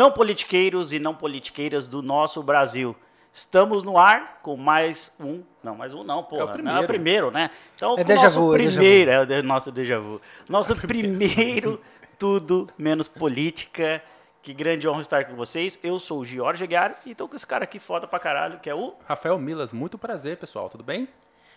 não politiqueiros e não politiqueiras do nosso Brasil. Estamos no ar com mais um. Não, mais um não, porra. É o primeiro. Não, é o primeiro, né? Então, É déjà nosso vu, é déjà primeiro. É o de- nosso déjà vu. Nosso primeiro Tudo Menos Política. Que grande honra estar com vocês. Eu sou o Giorgio Aguiar e tô com esse cara aqui foda pra caralho, que é o Rafael Milas, muito prazer, pessoal, tudo bem?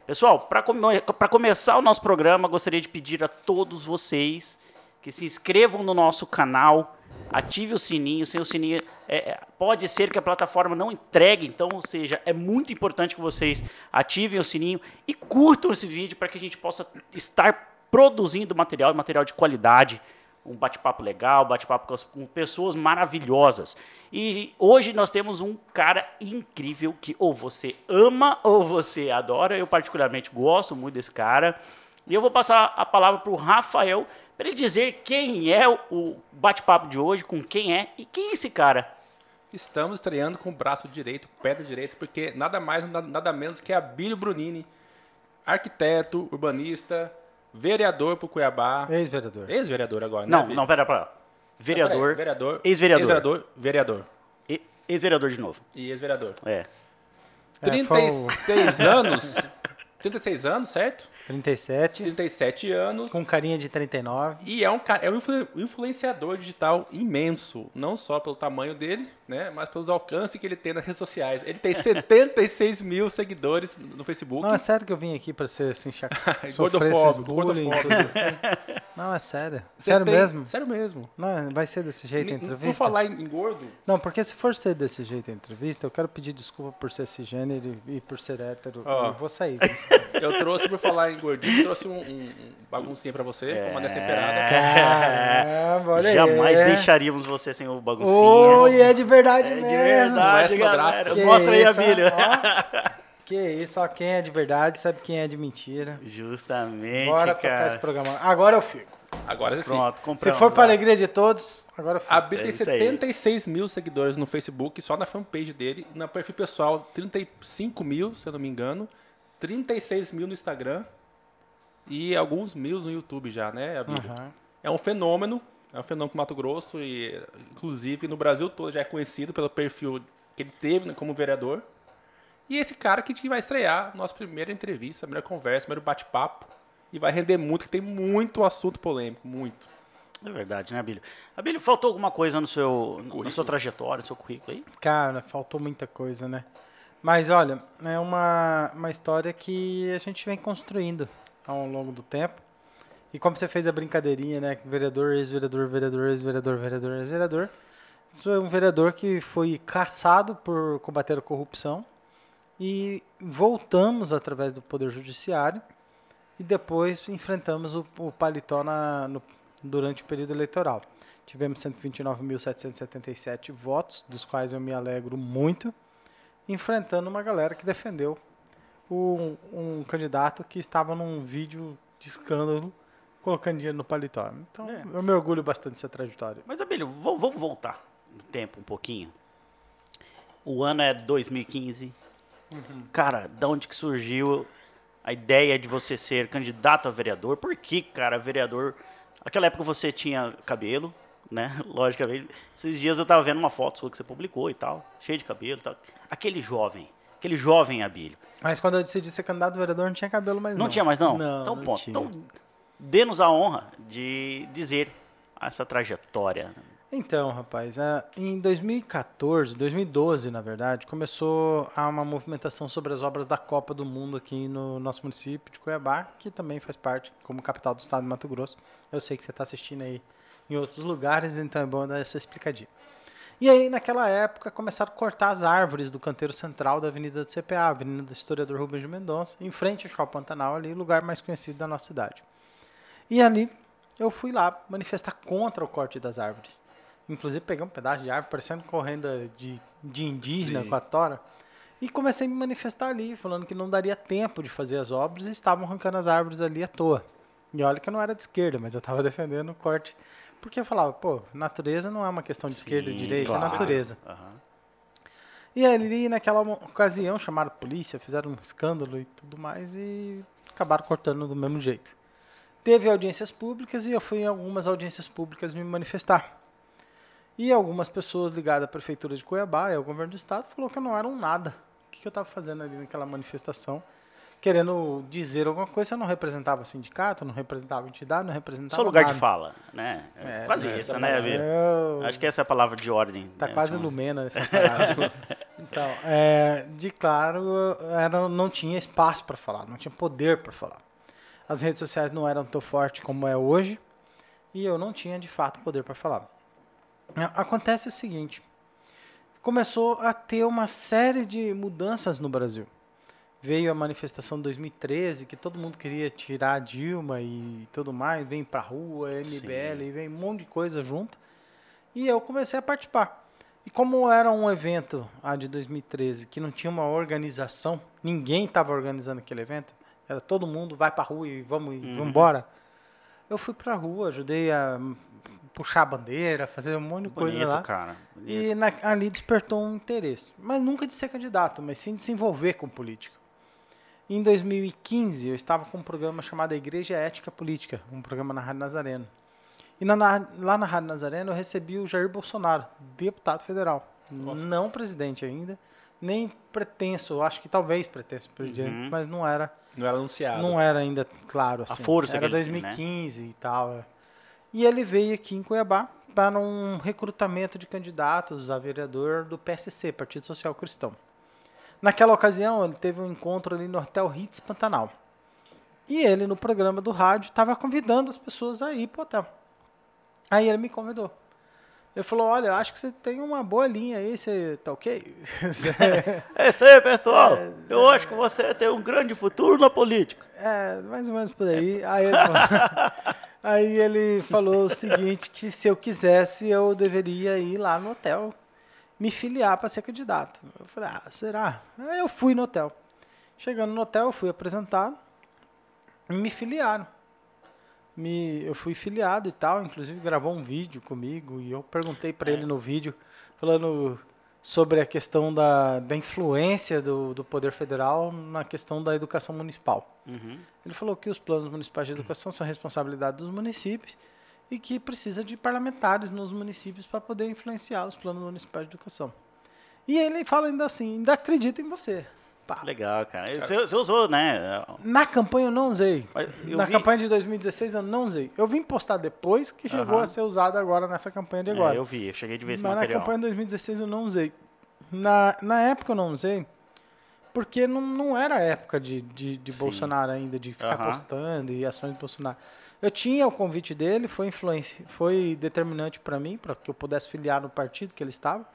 Pessoal, para começar o nosso programa, gostaria de pedir a todos vocês que se inscrevam no nosso canal, ative o sininho. Sem o sininho, é, é, pode ser que a plataforma não entregue, então, ou seja, é muito importante que vocês ativem o sininho e curtam esse vídeo para que a gente possa estar produzindo material, material de qualidade, um bate-papo legal, bate-papo com, as- com pessoas maravilhosas. E hoje nós temos um cara incrível que ou você ama ou você adora. Eu particularmente gosto muito desse cara. E eu vou passar a palavra para o Rafael para ele dizer quem é o- bate-papo de hoje, com quem é e quem é esse cara. Estamos estreando com o braço direito, pedra direita, porque nada mais, nada, menos que Abílio Brunini, arquiteto, urbanista, vereador pro Cuiabá, Ex-vereador. ex-vereador agora, né? Não, Abílio? não, pera, pera. Não, Vereador, peraí, vereador, ex-vereador. ex-vereador, vereador ex-vereador de novo. e ex-vereador. É. É, foi 36 anos, 36 anos, certo? 37, 37 anos. com carinha de 39. E é um é um influ- influenciador digital imenso, não só pelo tamanho dele, né, mas pelos alcances que ele tem nas redes sociais. Ele tem 76 mil seguidores no Facebook. Não, é sério que eu vim aqui pra ser assim, chac... sofrer esses bullying, assim. Não, é sério. Você sério tem- mesmo? Sério mesmo. Não, vai ser desse jeito a N- entrevista? falar em, gordo, Não, porque se for ser desse jeito a entrevista, eu quero pedir desculpa por ser cisgênero e e por ser hétero. Ó. Eu vou sair disso. eu trouxe, por falar em gordinho, trouxe um, um, um baguncinha pra você, uma dessa temperada. Caramba, olha aí. Jamais deixaríamos você sem o baguncinha. Oi, é de verdade É de mesmo. verdade, galera. Que Mostra aí, Abílio. ó. Que isso, ó, quem é de verdade sabe quem é de mentira. Justamente, Bora tocar cara. esse programa. Agora eu fico. Agora, enfim, Pronto, Se compramos. for pra alegria de todos, agora eu fico. a Bíblia É tem isso aí. 76 mil seguidores no Facebook, só na fanpage dele. Na perfil pessoal, 35 mil, se eu não me engano. 36 mil no Instagram. E alguns mil no YouTube já, né, a Bíblia? Aham. É um fenômeno, é um fenômeno pro Mato Grosso e, inclusive, no Brasil todo já é conhecido pelo perfil que ele teve né, como vereador. E esse cara que a gente vai estrear nossa primeira entrevista, primeira conversa, primeiro bate-papo. E vai render muito, que tem muito assunto polêmico, muito. É verdade, né, Abílio? Abílio, faltou alguma coisa no seu, na Currículo. sua trajetória, no seu currículo aí? Cara, faltou muita coisa, né? Mas olha, é uma, uma história que a gente vem construindo ao longo do tempo. E como você fez a brincadeirinha, né? Vereador, ex-vereador, vereador, ex-vereador, vereador, ex-vereador. Isso é um vereador que foi caçado por combater a corrupção. E voltamos através do Poder Judiciário. E depois enfrentamos o, o paletó na, no- durante o período eleitoral. Tivemos 129.777 votos, dos quais eu me alegro muito, enfrentando uma galera que defendeu o- um candidato que estava num vídeo de escândalo colocando dinheiro no paletó. Então, É. eu me orgulho bastante dessa trajetória. Mas, Abílio, vo- vamos voltar no tempo um pouquinho. O ano é 2015. Cara, da onde que surgiu a ideia de você ser candidato a vereador? Por que, cara, vereador? Naquela época você tinha cabelo, né? Logicamente. Esses dias eu tava vendo uma foto sua que você publicou e tal, cheio de cabelo e tal. Aquele jovem, aquele jovem Abílio. Mas quando eu decidi ser candidato a vereador, não tinha cabelo mais Não, não. tinha mais, não? Não, então, não ponto. tinha. Então, dê-nos a honra de dizer essa trajetória. Então, rapaz, ah, em 2014, 2012, na verdade, começou uma movimentação sobre as obras da Copa do Mundo aqui no nosso município de Cuiabá, que também faz parte como capital do estado de Mato Grosso. Eu sei que você está assistindo aí em outros lugares, então é bom dar essa explicadinha. E aí, naquela época, começaram a cortar as árvores do canteiro central da Avenida do CPA, Avenida do Historiador Rubens de Mendonça, em frente ao Shopping Pantanal, ali, o lugar mais conhecido da nossa cidade. E ali, eu fui lá manifestar contra o corte das árvores. Inclusive, peguei um pedaço de árvore, parecendo correnda de, de indígena Sim. com a tora. E comecei a me manifestar ali, falando que não daria tempo de fazer as obras e estavam arrancando as árvores ali à toa. E olha que eu não era de esquerda, mas eu estava defendendo o corte. Porque eu falava, pô, natureza não é uma questão de esquerda e Sim, direita, claro. é natureza. Aham. E ali, naquela ocasião, chamaram a polícia, fizeram um escândalo e tudo mais e acabaram cortando do mesmo jeito. Teve audiências públicas e eu fui em algumas audiências públicas me manifestar. E algumas pessoas ligadas à prefeitura de Cuiabá e ao governo do estado falou que eu não era um nada. O que, eu estava fazendo ali naquela manifestação? Querendo dizer alguma coisa, eu não representava sindicato, não representava entidade, não representava Seu lugar nada. de fala, né? É, quase é, isso, né. Vira? Eu- Acho que essa é a palavra de ordem. Tá né, quase então. lumena essa palavra. então, é, de claro, era, não tinha espaço para falar, não tinha poder para falar. As redes sociais não eram tão fortes como é hoje e eu não tinha de fato poder para falar. A- Acontece o seguinte: começou a ter uma série de mudanças no Brasil. Veio a manifestação de 2013, que todo mundo queria tirar a Dilma e tudo mais, vem pra rua, MBL, e vem um monte de coisa junto. E eu comecei a participar. E como era um evento, a de 2013, que não tinha uma organização, ninguém estava organizando aquele evento, era todo mundo vai pra rua e vamos, e vamos embora. Eu fui pra rua, ajudei a puxar a bandeira, fazer um monte de coisa Bonito, lá. cara. bonito. E na- ali despertou um interesse. Mas nunca de ser candidato, mas sim de se envolver com política. Em 2015, eu estava com um programa chamado Igreja Ética Política, um programa na Rádio Nazareno. E na- na- lá na Rádio Nazareno eu recebi o Jair Bolsonaro, deputado federal. Não presidente ainda, nem pretenso, acho que talvez pretenso presidente, Uhum. mas não era Não era anunciado. não era ainda claro assim. força Era que ele tem, né? 2015 e tal. é. E ele veio aqui em Cuiabá para um recrutamento de candidatos a vereador do PSC, Partido Social Cristão. Naquela ocasião, ele teve um encontro ali no Hotel Ritz Pantanal. E ele, no programa do rádio, estava convidando as pessoas a ir para o hotel. Aí ele me convidou. Ele falou, olha, eu acho que você tem uma boa linha aí, você tá ok? É isso aí, pessoal. Eu acho que você tem um grande futuro na política. É, mais ou menos por aí. Aí ele, falou, aí ele falou o seguinte, que se eu quisesse, eu deveria ir lá no hotel, me filiar para ser candidato. Eu falei, ah, será? Aí eu fui no hotel. Chegando no hotel, eu fui apresentado e me filiaram. Me, eu fui filiado e tal, inclusive gravou um vídeo comigo e eu perguntei para ele no vídeo, falando sobre a questão da, da influência do, do Poder Federal na questão da educação municipal. Uhum. Ele falou que os planos municipais de educação são responsabilidade dos municípios e que precisa de parlamentares nos municípios para poder influenciar os planos municipais de educação. E ele fala ainda assim, ainda acredita em você. Pá. Legal, cara. Você, você usou, né? Na campanha eu não usei. Eu Na vi- campanha de 2016 eu não usei. Eu vim postar depois que chegou Aham. a ser usado agora nessa campanha de É, agora. eu vi, eu cheguei de esse Mas na material. campanha de 2016 eu não usei. Na, na época eu não usei, porque não, não era época de, de, de. Bolsonaro ainda, de ficar Aham. postando e ações de Bolsonaro. Eu tinha o convite dele, foi influência, foi determinante para mim, para que eu pudesse filiar no partido que ele estava.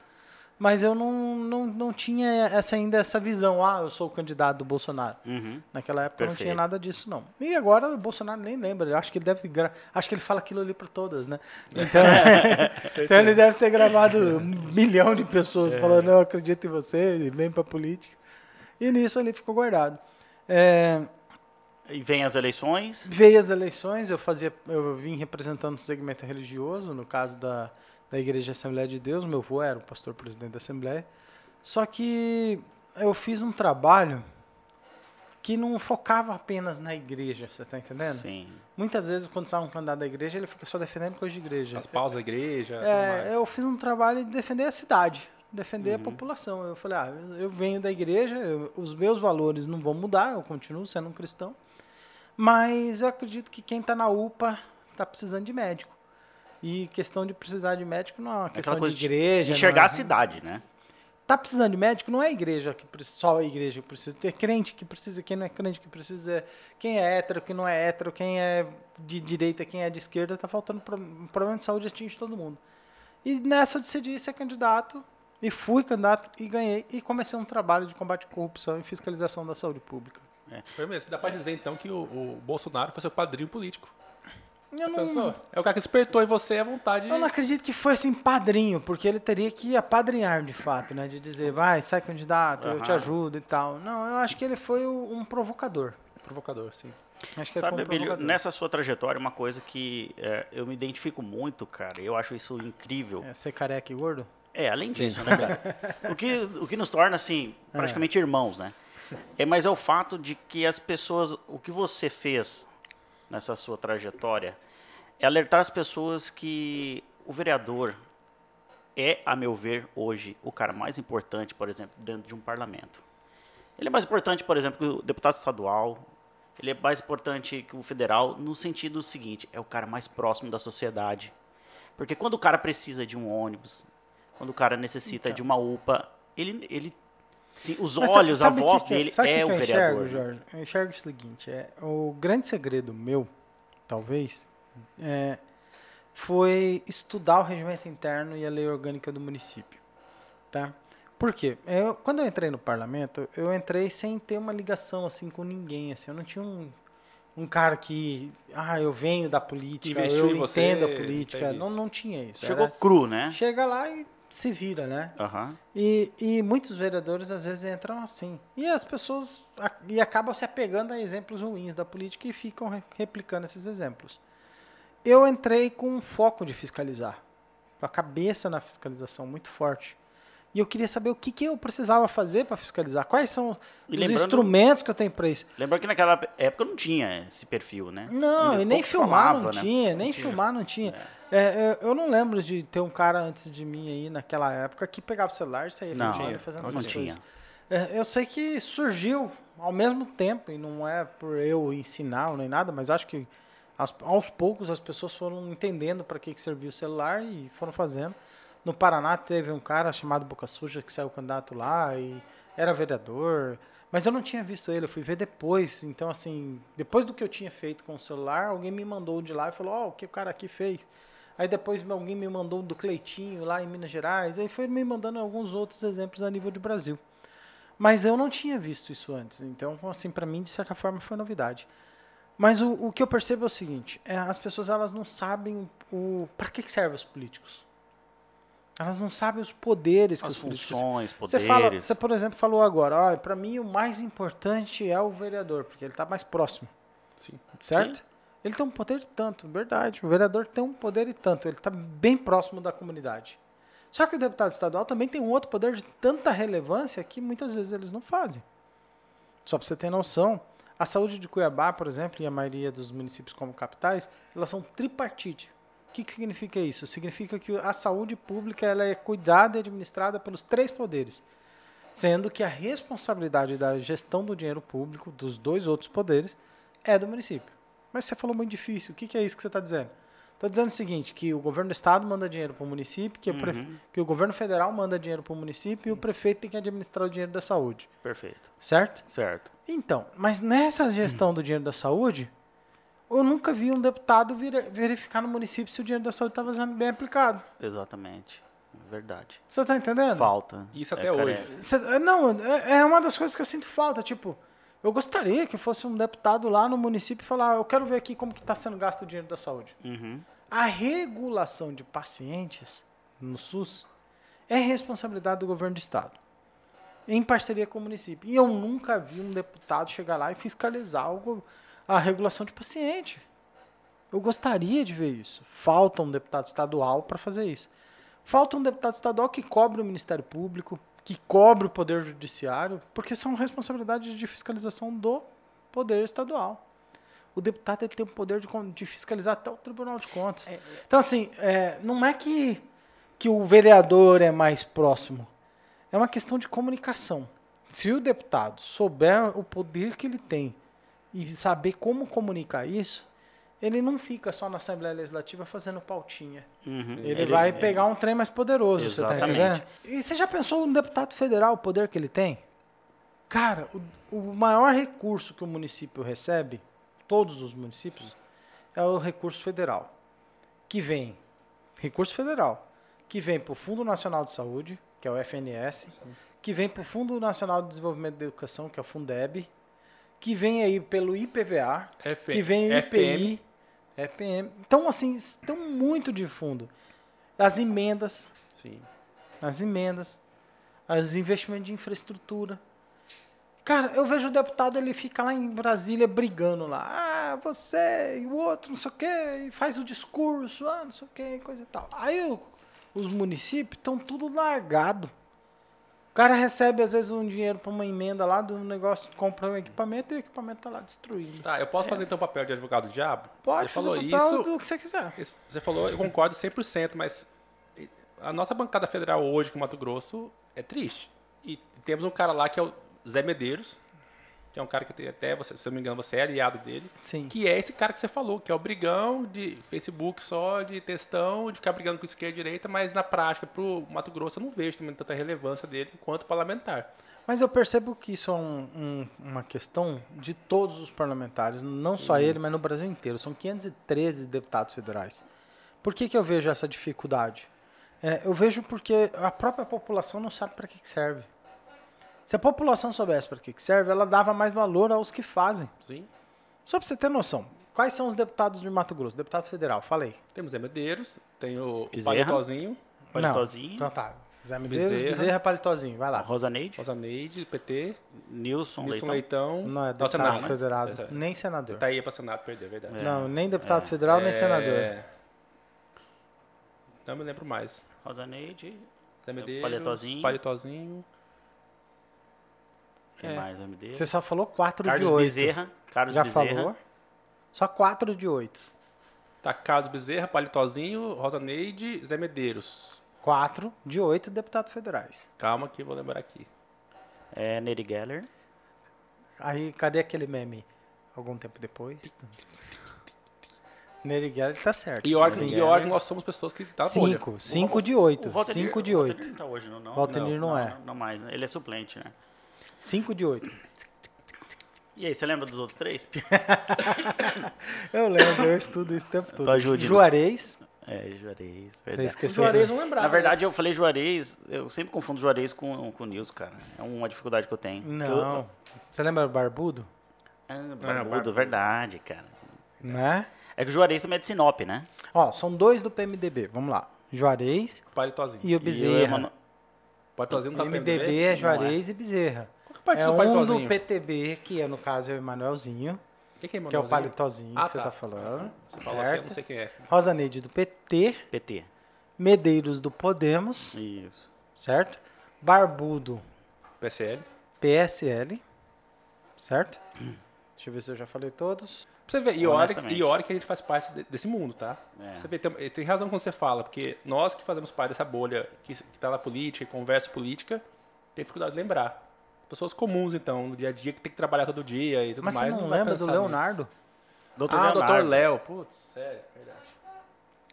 Mas eu não, não, não tinha essa, ainda essa visão, ah, eu sou o candidato do Bolsonaro. Uhum. Naquela época não tinha Perfeito. nada disso, não. E agora o Bolsonaro nem lembra. Eu acho que ele deve. Acho que ele fala aquilo ali para todas, né? Então, então ele deve ter gravado um milhão de pessoas É. falando, eu acredito em você, vem pra política. E nisso ali ficou guardado. É, E vem as eleições. veio as eleições, eu fazia, eu vim representando o segmento religioso, no caso da, da Igreja Assembleia de Deus, meu avô era o pastor presidente da Assembleia. Só que eu fiz um trabalho que não focava apenas na igreja, você está entendendo? Sim. Muitas vezes, quando sai um candidato da igreja, ele fica só defendendo coisa de igreja. As pausas da igreja. tudo É, mais. eu fiz um trabalho de defender a cidade, defender Uhum. a população. Eu falei, ah, eu- eu venho da igreja, eu- os meus valores não vão mudar, eu continuo sendo um cristão, mas eu acredito que quem está na UPA está precisando de médico. E questão de precisar de médico não é uma questão de igreja. Enxergar não é- a cidade, né? Tá precisando de médico, não é a igreja que precisa, só a igreja que precisa. É crente que precisa, quem não é crente que precisa. Quem é hétero, quem não é hétero, quem é de direita, quem é de esquerda, tá faltando pro- um problema de saúde atinge todo mundo. E nessa eu decidi ser candidato e fui candidato e ganhei e comecei um trabalho de combate à corrupção e fiscalização da saúde pública. Foi mesmo. Dá pra dizer então que o, o Bolsonaro foi seu padrinho político. Eu não, Pensou? É o cara que despertou em você a vontade eu não acredito que foi assim padrinho, porque ele teria que apadrinhar de fato, né? De dizer, vai, sai candidato, eu te ajudo e tal. Não, eu acho que ele foi um provocador. provocador, sim. Acho que Sabe, um nessa sua trajetória, uma coisa que é, eu me identifico muito, cara, eu acho isso incrível. É, ser careca e gordo? É, além disso, né, cara? O que, o que nos torna, assim, praticamente irmãos, né? É, mas é o fato de que as pessoas, o que você fez nessa sua trajetória é alertar as pessoas que o vereador, é, a meu ver, hoje, o cara mais importante, por exemplo, dentro de um parlamento. Ele é mais importante, por exemplo, que o deputado estadual, ele é mais importante que o federal, no sentido seguinte, é o cara mais próximo da sociedade. Porque quando o cara precisa de um ônibus, quando o cara necessita Então. de uma UPA, ele, ele sim, os Mas olhos, a sabe que voz que eu- dele sabe o que é que o eu vereador. Enxergo, né? Jorge? Eu enxergo o seguinte, é, o grande segredo meu, talvez, é, foi estudar o regimento interno e a lei orgânica do município. Tá? Por quê? Eu, quando eu entrei no parlamento, eu entrei sem ter uma ligação assim com ninguém. Assim, eu não tinha um, um cara que, ah, eu venho da política, Investiu eu entendo a política. Não, não tinha isso. Chegou Era- cru, né? chega lá e se vira, né? Aham. E, e muitos vereadores às vezes entram assim. E as pessoas e acabam se apegando a exemplos ruins da política e ficam re- replicando esses exemplos. Eu entrei com um foco de fiscalizar, com a cabeça na fiscalização muito forte. E eu queria saber o que, que eu precisava fazer para fiscalizar, quais são os instrumentos que eu tenho para isso. Lembra que naquela época não tinha esse perfil, né? Não, e nem filmar falava, não né? tinha, nem tinha. filmar não tinha. É, eu, eu não lembro de ter um cara antes de mim aí naquela época que pegava o celular e saía Não, tinha, fazendo não essas tinha. coisas. É, eu sei que surgiu ao mesmo tempo, e não é por eu ensinar nem nada, mas eu acho que aos, aos poucos as pessoas foram entendendo para que, que servia o celular e foram fazendo. No Paraná teve um cara chamado Boca Suja que saiu candidato lá e era vereador, mas eu não tinha visto ele, eu fui ver depois. Então, assim, depois do que eu tinha feito com o celular, alguém me mandou de lá e falou: Ó, o que o cara aqui fez. Aí depois alguém me mandou do Cleitinho lá em Minas Gerais, aí foi me mandando alguns outros exemplos a nível de Brasil. Mas eu não tinha visto isso antes, então, assim, para mim, de certa forma, foi novidade. Mas o, o que eu percebo é o seguinte: é, as pessoas elas não sabem o para que, que servem os políticos. Elas não sabem os poderes que As os políticos funções, você poderes. fala, você por exemplo falou agora, ó, para mim o mais importante é o vereador, porque ele está mais próximo, Sim. certo? Ele tem um poder de tanto, verdade. O vereador tem um poder e tanto, ele está bem próximo da comunidade. Só que o deputado estadual também tem um outro poder de tanta relevância que muitas vezes eles não fazem. Só para você ter noção, a saúde de Cuiabá, por exemplo, e a maioria dos municípios como capitais, elas são tripartite. O que, que significa isso? Significa que a saúde pública ela é cuidada e administrada pelos três poderes, sendo que a responsabilidade da gestão do dinheiro público dos dois outros poderes é do município. Mas você falou muito difícil. O que, que é isso que você está dizendo? Estou dizendo o seguinte, que o governo do estado manda dinheiro para o município, que, o pre- Uhum. que o governo federal manda dinheiro para o município e o prefeito tem que administrar o dinheiro da saúde, Perfeito. certo? Certo. Então, mas nessa gestão do dinheiro da saúde, eu nunca vi um deputado vir- verificar no município se o dinheiro da saúde estava sendo bem aplicado. Exatamente. Verdade. Você está entendendo? Falta. Isso É até hoje. carece. Cê- não, é é uma das coisas que eu sinto falta. Tipo, eu gostaria que fosse um deputado lá no município e falar: eu quero ver aqui como que está sendo gasto o dinheiro da saúde. Uhum. A regulação de pacientes no SUS é responsabilidade do governo do estado, em parceria com o município. E eu nunca vi um deputado chegar lá e fiscalizar o go- a regulação de paciente. Eu gostaria de ver isso. Falta um deputado estadual para fazer isso. Falta um deputado estadual que cobre o Ministério Público, que cobre o Poder Judiciário, porque são responsabilidades de fiscalização do Poder Estadual. O deputado tem o poder de, de fiscalizar até o Tribunal de Contas. Então, assim, é, não é que, que o vereador é mais próximo. É uma questão de comunicação. Se o deputado souber o poder que ele tem e saber como comunicar isso, ele não fica só na Assembleia Legislativa fazendo pautinha. Uhum. Ele, vai pegar um trem mais poderoso, você tá Exatamente. entendendo? E você já pensou um deputado federal, o poder que ele tem? Cara, o, o maior recurso que o município recebe, todos os municípios, é o recurso federal. Que vem, recurso federal, que vem para o Fundo Nacional de Saúde, que é o FNS, que vem para o Fundo Nacional de Desenvolvimento da Educação, que é o Fundeb, que vem aí pelo IPVA, que vem o. IPI, FPM. Então, assim, estão muito de fundo. As emendas, Sim. as emendas, os investimentos de infraestrutura. Cara, eu vejo o deputado, ele fica lá em Brasília brigando lá. Ah, você e o outro, não sei o quê, e faz o discurso, ah, não sei o quê, coisa e tal. Aí os municípios estão tudo largado. O cara recebe, às vezes, um dinheiro para uma emenda lá do negócio, compra um equipamento e o equipamento tá lá destruído. Tá, eu posso fazer então o papel de advogado do diabo? Pode Você falou isso. do que você quiser. Você falou, eu concordo 100%, mas a nossa bancada federal hoje, com Mato Grosso, é triste. E temos um cara lá que é o Zé Medeiros, que é um cara que tem até, você, se eu não me engano, você é aliado dele. Sim. Que é esse cara que você falou, que é o brigão de Facebook só, de textão, de ficar brigando com esquerda e direita, mas na prática, pro Mato Grosso, eu não vejo também tanta relevância dele enquanto parlamentar. Mas eu percebo que isso é um- um- uma questão de todos os parlamentares, não só ele, mas no Brasil inteiro. São 513 deputados federais. Por que, que eu vejo essa dificuldade? É, eu vejo porque a própria população não sabe para que, que serve. Se a população soubesse para que, que serve, ela dava mais valor aos que fazem. Sim. Só para você ter noção, quais são os deputados de Mato Grosso? Deputado federal, falei. Temos Zé Medeiros, tem o Bezerra. Palitozinho, Palitozinho, Não, então tá. Zé Medeiros, Bezerra. Bezerra, Palitozinho, vai lá. Rosaneide, Rosaneide, PT, Nilson, Wilson Leitão. Leitão. Não é Não, deputado Senado, né? federal, Essa- nem senador. Tá aí pra Senado, perdeu, é verdade. Não, nem deputado federal, nem É, senador. Não me lembro mais. Rosaneide, Zé Medeiros, Palitozinho. Palitozinho. Quem É. mais? MD? Você só falou 4 de Carlos 8. Bezerra. Carlos Já Bezerra. falou? Só 4 de 8. Tá Carlos Bezerra, Palitozinho, Rosaneide, Zé Medeiros. 4 de 8 deputados federais. Calma que eu vou lembrar aqui. É, Neri Geller. Aí, cadê aquele meme? Algum tempo depois? Nery Geller tá certo. E Sim. e que nós somos pessoas que tá na bolha. 5. 5 de 8. O 5 de o 8. Valtenir não tá hoje, não? não? Valtenir não, é. Não, não mais, né? Ele é suplente, né? 5 de 8. E aí, você lembra dos outros três? Eu lembro, eu estudo isso o tempo todo. Ajude, Juarez. É, Juarez. Você Verdade. esqueceu. Juarez não lembrava. Na verdade, eu falei Juarez, eu sempre confundo Juarez com, com o Nilson, cara. É uma dificuldade que eu tenho. Que eu- Não. Você lembra do Barbudo? Ah, Barbudo, Barbudo. verdade, cara. Né? É que o Juarez também é de Sinop, né? Ó, são dois do PMDB. Vamos lá. Juarez Palitozinho. e o E eu, Bezerra. mano, Palitozinho não tá O no MDB PMDB? é Juarez e Bezerra. Que é É do um do PTB, que é, no caso é o Emanuelzinho, Quem que é, que é o? Palitozinho Ah, que você tá. tá falando. Você falou assim, eu não certo? sei quem é. Rosa Neide do PT, PT. Medeiros do Podemos, Isso. certo? Barbudo, PSL. PSL, certo? Deixa eu ver se eu já falei todos. Pra você ver, e olha, e olha que a gente faz parte de- desse mundo, tá? É. Você vê, tem, tem razão quando você fala, porque nós que fazemos parte dessa bolha, que, que tá na política, que conversa política, tem dificuldade de lembrar. Pessoas comuns, então, no dia a dia, que tem que trabalhar todo dia e tudo Mas mais. você não vai lembra do nisso. Leonardo? Doutor ah, Leonardo. doutor Léo. Putz, sério, verdade.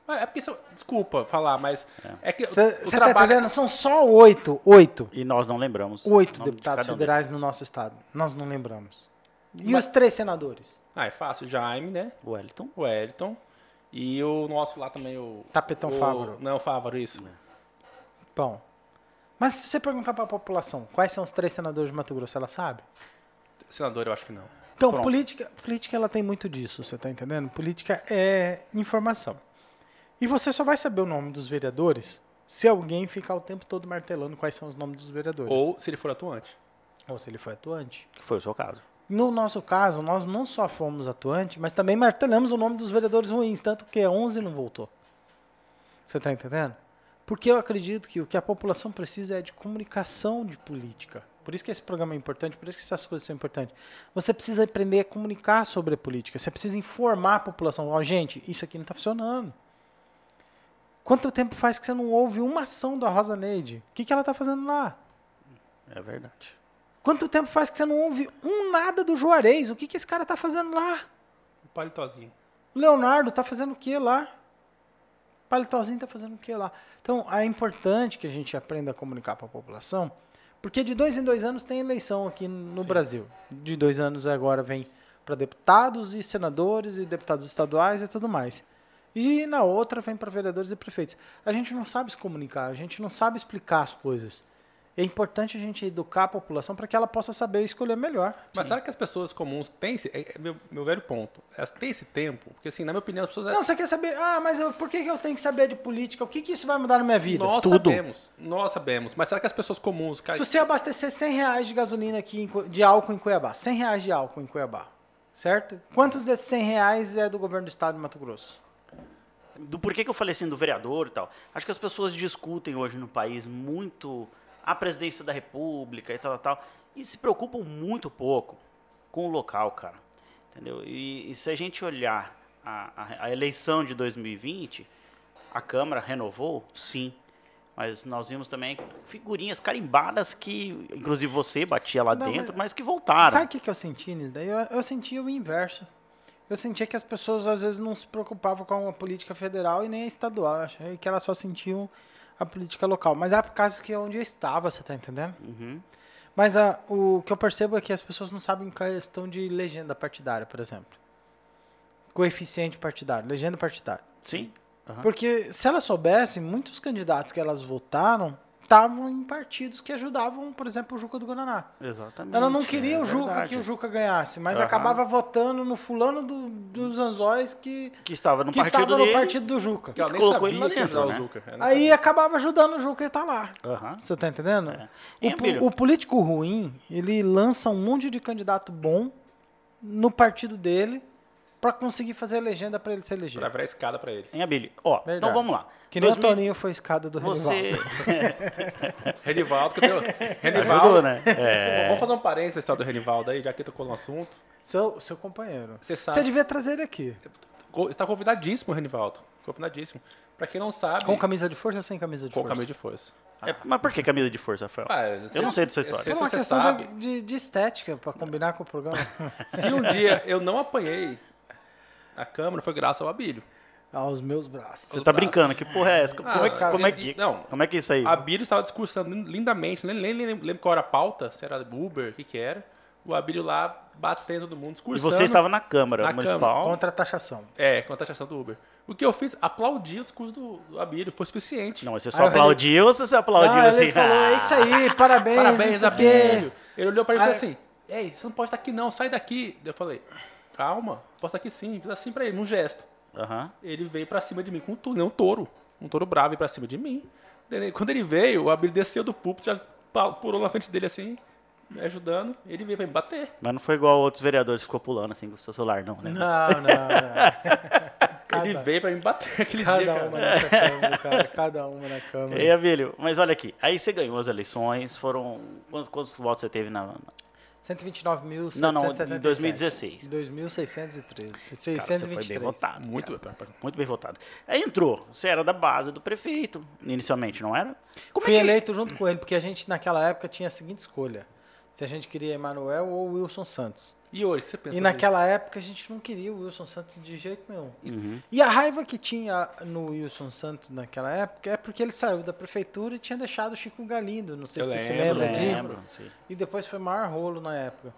Mas É porque, são- desculpa falar, mas é, que Você o tá trabalho... entendendo? São só oito, oito, E nós não lembramos. oito de deputados um federais no nosso estado. Nós não lembramos. E Mas- os três senadores? Ah, é fácil. Jaime, né? Wellington. O Wellington. E o nosso lá também, o... Tapetão o, Fávaro. Não, o Fávaro, isso. Bom. Mas se você perguntar para a população quais são os três senadores de Mato Grosso, ela sabe? Senador, eu acho que não. Então, Pronto. política, política ela tem muito disso, você tá entendendo? Política é informação. E você só vai saber o nome dos vereadores se alguém ficar o tempo todo martelando quais são os nomes dos vereadores. Ou se ele for atuante. Ou se ele foi atuante. Que foi o seu caso. No nosso caso, nós não só fomos atuantes, mas também martelamos o nome dos vereadores ruins, tanto que 11 não voltou. Você está entendendo? Porque eu acredito que o que a população precisa é de comunicação de política. Por isso que esse programa é importante, por isso que essas coisas são importantes. Você precisa aprender a comunicar sobre a política, você precisa informar a população. Ó, gente, isso aqui não está funcionando. Quanto tempo faz que você não ouve uma ação da Rosa Neide? O que, que ela está fazendo lá? É verdade. Quanto tempo faz que você não ouve um nada do Juarez? O que, que esse cara tá fazendo lá? O palitozinho. O Leonardo tá fazendo o que lá? O Palitozinho tá fazendo o que lá? Então, é importante que a gente aprenda a comunicar para a população, porque de dois em dois anos tem eleição aqui no Brasil. De dois anos agora vem para deputados e senadores e deputados estaduais e tudo mais. E na outra vem para vereadores e prefeitos. A gente não sabe se comunicar, a gente não sabe explicar as coisas. É importante a gente educar a população para que ela possa saber escolher melhor. Mas será que as pessoas comuns têm esse... É é meu, meu velho ponto. Elas têm esse tempo? Porque, assim, na minha opinião, as pessoas... Não, você quer saber, ah, mas eu- por que, eu tenho que saber de política? O que, que isso vai mudar na minha vida? Nós Tudo. sabemos. Nós sabemos. Mas será que as pessoas comuns... Cara, Se você abastecer 100 reais de gasolina aqui, de álcool em Cuiabá, 100 reais de álcool em Cuiabá, certo? Quantos desses 100 reais é do governo do estado de Mato Grosso? Do porquê que eu falei assim do vereador e tal. Acho que as pessoas discutem hoje no país muito a presidência da república e tal, tal, tal e se preocupam muito pouco com o local, cara. Entendeu? E, e se a gente olhar a, a- a eleição de 2020, a Câmara renovou? Sim. Mas nós vimos também figurinhas carimbadas que, inclusive você batia lá Não, dentro, mas- mas, que voltaram. Sabe o que, que eu senti nisso daí? Eu, eu sentia o inverso. Eu sentia que as pessoas às vezes não se preocupavam com a política federal e nem a estadual. Eu achei que elas só sentiam a política local. Mas é por causa que é onde eu estava, você tá entendendo? Uhum. Mas ah, o que eu percebo é que as pessoas não sabem questão de legenda partidária, por exemplo. Coeficiente partidário, legenda partidária. Sim. Aham. Porque se elas soubessem, muitos candidatos que elas votaram estavam em partidos que ajudavam, por exemplo, o Juca do Guaraná. Exatamente. Ela não queria é o Juca verdade. que o Juca ganhasse, mas Aham. acabava votando no fulano do- dos anzóis que Que estava no que partido estava no dele. partido do Juca. Que ela nem colocou sabia ele lá que dentro, ajudar né? Aí sabia. acabava ajudando o Juca e tá lá. Aham. Você tá entendendo? É. O, o político ruim, ele lança um monte de candidato bom no partido dele pra conseguir fazer a legenda pra ele se eleger. Pra virar escada pra ele. Hein, Abílio? Ó, então Verdade. vamos lá. Que nem 2000 o Toninho foi escada do Você. Renivaldo. Renivaldo, que eu tenho. Ajudou, Renivaldo. né? É. Vamos fazer um parênteses história do Renivaldo aí, já que tocou no assunto. Seu, seu companheiro. Você sabe. Você devia trazer ele aqui. Está convidadíssimo, Renivaldo. Convidadíssimo. Pra quem não sabe. Com camisa de força ou sem camisa de com força? camisa de força. É, mas por que camisa de força, Rafael? Ah, Eu não sei dessa história. Se, É uma questão sabe, de, de, de estética pra combinar com o programa. se um dia eu não apanhei a câmera, foi graças ao Abílio. Aos meus braços. Você tá brincando? Que porra é essa? Como, Ah, é, que- como, é, que, não. como é que é isso aí? A Abílio estava discursando lindamente, nem, nem lembro qual era a pauta, se era Uber, o que que era. O Abílio lá batendo todo mundo, E discursando. você estava na Câmara Na Municipal. Contra a taxação. É, com a taxação do Uber. O que eu fiz, aplaudi o discurso do, do Abílio, foi suficiente. Não, você Aí só o aplaudiu ou você aplaudiu Não, assim? ele falou, "Ah"? é isso aí, parabéns. Parabéns. Abílio. Ele olhou pra ele e falou Aí- assim, ei, você não pode estar aqui não, sai daqui. Eu falei, calma, posso estar aqui sim. Fiz assim pra ele, num gesto. Aham. Ele veio pra cima de mim com um touro, um touro. Um touro bravo veio pra cima de mim. Ele- Quando ele veio, o Abílio desceu do púlpito, já pulou na frente dele assim, me ajudando. Ele veio pra me bater. Mas não foi igual outros vereadores que ficou pulando assim com o seu celular, não, né? Não, não, não. Ele Cada, veio pra me bater aquele dia, cada cara. uma nessa câmera, cara. Cada uma na câmera. E Abílio, mas olha aqui, aí você ganhou as eleições, foram. Quantos, quantos votos você teve na. Na- 129.777. Não, não, em 2016. 2.613. Cara, você foi 623. bem votado. Muito, cara. Muito bem votado. Aí entrou, você era da base do prefeito, inicialmente, não era? Como Fui é que... eleito junto com ele, porque a gente naquela época tinha a seguinte escolha. Se a gente queria Emanuel ou Wilson Santos. E hoje, o que você pensa E naquela época a gente não queria o Wilson Santos de jeito nenhum. Uhum. E a raiva que tinha no Wilson Santos naquela época é porque ele saiu da prefeitura e tinha deixado o Chico Galindo. Não sei Eu se você lembro, lembra disso. Lembro, sim. E depois foi maior rolo na época.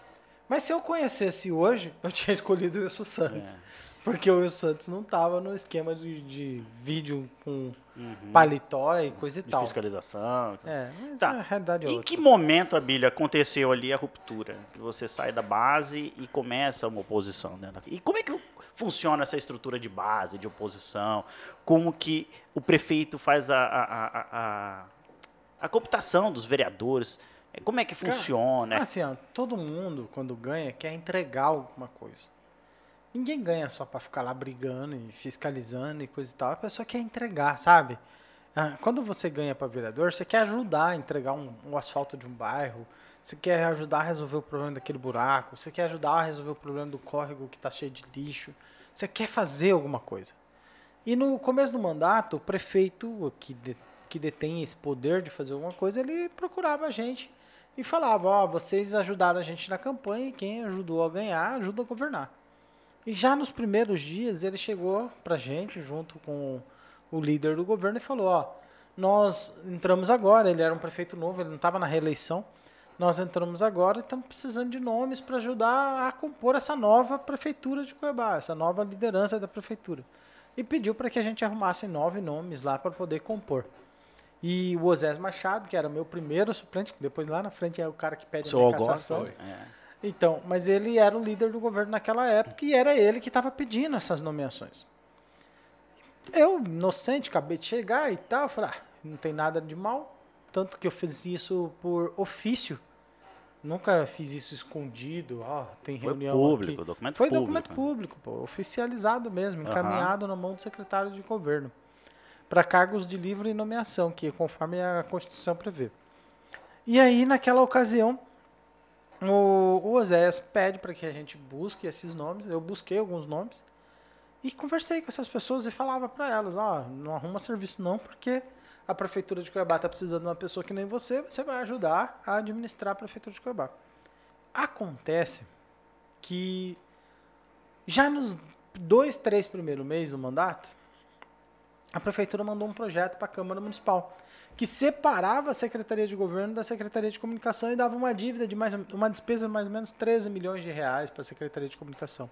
Mas se eu conhecesse hoje, eu tinha escolhido o Wilson Santos. É. Porque o Wilson Santos não tava no esquema de, de vídeo com Uhum. paletó e coisa e De tal. fiscalização. É, mas Tá. a realidade é Em outra. que momento, Abílio, aconteceu ali a ruptura? Que você sai da base e começa uma oposição. Né? E como é que funciona essa estrutura de base, de oposição? Como que o prefeito faz a, a, a, a, a cooptação dos vereadores? Como é que Cara, funciona? Assim, ó, todo mundo, quando ganha, quer entregar alguma coisa. Ninguém ganha só pra ficar lá brigando e fiscalizando e coisa e tal. A pessoa quer entregar, sabe? Ah, Quando você ganha para vereador, você quer ajudar a entregar um, um asfalto de um bairro, você quer ajudar a resolver o problema daquele buraco, você quer ajudar a resolver o problema do córrego que está cheio de lixo, você quer fazer alguma coisa. E no começo do mandato, o prefeito que, de- que detém esse poder de fazer alguma coisa, ele procurava a gente e falava, ó, vocês ajudaram a gente na campanha e quem ajudou a ganhar, ajuda a governar. E já nos primeiros dias ele chegou pra gente, junto com o líder do governo, e falou, ó, nós entramos agora, ele era um prefeito novo, ele não estava na reeleição, nós entramos agora e estamos precisando de nomes para ajudar a compor essa nova prefeitura de Cuiabá, essa nova liderança da prefeitura. E pediu para que a gente arrumasse nove nomes lá para poder compor. E o Osés Machado, que era meu primeiro suplente, que depois lá na frente é o cara que pede a minha cassação. foi. É. Então, mas ele era o líder do governo naquela época e era ele que estava pedindo essas nomeações. Eu, inocente, acabei de chegar e tal, falei, ah, não tem nada de mal. Tanto que eu fiz isso por ofício. Nunca fiz isso escondido, ó, tem Foi reunião público, aqui. documento Foi público. documento né? público, pô, oficializado mesmo, encaminhado na mão do secretário de governo. Para cargos de livre nomeação, que conforme a Constituição prevê. E aí, naquela ocasião, o, o Oséias pede para que a gente busque esses nomes. Eu busquei alguns nomes e conversei com essas pessoas e falava para elas: ó, não arruma serviço não, porque a prefeitura de Cuiabá está precisando de uma pessoa que nem você, você vai ajudar a administrar a prefeitura de Cuiabá. Acontece que já nos dois, três primeiros meses do mandato, a prefeitura mandou um projeto para a Câmara Municipal que separava a Secretaria de Governo da Secretaria de Comunicação e dava uma dívida de mais uma despesa de mais ou menos 13 milhões de reais para a Secretaria de Comunicação.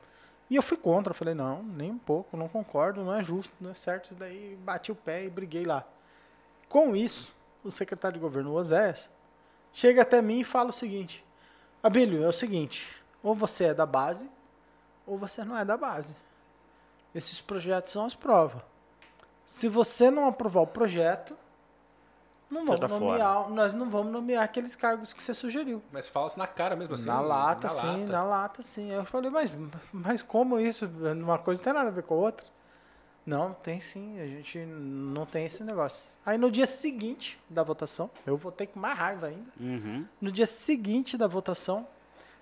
E eu fui contra, eu falei, não, nem um pouco, não concordo, não é justo, não é certo, isso daí bati o pé e briguei lá. Com isso, o secretário de governo, Osés, chega até mim e fala o seguinte, Abílio, é o seguinte, ou você é da base, ou você não é da base. Esses projetos são as provas. Se você não aprovar o projeto, não vamos tá nomear, nós não vamos nomear aqueles cargos que você sugeriu. Mas fala-se na cara mesmo assim. na lata, sim, lata. na lata, sim. Eu falei, mas, mas como isso? Uma coisa não tem nada a ver com a outra. Não, tem sim, a gente não tem esse negócio. Aí no dia seguinte da votação, eu votei com mais raiva ainda. Uhum. No dia seguinte da votação,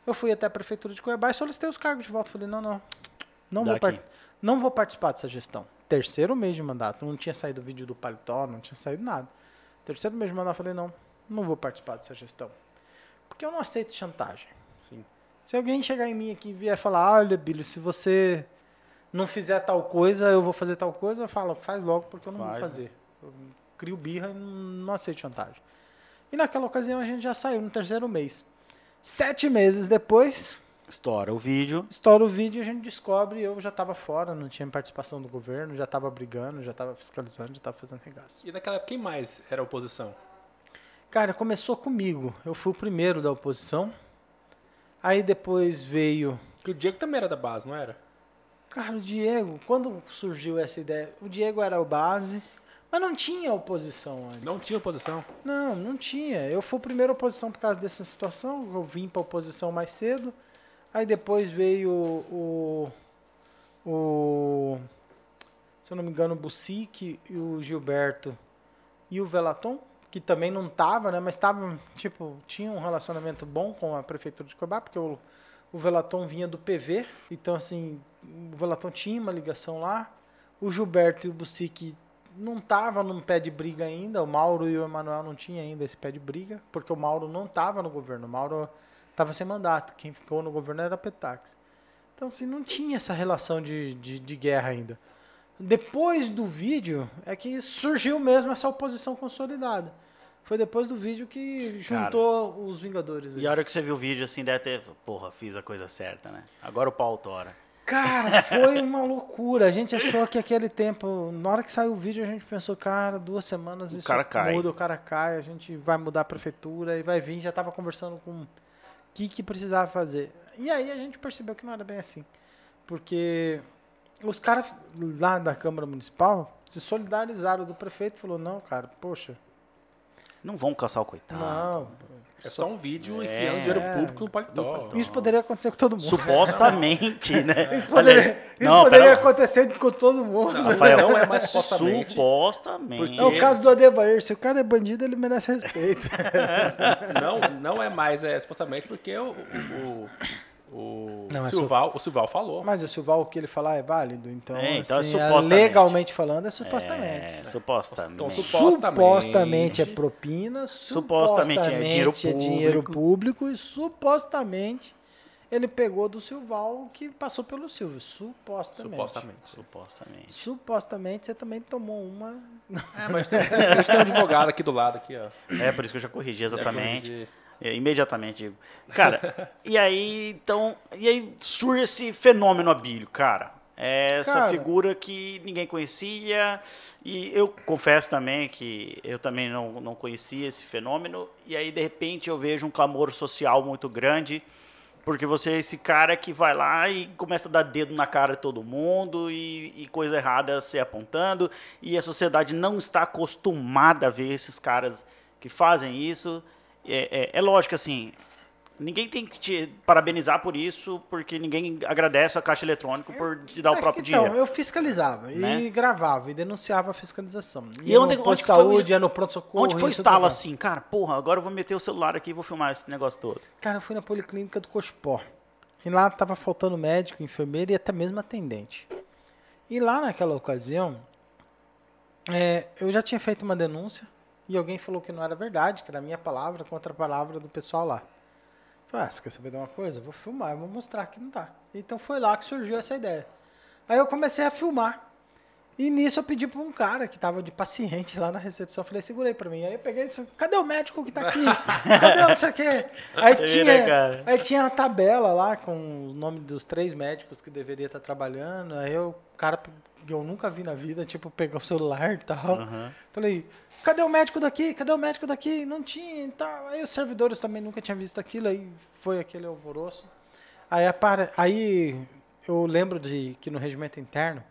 eu fui até a prefeitura de Cuiabá e solicitei os cargos de volta. Falei, não, não, não vou, Daqui. não vou participar dessa gestão. Terceiro mês de mandato, não tinha saído o vídeo do paletó, não tinha saído nada. Terceiro mês de mandato, falei, não, não vou participar dessa gestão. Porque eu não aceito chantagem. Sim. Se alguém chegar em mim aqui e vier falar, olha, Bílio, se você não fizer tal coisa, eu vou fazer tal coisa, eu falo, faz logo, porque eu não Faz, vou né? fazer. Eu crio birra e não aceito chantagem. E naquela ocasião a gente já saiu no terceiro mês. Sete meses depois, Estoura o vídeo. estoura o vídeo e a gente descobre, eu já estava fora, não tinha participação do governo, já estava brigando, já estava fiscalizando, já estava fazendo regaço. E naquela época, quem mais era oposição? Cara, começou comigo. Eu fui o primeiro da oposição. Aí depois veio Porque o Diego também era da base, não era? Cara, o Diego, quando surgiu essa ideia, o Diego era o base, mas não tinha oposição antes. Não tinha oposição. Não, não tinha. Eu fui a primeira oposição por causa dessa situação, eu vim para oposição mais cedo. Aí depois veio o, o se eu não me engano, o Bucic e o Gilberto e o Velaton, que também não tava, né, mas tava, tipo, tinha um relacionamento bom com a prefeitura de Cuiabá, porque o, o Velaton vinha do PV, então assim, o Velaton tinha uma ligação lá. O Gilberto e o Bucic não tava num pé de briga ainda, o Mauro e o Emanuel não tinham ainda esse pé de briga, porque o Mauro não tava no governo, o Mauro tava sem mandato, quem ficou no governo era a Petax. Então assim, não tinha essa relação de, de, de guerra ainda. Depois do vídeo é que surgiu mesmo essa oposição consolidada. Foi depois do vídeo que juntou os Vingadores. E a hora que você viu o vídeo, assim, deve ter. Porra, fiz a coisa certa, né? Agora o pau tora. Cara, foi uma loucura. A gente achou que aquele tempo, na hora que saiu o vídeo, a gente pensou, cara, duas semanas O isso cara cai. muda, o cara cai, a gente vai mudar a prefeitura e vai vir. Já tava conversando com que, que precisava fazer. E aí a gente percebeu que não era bem assim. Porque os caras lá da Câmara Municipal se solidarizaram do prefeito e falou, não, cara, poxa, Não vão caçar o coitado. não. É só um vídeo É. enfiando dinheiro público no paletó. Isso poderia acontecer com todo mundo. Supostamente, né? Isso poderia, Aliás, isso não, poderia pera- acontecer com todo mundo. Rafael, Não é mais supostamente. Supostamente. É o caso do Adevair. Se o cara é bandido, ele merece respeito. Não, não é mais, é supostamente porque o, o, o, Não, é Silval, o Silval falou. Mas o Silval, o que ele falar é válido. Então, É, então é assim, supostamente. legalmente falando, é supostamente. É, supostamente. Então, supo- Supostamente, supostamente. é propina, Supostamente supostamente, é dinheiro é dinheiro público. e supostamente ele pegou do Silval que passou pelo Silvio. Supostamente. Supostamente. Supostamente. Supostamente você também tomou uma. É, mas tem, tem- um advogado aqui do lado, aqui, ó. É por isso que eu já corrigi exatamente. De- É, imediatamente digo. Cara, e aí, então. E aí surge esse fenômeno Abílio, cara. É essa Cara. figura que ninguém conhecia. E eu confesso também que eu também não, não conhecia esse fenômeno. E aí, de repente, eu vejo um clamor social muito grande. Porque você é esse cara que vai lá e começa a dar dedo na cara de todo mundo e, e coisa errada se apontando. E a sociedade não está acostumada a ver esses caras que fazem isso. É, é, é lógico, assim, ninguém tem que te parabenizar por isso, porque ninguém agradece a Caixa Eletrônica por te dar o É, próprio então, dinheiro. eu fiscalizava Né? e gravava e denunciava a fiscalização. E Ia onde- no onde posto de que foi o- saúde, ia no pronto-socorro. Onde foi o estalo assim? Cara, porra, agora eu vou meter o celular aqui e vou filmar esse negócio todo. Cara, eu fui na policlínica do Cochipó. E lá tava faltando médico, enfermeiro e até mesmo atendente. E lá naquela ocasião, é, eu já tinha feito uma denúncia e alguém falou que não era verdade, que era a minha palavra contra a palavra do pessoal lá. Falei, ah, você quer saber de uma coisa? Vou filmar, vou mostrar que não tá. Então foi lá que surgiu essa ideia. Aí eu comecei a filmar. E nisso eu pedi para um cara que tava de paciente lá na recepção. Falei, segura aí para mim. Aí eu peguei e disse, cadê o médico que tá aqui? Cadê não sei o quê? Aí tinha, aí tinha a tabela lá com o nome dos três médicos que deveria estar trabalhando. Aí eu, o cara que eu nunca vi na vida, tipo, pegou o celular e tal. Uhum. Falei, cadê o médico daqui? Cadê o médico daqui? Não tinha e tal. Aí os servidores também nunca tinham visto aquilo, aí foi aquele alvoroço. Aí, aí eu lembro de que no regimento interno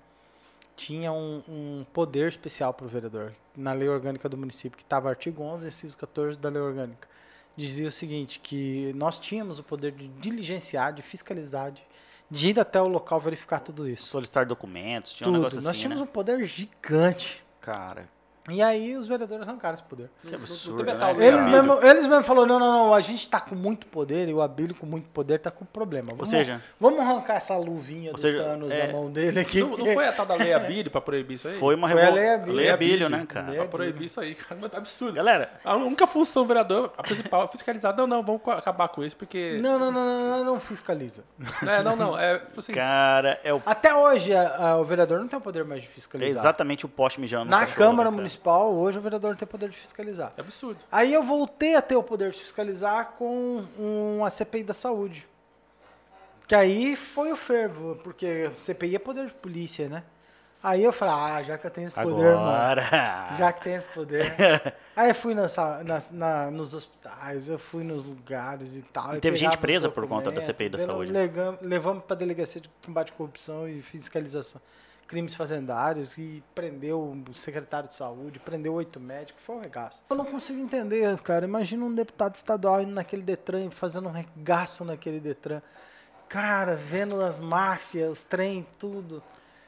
tinha um, um poder especial para o vereador. Na lei orgânica do município, que estava artigo 11, inciso 14 da lei orgânica. Dizia o seguinte, que nós tínhamos o poder de diligenciar, de fiscalizar, de de ir até o local verificar tudo isso. Solicitar documentos, tinha tudo. um negócio Nós assim, tínhamos né? um poder gigante. Cara, e aí os vereadores arrancaram esse poder. Que absurdo, né? eles, mesmo, eles mesmo falaram, não, não, não, a gente tá com muito poder e o Abílio com muito poder tá com problema. Vamos, Ou seja... Vamos arrancar essa luvinha do seja, Thanos é, na mão dele aqui. Não, não, foi a tal da lei Abílio pra proibir isso aí? Foi uma revolução. Foi a lei Abílio. Lei Abílio, né, cara? Lei pra proibir isso aí, cara. Tá absurdo. Galera... A única função do vereador, a principal, é fiscalizar. Não, não, vamos acabar com isso, porque... Não, não, não, não, não, não fiscaliza. É, não, não, é... Tipo assim, cara, é o... Até hoje a, a, o vereador não tem o poder mais de fiscalizar. É exatamente o poste mijando Na Câmara Municipal, hoje o vereador vereador ter poder de fiscalizar. É absurdo. Aí eu voltei a ter o poder de fiscalizar com um, a CPI da saúde. Que aí foi o fervo, porque CPI é poder de polícia, né? Aí eu falei, ah, já que eu tenho esse poder, Agora. mano. Já que tem esse poder. aí eu fui nessa, na, na, nos hospitais, eu fui nos lugares e tal. E teve gente presa por conta da CPI da saúde. Levamos pra delegacia de combate à corrupção e fiscalização crimes fazendários e prendeu o secretário de saúde, prendeu oito médicos, foi um regaço. Eu não consigo entender, cara. Imagina um deputado estadual indo naquele Detran, fazendo um regaço naquele Detran. Cara, vendo as máfias, os trem, tudo.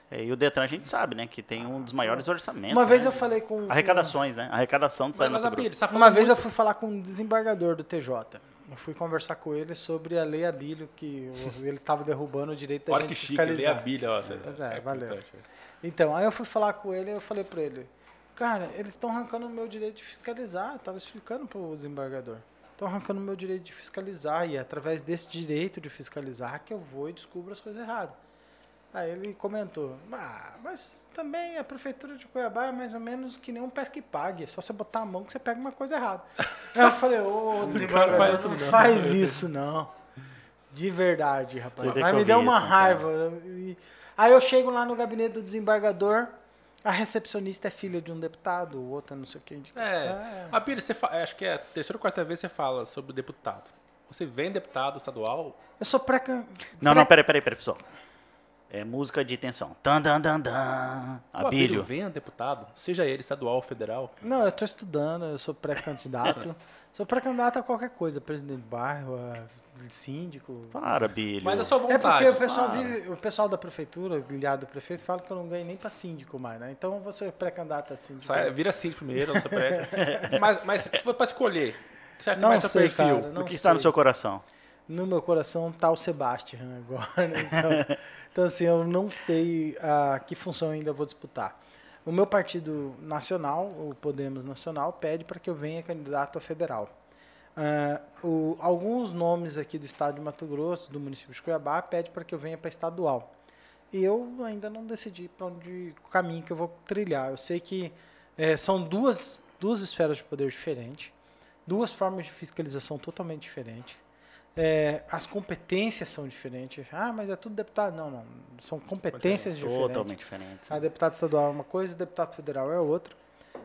É, e o Detran a gente sabe, né, que tem um dos maiores orçamentos. Uma vez né? eu falei com. Arrecadações, né? Arrecadação do Mas, mas, tá Uma vez eu fui falar com um desembargador do TJ. Eu fui conversar com ele sobre a lei Abílio, que ele estava derrubando o direito da Olha gente que chique, fiscalizar. lei Abílio, ó. Pois é, é valeu. Então, aí eu fui falar com ele e eu falei para ele, cara, eles estão arrancando o meu direito de fiscalizar. Estava explicando para o desembargador. Estão arrancando o meu direito de fiscalizar e é através desse direito de fiscalizar que eu vou e descubro as coisas erradas. Aí ele comentou, ah, mas também a prefeitura de Cuiabá é mais ou menos que nem um pesca e pague, é só você botar a mão que você pega uma coisa errada. Aí eu falei, ô, oh, não faz isso não. faz isso não. De verdade, rapaz. Mas me deu uma isso, raiva. Aí eu chego lá no gabinete do desembargador, a recepcionista é filha de um deputado, o outro é não sei quem. É. é. A Pires, você acho que é a terceira ou quarta vez que você fala sobre o deputado. Você vem deputado estadual? Eu sou pré... Não, pré... não, peraí, peraí, peraí, pessoal. É música de tensão. Tan, dan, dan, dan. Abílio. venha deputado, seja ele estadual ou federal. Não, eu estou estudando, eu sou pré-candidato. sou pré-candidato a qualquer coisa, presidente de bairro, síndico. Para, Bílio. Mas a sua vontade. É porque o pessoal, vive, o pessoal da prefeitura, ligado do prefeito, fala que eu não ganho nem para síndico mais, né? Então você pré-candidato a síndico. Sai, vira síndico primeiro, você pré mas, mas se for para escolher, você acha que não mais sei, seu perfil? Cara, o que sei. está no seu coração? No meu coração está o Sebastião agora, né? Então, então, assim, eu não sei a que função ainda vou disputar. O meu partido nacional, o Podemos Nacional, pede para que eu venha candidato a federal. Uh, o, alguns nomes aqui do estado de Mato Grosso, do município de Cuiabá, pede para que eu venha para estadual. E eu ainda não decidi para onde o caminho que eu vou trilhar. Eu sei que é, são duas, duas esferas de poder diferentes, duas formas de fiscalização totalmente diferentes. É, as competências são diferentes. Ah, mas é tudo deputado. Não, não. São competências diferentes. Totalmente diferentes. A deputado estadual é uma coisa, deputado federal é outra.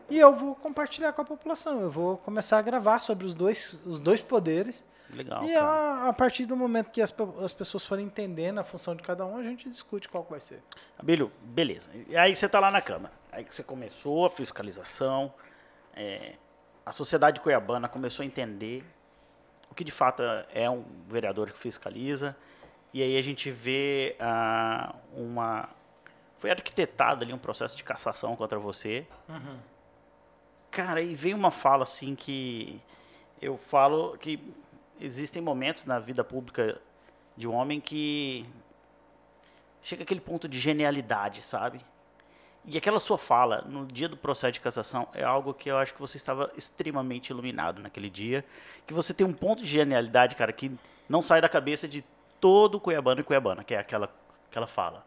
E eu vou compartilhar com a população. Eu vou começar a gravar sobre os dois, os dois poderes. Legal. E a, a, partir do momento que as, as pessoas forem entendendo a função de cada um, a gente discute qual vai ser. Abílio, beleza. E aí você está lá na Câmara. Aí que você começou a fiscalização. É, a sociedade cuiabana começou a entender o que de fato é um vereador que fiscaliza. E aí a gente vê ah, uma. Foi arquitetado ali um processo de cassação contra você. Uhum. Cara, e veio uma fala assim que eu falo que existem momentos na vida pública de um homem que chega aquele ponto de genialidade, sabe? E aquela sua fala no dia do processo de cassação é algo que eu acho que você estava extremamente iluminado naquele dia. Que você tem um ponto de genialidade, cara, que não sai da cabeça de todo cuiabano e cuiabana, que é aquela, aquela fala.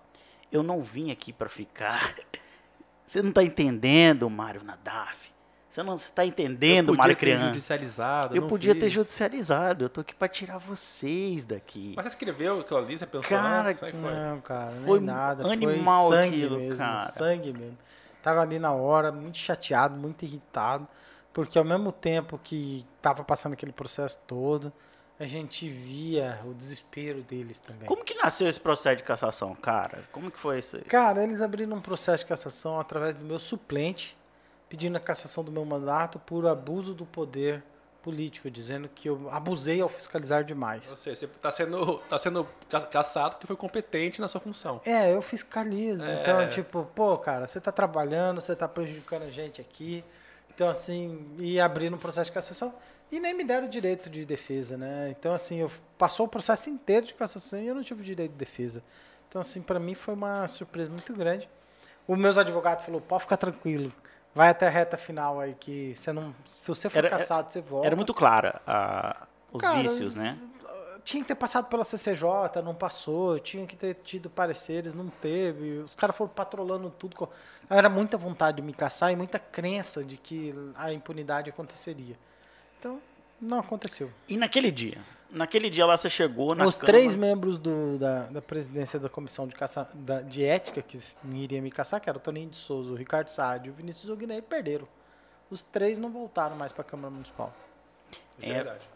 Eu não vim aqui para ficar. Você não está entendendo, Mário Nadaf. Você não está entendendo, Mário Criano. judicializado. Eu não podia ter fiz. judicializado. Eu tô aqui para tirar vocês daqui. Mas você escreveu aquilo ali, você pensou Cara, antes? É que foi? Não, cara, Foi nem nada. animal foi sangue aquilo, mesmo, cara. sangue mesmo. Tava ali na hora, muito chateado, muito irritado, porque ao mesmo tempo que tava passando aquele processo todo, a gente via o desespero deles também. Como que nasceu esse processo de cassação, cara? Como que foi isso aí? Cara, eles abriram um processo de cassação através do meu suplente, pedindo a cassação do meu mandato por abuso do poder político, dizendo que eu abusei ao fiscalizar demais. Ou seja, você está sendo, tá sendo ca- caçado porque foi competente na sua função. É, eu fiscalizo. É. Então, tipo, pô, cara, você tá trabalhando, você tá prejudicando a gente aqui. Então, assim, e abrindo um processo de cassação. E nem me deram direito de defesa, né? Então, assim, eu passou o processo inteiro de cassação e eu não tive direito de defesa. Então, assim, pra mim foi uma surpresa muito grande. Os meus advogados falou, pode ficar tranquilo. Vai até a reta final aí, que você não. Se você for Era- caçado, você volta. Era muito clara a- os Cara, vícios, né? tinha que ter passado pela CCJ, não passou, tinha que ter tido pareceres, não teve. Os caras foram patrolando tudo. Era muita vontade de me caçar e muita crença de que a impunidade aconteceria. Então, não aconteceu. E naquele dia? Naquele dia lá você chegou na Os Câmara- três membros do- da, da presidência da comissão de, caça, da- de ética que iria me caçar, que era o Toninho de Souza, o Ricardo Saad e o Vinícius Ognei, perderam. Os três não voltaram mais para a Câmara Municipal. Isso é, É. verdade.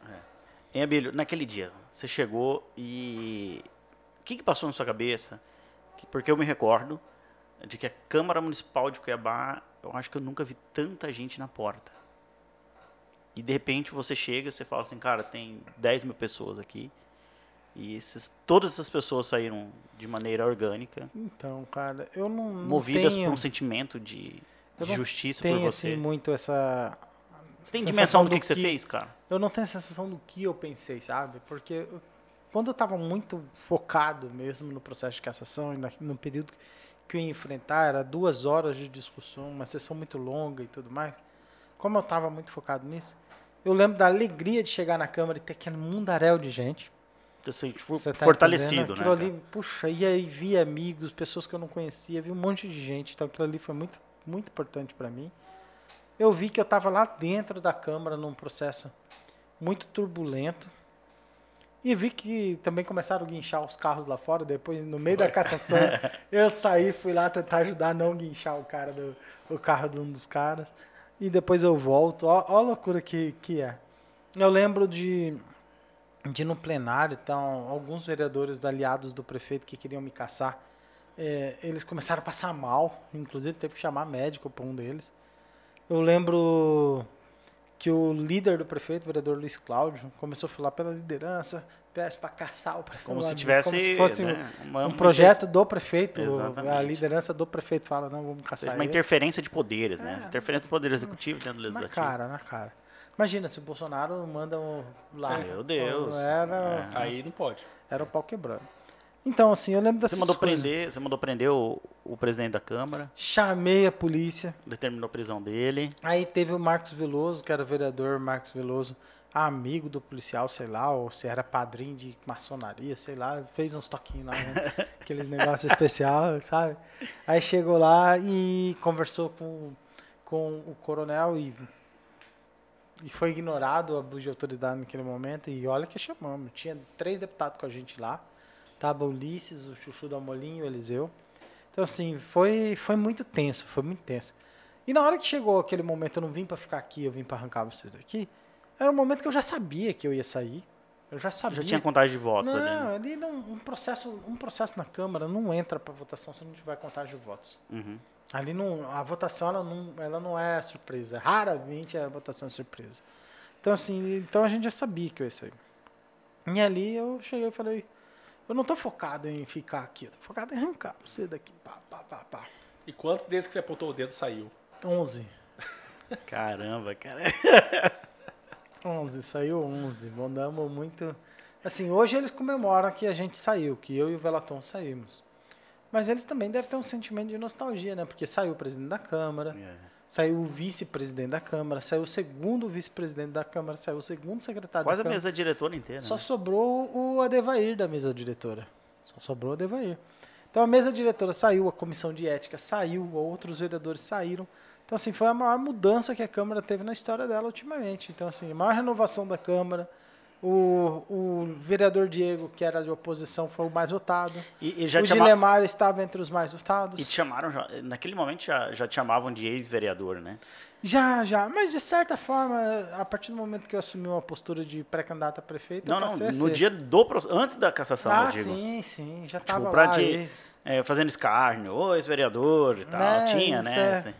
Hein, Abílio, naquele dia, você chegou e. O que, que passou na sua cabeça? Que- Porque eu me recordo de que a Câmara Municipal de Cuiabá, eu acho que eu nunca vi tanta gente na porta. E de repente você chega e você fala assim, cara, tem 10 mil pessoas aqui. E esses, todas essas pessoas saíram de maneira orgânica, Então, cara, eu não, movidas tenho, por um sentimento de, de justiça por tenho você. assim, muito essa. você tem dimensão do que, que você fez, cara? Eu não tenho a sensação do que eu pensei, sabe? Porque eu- quando eu estava muito focado mesmo no processo de cassação e no período que eu ia enfrentar, era duas horas de discussão, uma sessão muito longa e tudo mais. Como eu estava muito focado nisso, eu lembro da alegria de chegar na Câmara e ter aquele mundaréu de gente. Assim, for- Você tá fortalecido, né? Ali, puxa, e aí vi amigos, pessoas que eu não conhecia, vi um monte de gente. Então aquilo ali foi muito, muito importante para mim. Eu vi que eu estava lá dentro da Câmara num processo muito turbulento. E vi que também começaram a guinchar os carros lá fora. Depois, no meio da cassação, eu saí, fui lá tentar ajudar a não guinchar o, cara do, o carro de um dos caras. E depois eu volto. Ó a loucura que, que é. Eu lembro de de no plenário, então, alguns vereadores aliados do prefeito que queriam me caçar, eh, eles começaram a passar mal, inclusive teve que chamar médico para um deles. Eu lembro que o líder do prefeito, o vereador Luiz Cláudio, começou a falar pela liderança, peço para caçar o prefeito. Como se Como tivesse se fosse um- né, um uma projeto do prefeito, a Exatamente. liderança do prefeito fala, não, vamos Seja caçar uma ele. interferência de poderes, né? É. Interferência do poder executivo dentro do Na legislativo. cara, na cara. Imagina se o Bolsonaro manda um lá. Meu Deus. Era, É. Aí não pode. era o pau quebrando. Então, assim, eu lembro Você dessas mandou coisas. prender, você mandou prender o, o presidente da Câmara, Chamei a polícia. determinou a prisão dele. Aí teve o Marcos Veloso, que era o vereador Marcos Veloso, amigo do policial, sei lá, ou se era padrinho de maçonaria, sei lá, fez uns toquinhos lá, né? aqueles negócios especial, sabe? Aí chegou lá e conversou com, com o coronel e, e foi ignorado o abuso de autoridade naquele momento. E olha que chamamos, tinha três deputados com a gente lá, tava o Ulisses, o Chuchu da Molinho, o Eliseu. Então, assim, foi, foi muito tenso, foi muito tenso. E na hora que chegou aquele momento, eu não vim para ficar aqui, eu vim para arrancar vocês daqui, era um momento que eu já sabia que eu ia sair. Eu já sabia. Já tinha contagem de votos não, ali. né? ali não, um processo, um processo na Câmara não entra para votação se não tiver contagem de votos. Uhum. Ali não, a votação ela não, ela não é surpresa. Raramente a votação é surpresa. Então assim, então a gente já sabia que eu ia sair. E ali eu cheguei e falei, eu não tô focado em ficar aqui, eu tô focado em arrancar você daqui. Pá, pá, pá, pá. E quantos desde que você apontou o dedo saiu? 11. Caramba, cara. 11, saiu 11. Mandamos muito. Assim, hoje eles comemoram que a gente saiu, que eu e o Velaton saímos. Mas eles também devem ter um sentimento de nostalgia, né? Porque saiu o presidente da Câmara, É. saiu o vice-presidente da Câmara, saiu o segundo vice-presidente da Câmara, saiu o segundo secretário Quase da a Câmara. mesa diretora inteira. Só né? sobrou o Adevair da mesa diretora. Só sobrou o Adevair. Então a mesa diretora saiu, a comissão de ética saiu, outros vereadores saíram. Então, assim, foi a maior mudança que a Câmara teve na história dela ultimamente. Então, assim, a maior renovação da Câmara. O, o vereador Diego, que era de oposição, foi o mais votado. E, e já o Gilemar estava entre os mais votados. E te chamaram, já, naquele momento já, já te chamavam de ex-vereador, né? Já, já. Mas, de certa forma, a partir do momento que eu assumi uma postura de pré-candidato a prefeito, Não, não, no dia do antes da cassação, Ah, eu digo. sim, sim. Já Tipo, tava pra lá. de- É, fazendo escárnio, ô ex-vereador e tal, É, tinha, isso né? é. assim.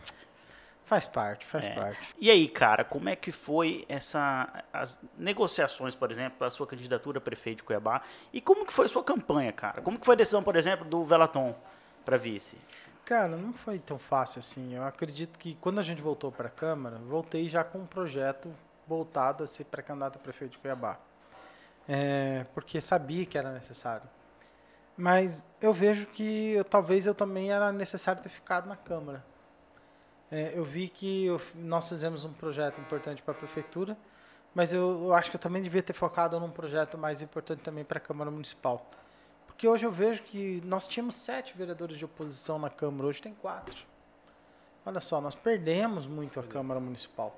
Faz parte, faz É. parte. E aí, cara, como é que foi essa as negociações, por exemplo, para a sua candidatura a prefeito de Cuiabá? E como que foi a sua campanha, cara? Como que foi a decisão, por exemplo, do Velaton para vice? Cara, não foi tão fácil assim. Eu acredito que quando a gente voltou para a Câmara, voltei já com um projeto voltado a ser pré-candidato a prefeito de Cuiabá. É, porque sabia que era necessário. Mas eu vejo que eu- talvez eu também era necessário ter ficado na Câmara. É, eu vi que eu- nós fizemos um projeto importante para a Prefeitura, mas eu, eu acho que eu também devia ter focado num projeto mais importante também para a Câmara Municipal. Porque hoje eu vejo que nós tínhamos sete vereadores de oposição na Câmara, hoje tem quatro. Olha só, nós perdemos muito a Câmara Municipal.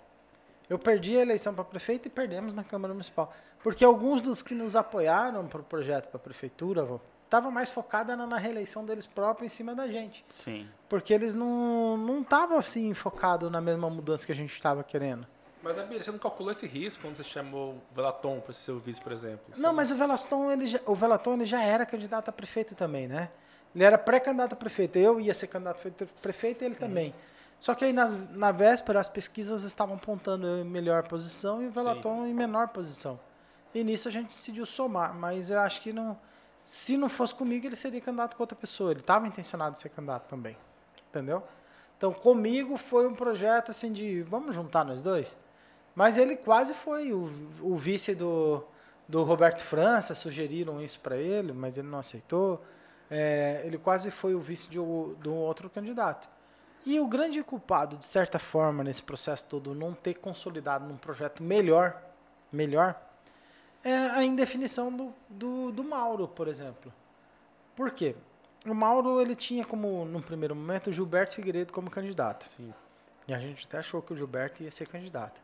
Eu perdi a eleição para prefeito e perdemos na Câmara Municipal. Porque alguns dos que nos apoiaram para o projeto para a prefeitura estavam mais focados na, na reeleição deles próprios em cima da gente. Sim. Porque eles não não estavam assim focados na mesma mudança que a gente estava querendo. Mas, Abílio, você não calculou esse risco quando você chamou o Velaton para ser seu vice, por exemplo? Não, mas o Velaston, ele já, o Velaton ele já era candidato a prefeito também, né? Ele era pré-candidato a prefeito. Eu ia ser candidato a prefeito e ele também. Só que aí nas, na véspera as pesquisas estavam apontando eu em melhor posição e o Velaton em menor posição. E nisso a gente decidiu somar, mas eu acho que não, se não fosse comigo ele seria candidato com outra pessoa. Ele estava intencionado a ser candidato também, entendeu? Então comigo foi um projeto assim de vamos juntar nós dois. Mas ele quase foi o, o vice do, do Roberto França, sugeriram isso para ele, mas ele não aceitou. É, ele quase foi o vice de, de um outro candidato. E o grande culpado, de certa forma, nesse processo todo, não ter consolidado num projeto melhor, melhor, é a indefinição do, do, do Mauro, por exemplo. Por quê? O Mauro ele tinha como, num primeiro momento, o Gilberto Figueiredo como candidato. Sim. E a gente até achou que o Gilberto ia ser candidato.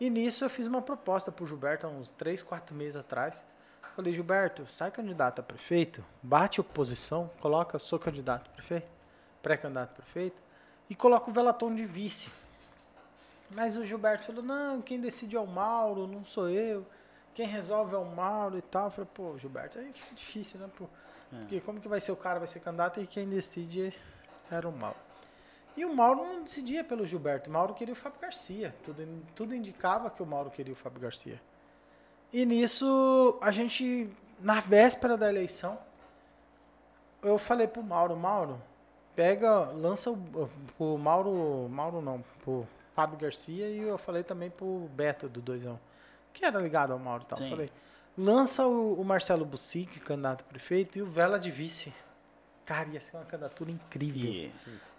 E nisso eu fiz uma proposta para o Gilberto há uns 3, 4 meses atrás. Falei, Gilberto, sai candidato a prefeito, bate oposição, coloca, sou candidato a prefeito, pré-candidato a prefeito, e coloca o Velaton de vice. Mas o Gilberto falou, não, quem decide é o Mauro, não sou eu. Quem resolve é o Mauro e tal. Eu falei, pô, Gilberto, aí fica difícil, né? Pô? Porque como que vai ser o cara, vai ser candidato e quem decide era o Mauro. E o Mauro não decidia pelo Gilberto, o Mauro queria o Fábio Garcia. Tudo, tudo indicava que o Mauro queria o Fábio Garcia. E nisso, a gente, na véspera da eleição, eu falei pro Mauro, Mauro, pega, lança o, o Mauro, Mauro não, pro Fábio Garcia e eu falei também pro Beto do Doisão, que era ligado ao Mauro e tal. Sim. Falei, lança o, o Marcelo Bussic, candidato a prefeito, e o Vela de vice. Cara, ia ser uma candidatura incrível.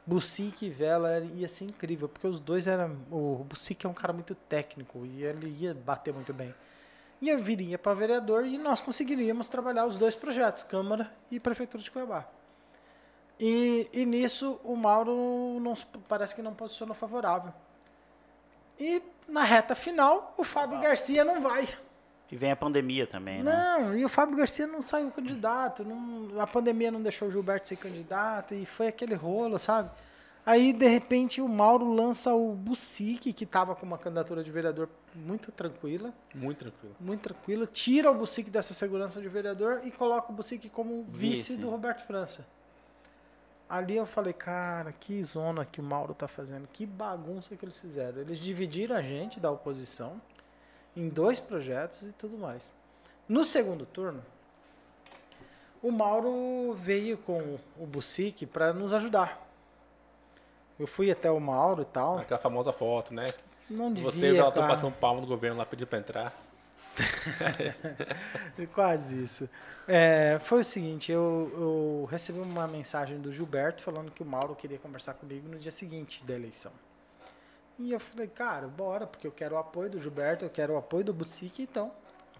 Bussic e Vela ia ser incrível, porque os dois eram. O Bussic é um cara muito técnico e ele ia bater muito bem. E eu viria para vereador e nós conseguiríamos trabalhar os dois projetos, Câmara e Prefeitura de Cuiabá. E, e nisso o Mauro não, parece que não posicionou favorável. E na reta final, o Fábio Garcia não vai. e vem a pandemia também, né? Não, e o Fábio Garcia não saiu candidato. não- a pandemia não deixou o Gilberto ser candidato e foi aquele rolo, sabe? Aí, de repente, o Mauro lança o Bussic, que estava com uma candidatura de vereador muito tranquila, Muito tranquilo. muito tranquila, tira o Bussic dessa segurança de vereador e coloca o Bussic como vice, Vice. do Roberto França. Ali eu falei, cara, que zona que o Mauro tá fazendo, que bagunça que eles fizeram. Eles dividiram a gente da oposição em dois projetos e tudo mais. No segundo turno, o Mauro veio com o Bussic para nos ajudar. Eu fui até o Mauro e tal. Aquela famosa foto, né? Não devia, Você e o cara. batendo palma no governo lá, pediu pra entrar. Quase isso. É, foi o seguinte, eu, eu recebi uma mensagem do Gilberto falando que o Mauro queria conversar comigo no dia seguinte da eleição. E eu falei, cara, bora, porque eu quero o apoio do Gilberto, eu quero o apoio do Bucique, então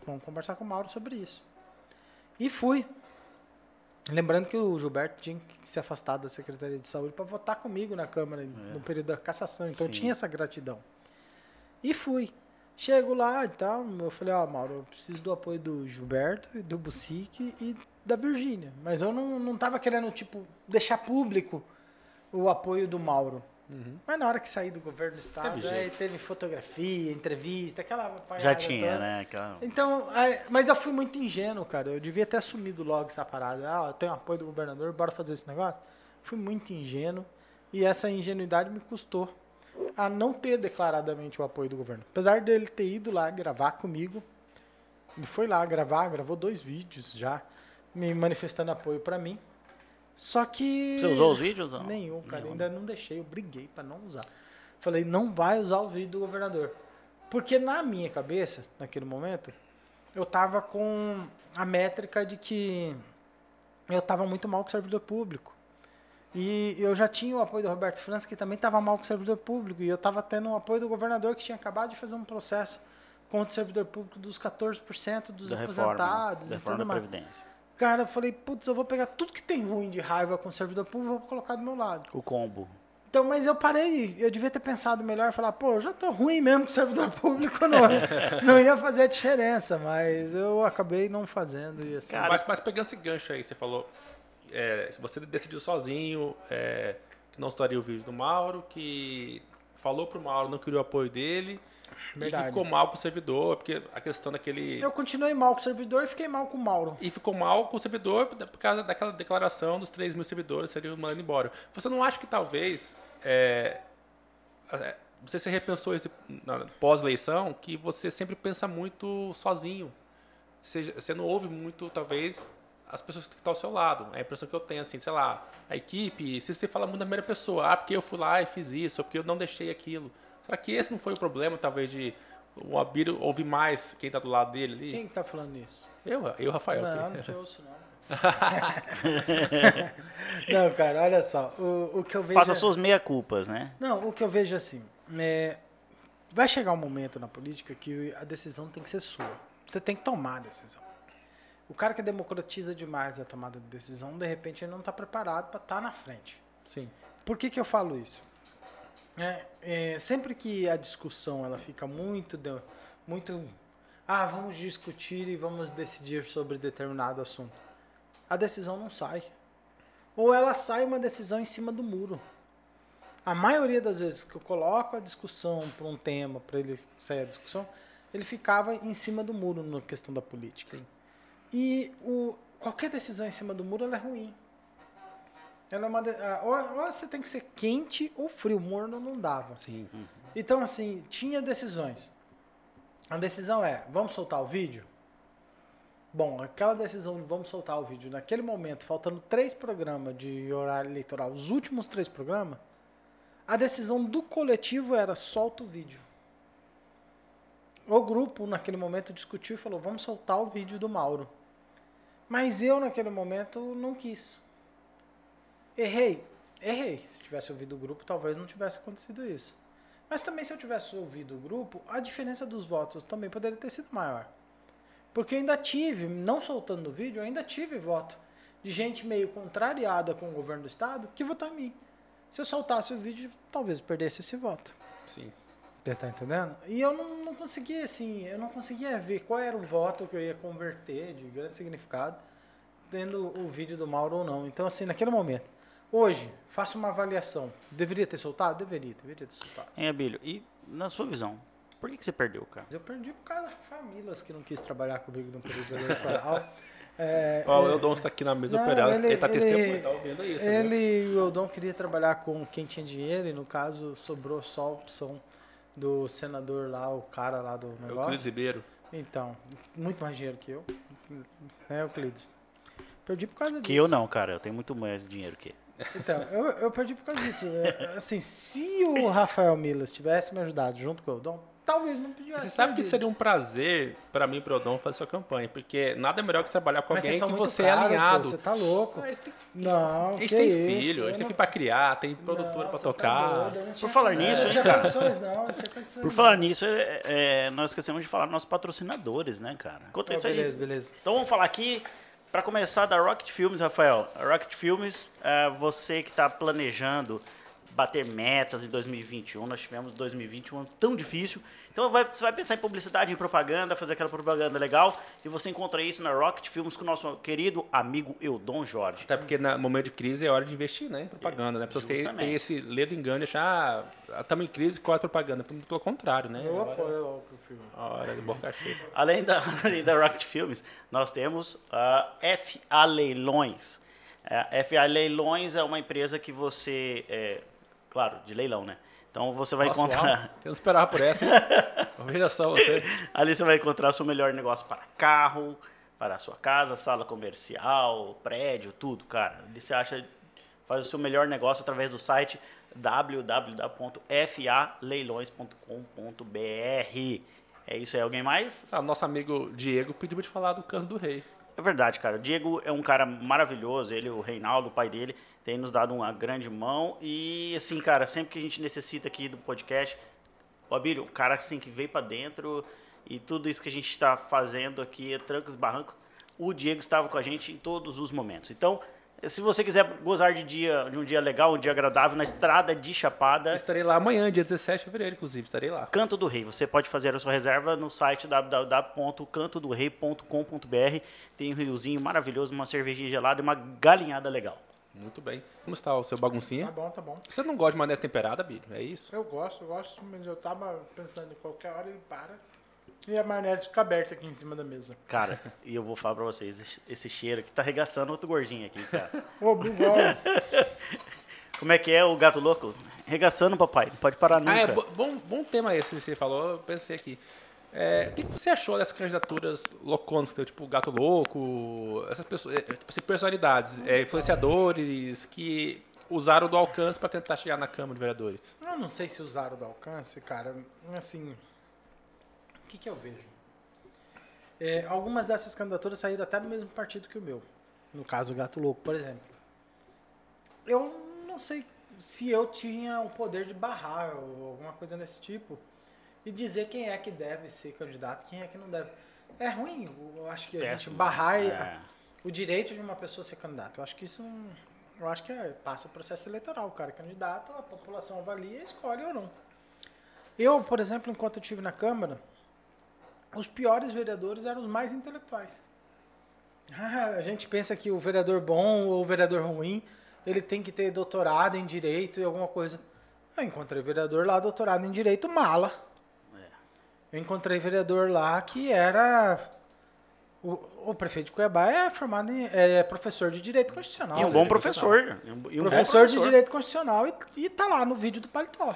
vamos conversar com o Mauro sobre isso. E fui. Lembrando que o Gilberto tinha que se afastar da Secretaria de Saúde para votar comigo na Câmara no período da cassação. Então Sim. tinha essa gratidão. E fui. Chego lá e tal, eu falei, ó, Mauro, eu preciso do apoio do Gilberto, do Bucique e da Virgínia. Mas eu não, não tava querendo, tipo, deixar público o apoio do Mauro. Mas na hora que saí do governo do estado, Teve aí teve fotografia, entrevista, aquela Já apagada tinha, toda. né? Aquela... Então, aí- mas eu fui muito ingênuo, cara. Eu devia ter assumido logo essa parada. Ah, eu tenho apoio do governador, bora fazer esse negócio. Fui muito ingênuo e essa ingenuidade me custou a não ter declaradamente o apoio do governo. Apesar dele ter ido lá gravar comigo, ele foi lá gravar, gravou dois vídeos já, me manifestando apoio pra mim. Só que. Você usou os vídeos ou não? Nenhum, cara. Nenhum. Ainda não deixei, eu briguei pra não usar. Falei, não vai usar o vídeo do governador. Porque na minha cabeça, naquele momento, eu tava com a métrica de que eu tava muito mal com o servidor público. E eu já tinha o apoio do Roberto França, que também estava mal com o servidor público. E eu estava tendo o apoio do governador, que tinha acabado de fazer um processo contra o servidor público dos 14% dos da reforma, aposentados da e reforma tudo da mais. Previdência. Cara, eu falei, putz, eu vou pegar tudo que tem ruim de raiva com o servidor público e vou colocar do meu lado. O combo. Então, mas eu parei, eu devia ter pensado melhor, falar, pô, eu já tô ruim mesmo com o servidor público, não, não ia fazer a diferença, mas eu acabei não fazendo e assim. Cara, mas, mas pegando esse gancho aí, você falou é, que você decidiu sozinho é, que não estaria o vídeo do Mauro, que falou pro Mauro, não queria o apoio dele, e Verdade. que ficou mal com o servidor, porque a questão daquele... Eu continuei mal com o servidor e fiquei mal com o Mauro. E ficou mal com o servidor por causa daquela declaração dos 3 mil servidores seriam mandando embora. Você não acha que talvez é, é, você se repensou pós-eleição, que você sempre pensa muito sozinho? Você, você não ouve muito, talvez, as pessoas que estão ao seu lado. É a impressão que eu tenho, assim, sei lá, a equipe, se você fala muito da primeira pessoa, ah, porque eu fui lá e fiz isso, ou porque eu não deixei aquilo. Será que esse não foi o problema, talvez, de o Abiro ouvir mais quem está do lado dele ali? Quem que tá falando isso? Eu, eu, Rafael. não, não te ouço, não. não, cara, olha só. O, o que eu vejo. Faça é- suas meia-culpas, né? Não, o que eu vejo assim, é, vai chegar um momento na política que a decisão tem que ser sua. Você tem que tomar a decisão. O cara que democratiza demais a tomada de decisão, de repente ele não está preparado para estar na frente. Sim. Por que, que eu falo isso? É, é, sempre que a discussão ela fica muito, de- muito, ah, vamos discutir e vamos decidir sobre determinado assunto, a decisão não sai. Ou ela sai uma decisão em cima do muro. A maioria das vezes que eu coloco a discussão para um tema, para ele sair a discussão, ele ficava em cima do muro na questão da política. E o, qualquer decisão em cima do muro ela é ruim. Ela é uma de- ou, ou você tem que ser quente ou frio, morno não dava. Sim. Então, assim, tinha decisões. A decisão é, vamos soltar o vídeo? Bom, aquela decisão de vamos soltar o vídeo naquele momento, faltando três programas de horário eleitoral, os últimos três programas, a decisão do coletivo era solta o vídeo. O grupo, naquele momento, discutiu e falou, vamos soltar o vídeo do Mauro. Mas eu, naquele momento, não quis. Errei. Errei. Se tivesse ouvido o grupo, talvez não tivesse acontecido isso. Mas também, se eu tivesse ouvido o grupo, a diferença dos votos também poderia ter sido maior. Porque eu ainda tive, não soltando o vídeo, eu ainda tive voto de gente meio contrariada com o governo do estado que votou em mim. Se eu soltasse o vídeo, talvez perdesse esse voto. Sim. Você tá entendendo? E eu não, não conseguia, assim, eu não conseguia ver qual era o voto que eu ia converter de grande significado, tendo o vídeo do Mauro ou não. Então, assim, naquele momento. Hoje, faço uma avaliação. Deveria ter soltado? Deveria, deveria ter soltado. Hein, Abílio? E na sua visão, por que, que você perdeu, cara? Eu perdi por causa da famílias que não quis trabalhar comigo no período eleitoral. É, Ó, o é, Eldon está aqui na mesa operária, ele, ele- tá ele- testemunhando, tá ouvindo isso. né? Ele e o Eldon queria trabalhar com quem tinha dinheiro e no caso sobrou só a opção do senador lá, o cara lá do negócio. Euclides Ribeiro. Então, muito mais dinheiro que eu. Né, Euclides? Perdi por causa disso. Que eu não, cara. Eu tenho muito mais dinheiro que ele. Então, eu, eu perdi por causa disso. É, Assim, se o Rafael Milas tivesse me ajudado junto com o Eldon, talvez não pediu Você sabe que seria um prazer pra mim e pro Odon fazer sua campanha, porque nada melhor que trabalhar com Mas alguém que você caro, é alinhado. Pô, você tá louco. A gente tem, Não, a gente que tem isso, filho, a eu gente tem não- filho pra criar, tem produtora você tá tocar. não tinha- falar nisso, não tinha condições, não, não tinha condições. Por falar nisso, é- é, nós esquecemos de falar dos nossos patrocinadores, né, cara? Enquanto não. isso, a gente- beleza, beleza. Então vamos falar aqui, para começar, da Rocket Filmes, Rafael. A Rocket Filmes, é, você que está planejando bater metas em 2021, nós tivemos 2021 tão difícil. Então vai- você vai pensar em publicidade, em propaganda, fazer aquela propaganda legal, e você encontra isso na Rocket Filmes com o nosso querido amigo Eudon Jorge. Até porque no momento de crise é hora de investir né, em propaganda, né? As pessoas têm, esse ledo engano de achar, ah, estamos em crise, corta propaganda. Pelo contrário, né? Eu apoio o filme. A hora de boca cheia. Além da, além da Rocket Filmes, nós temos a FA Leilões. É, A FA Leilões é uma empresa que você, é, claro, de leilão, né? Então você vai Nossa, encontrar, uau, eu não esperava por essa, hein? Veja só você. ali você vai encontrar o seu melhor negócio para carro, para a sua casa, sala comercial, prédio, tudo, cara. Ali você acha, faz o seu melhor negócio através do site www.faleilões.com.br. É isso aí, alguém mais? Ah, nosso amigo Diego pediu pra te falar do Canto do Rei. É verdade, cara. O Diego é um cara maravilhoso. Ele, o Reinaldo, o pai dele, tem nos dado uma grande mão. E, assim, cara, sempre que a gente necessita aqui do podcast, o Abílio, um cara assim que veio pra dentro e tudo isso que a gente está fazendo aqui é trancos e barrancos. O Diego estava com a gente em todos os momentos. Então, se você quiser gozar de, dia, de um dia legal, um dia agradável, na estrada de Chapada, Estarei lá amanhã, dia 17 de fevereiro, inclusive, estarei lá. Canto do Rei. Você pode fazer a sua reserva no site www.cantodorei.com.br. Tem um riozinho maravilhoso, uma cervejinha gelada e uma galinhada legal. Muito bem. Como está o seu baguncinha? Tá bom, tá bom. Você não gosta de maionese temperada, Bilho? É isso? Eu gosto, eu gosto, mas eu tava pensando em qualquer hora ele para. E a maionese fica aberta aqui em cima da mesa. Cara, e eu vou falar pra vocês, esse- cheiro aqui tá arregaçando outro gordinho aqui, cara. Ô, obrigado. Como é que é o gato louco? Arregaçando, papai. Não pode parar nunca. Ah, é bo- bom, bom tema esse que você falou, eu pensei aqui. É, o que você achou dessas candidaturas louconas, tipo Gato Louco, essas pessoas, é, tipo assim, personalidades, é, influenciadores que usaram do alcance para tentar chegar na Câmara de Vereadores? Eu não sei se usaram do alcance, cara. Assim, o que, que eu vejo? É, algumas dessas candidaturas saíram até do mesmo partido que o meu. No caso, o Gato Louco, por exemplo. Eu não sei se eu tinha o poder de barrar ou alguma coisa desse tipo e dizer quem é que deve ser candidato, quem é que não deve. É ruim, eu acho que a gente Péssimo. barrar É. o direito de uma pessoa ser candidata. Eu acho que isso eu acho que é, passa o processo eleitoral. O cara é candidato, a população avalia e escolhe ou não. Eu, por exemplo, enquanto eu estive na Câmara, os piores vereadores eram os mais intelectuais. Ah, a gente pensa que o vereador bom ou o vereador ruim, ele tem que ter doutorado em direito e alguma coisa. Eu encontrei vereador lá, doutorado em direito, mala. Eu encontrei vereador lá que era. O, o prefeito de Cuiabá é formado em. é professor de direito constitucional. E um bom professor. E um, e um bom professor de direito constitucional e, e tá lá no vídeo do paletó.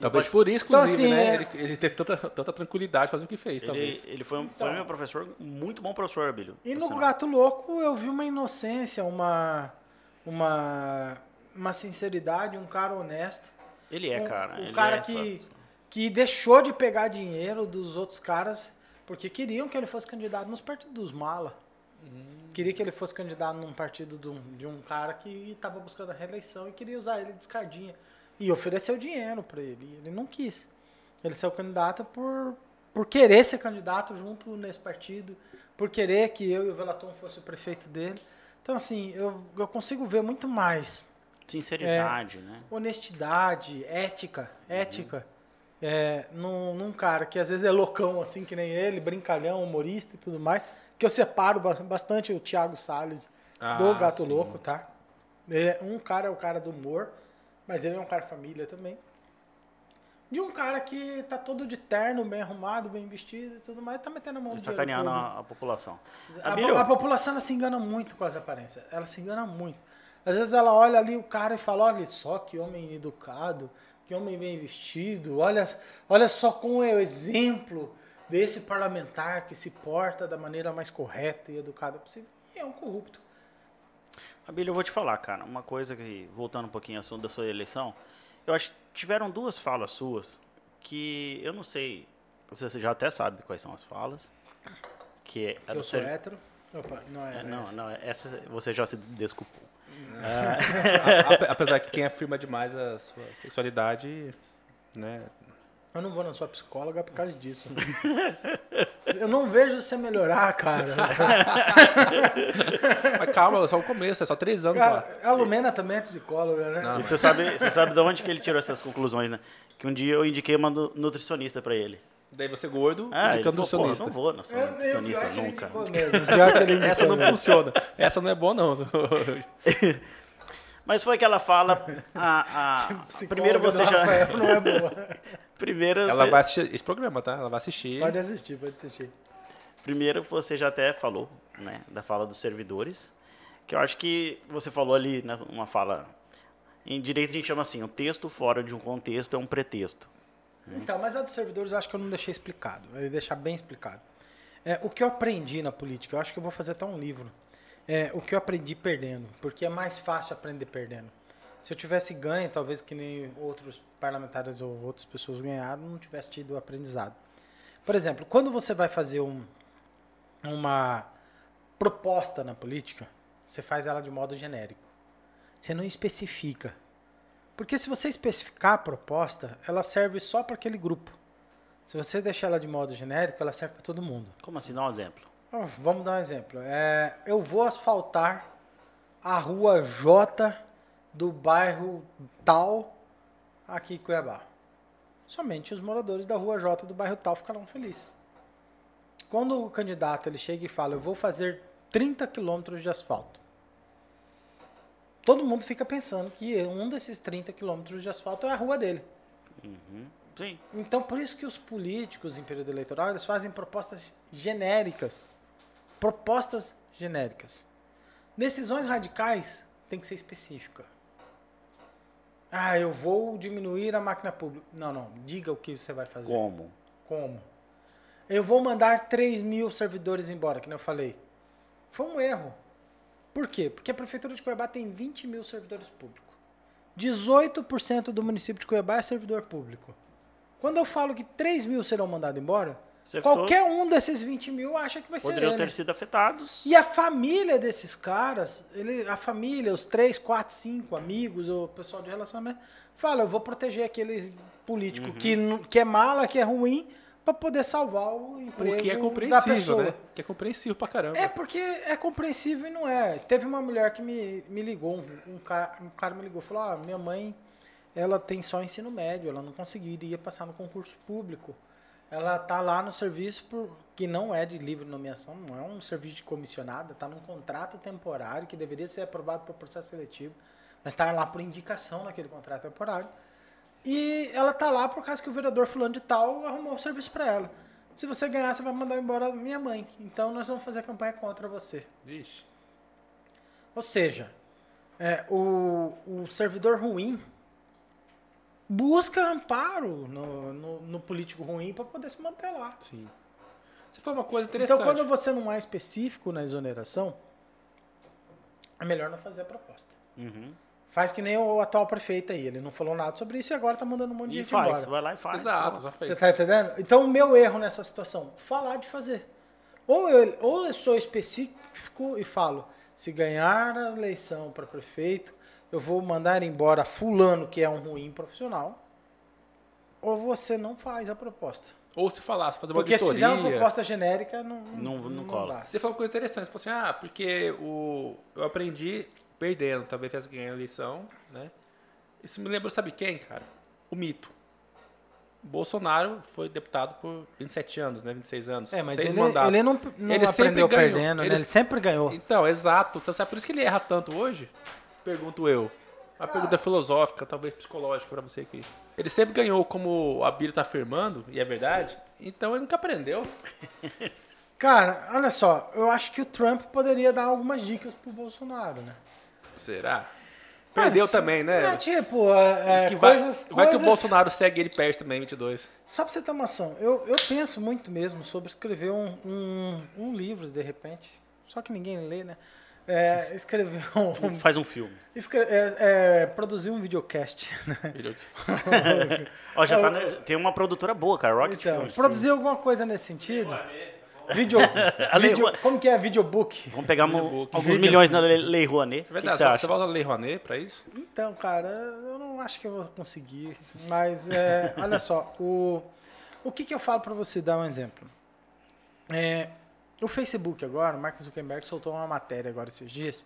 Talvez por isso, Então, assim, né? é- Ele, ele teve tanta, tanta tranquilidade de fazer o que fez, Ele, talvez. ele foi, um- foi Então. meu professor, muito bom professor, Abílio. E no sinal. Gato Louco eu vi uma inocência, uma, uma, uma sinceridade, um cara honesto. Ele é, um, cara. um ele cara é que, essa- que deixou de pegar dinheiro dos outros caras porque queriam que ele fosse candidato nos partidos dos mala. Queria que ele fosse candidato num partido de um, de um cara que estava buscando a reeleição e queria usar ele de escadinha. E ofereceu dinheiro para ele. Ele não quis. Ele saiu candidato por, por querer ser candidato junto nesse partido, por querer que eu e o Velaton fosse o prefeito dele. Então, assim, eu, eu consigo ver muito mais Sinceridade, né? honestidade, ética, ética, é, num, num cara que às vezes é loucão, assim, que nem ele, brincalhão, humorista e tudo mais, que eu separo ba- bastante o Thiago Salles do Ah, Gato sim. Louco, tá? É, um cara é o cara do humor, mas ele é um cara família também. De um cara que tá todo de terno, bem arrumado, bem vestido e tudo mais, tá metendo a mão E no dinheiro sacaneando a, a população. A, Abílio, a população ela se engana muito com as aparências. Ela se engana muito. Às vezes ela olha ali o cara e fala: olha só que homem educado, que homem bem vestido, olha, olha só como é o exemplo desse parlamentar que se porta da maneira mais correta e educada possível. E é um corrupto. Abílio, eu vou te falar, cara, uma coisa que, voltando um pouquinho ao assunto da sua eleição, eu acho que tiveram duas falas suas que eu não sei você já até sabe quais são as falas. Que é Que eu sou ser- hétero. Opa, não é. É, não, essa. não, essa você já se desculpou. A- ape- Apesar que quem afirma demais a sua sexualidade, né? Eu não vou na sua psicóloga por causa disso. eu não vejo você melhorar, cara. Mas calma, é só o começo, é só três anos lá. cara a Lumena também é psicóloga, né? Não. E você sabe, você sabe de onde que ele tirou essas conclusões, né? Que um dia eu indiquei uma nu- nutricionista pra ele. Daí você gordo, Ah, indicando falou, pô, nutricionista. não vou no É, é, o nutricionista pior que ele nunca. mesmo. Essa não mesmo. funciona. Essa não é boa, não. Mas foi que ela fala. A, a- Psicóloga primeiro você já. Rafael não é boa. Primeiro, Ela você, vai assistir esse programa, tá? Ela vai assistir. Pode assistir, pode assistir. primeiro você já até falou, né? Da fala dos servidores. Que eu acho que você falou ali, né, uma fala. Em direito a gente chama assim: um texto fora de um contexto é um pretexto. Então, mas a dos servidores eu acho que eu não deixei explicado. Eu ia deixar bem explicado. É, o que eu aprendi na política, eu acho que eu vou fazer até um livro. É, o que eu aprendi perdendo, porque é mais fácil aprender perdendo. Se eu tivesse ganho, talvez que nem outros parlamentares ou outras pessoas ganharam, não tivesse tido aprendizado. Por exemplo, quando você vai fazer um, uma proposta na política, você faz ela de modo genérico. Você não especifica. Porque se você especificar a proposta, ela serve só para aquele grupo. Se você deixar ela de modo genérico, ela serve para todo mundo. Como assim? Dá um exemplo. Vamos dar um exemplo. É, eu vou asfaltar a rua J do bairro tal aqui em Cuiabá. Somente os moradores da rua J do bairro tal ficarão felizes. Quando o candidato ele chega e fala, eu vou fazer 30 quilômetros de asfalto. Todo mundo fica pensando que um desses 30 quilômetros de asfalto é a rua dele. Sim. Então, por isso que os políticos em período eleitoral eles fazem propostas genéricas. Propostas genéricas. Decisões radicais tem que ser específica. Ah, eu vou diminuir a máquina pública. Não, não. Diga o que você vai fazer. Como? Como? Eu vou mandar 3 mil servidores embora, que nem eu falei. Foi um erro. Por quê? Porque a Prefeitura de Cuiabá tem 20 mil servidores públicos. 18% do município de Cuiabá é servidor público. Quando eu falo que 3 mil serão mandados embora, Você qualquer um desses 20 mil acha que vai ser Poderiam ele. ter sido afetados. E a família desses caras, ele, a família, os três, quatro, cinco amigos, o pessoal de relacionamento, fala, eu vou proteger aquele político que, não- que é mala, que é ruim, para poder salvar o emprego O que é da compreensível, pessoa. né? Que é compreensível pra caramba. É porque é compreensível e não é. Teve uma mulher que me, me ligou, um, um, cara, um cara me ligou, falou, ah, minha mãe, ela tem só ensino médio, ela não conseguiria passar no concurso público. Ela tá lá no serviço por, que não é de livre nomeação, não é um serviço de comissionada, tá num contrato temporário que deveria ser aprovado por processo seletivo, mas está lá por indicação naquele contrato temporário. E ela tá lá por causa que o vereador fulano de tal arrumou o serviço para ela. Se você ganhar, você vai mandar embora minha mãe. Então nós vamos fazer campanha contra você. Vixe. Ou seja, é, o, o servidor ruim busca amparo no, no, no político ruim para poder se manter lá. Sim. Você falou uma coisa interessante. Então, quando você não é específico na exoneração, é melhor não fazer a proposta. Uhum. Faz que nem o atual prefeito aí. Ele não falou nada sobre isso e agora tá mandando um monte de E gente faz, embora. vai lá e faz. Exato, pô. só Você fez. tá entendendo? Então, o meu erro nessa situação, falar de fazer. Ou eu, ou eu sou específico e falo, se ganhar a eleição para prefeito, eu vou mandar embora fulano que é um ruim profissional, ou você não faz a proposta. Ou se falasse, fazer uma Porque se fizer uma auditoria. proposta genérica, não, Não- não cola. dá. Você falou uma coisa interessante. Você falou assim, ah, porque o, eu aprendi perdendo, talvez tivesse ganhado a eleição, né? Isso me lembrou, sabe quem, cara? O mito. Bolsonaro foi deputado por 27 anos, né? 26 anos. É, mas seis ele, mandatos. ele não, não Ele sempre aprendeu ganhou. perdendo, Ele- né? Ele sempre ganhou. Então, exato. Então, sabe por isso que ele erra tanto hoje? Pergunto eu. Uma pergunta filosófica, talvez psicológica pra você aqui. Ele sempre ganhou, como a Bíblia tá afirmando, e é verdade, então ele nunca aprendeu. Cara, olha só, eu acho que o Trump poderia dar algumas dicas pro Bolsonaro, né? Será? Perdeu Mas, também, né? É, tipo, é, é, que vai, coisas, vai que o Bolsonaro segue ele perto também, 22. Só pra você ter uma noção, eu, eu penso muito mesmo sobre escrever um, um, um livro, de repente, só que ninguém lê, né? É, escreveu. um- Faz um filme. escre- é, é, produziu um videocast. né? Ele- Ó, já tá na- tem uma produtora boa, cara, Rocket Então, Films. produziu alguma coisa nesse sentido? Video, Lei video, Rouanet. como que é videobook? Vamos pegar Videobook. alguns milhões na Le- Lei Rouanet. O É que, verdade, que você acha? você volta a Lei Rouanet pra isso? Então, cara, eu não acho que eu vou conseguir. Mas, é, olha só, o, o que, que eu falo para você dar um exemplo? É, o Facebook agora, o Mark Zuckerberg soltou uma matéria agora esses dias,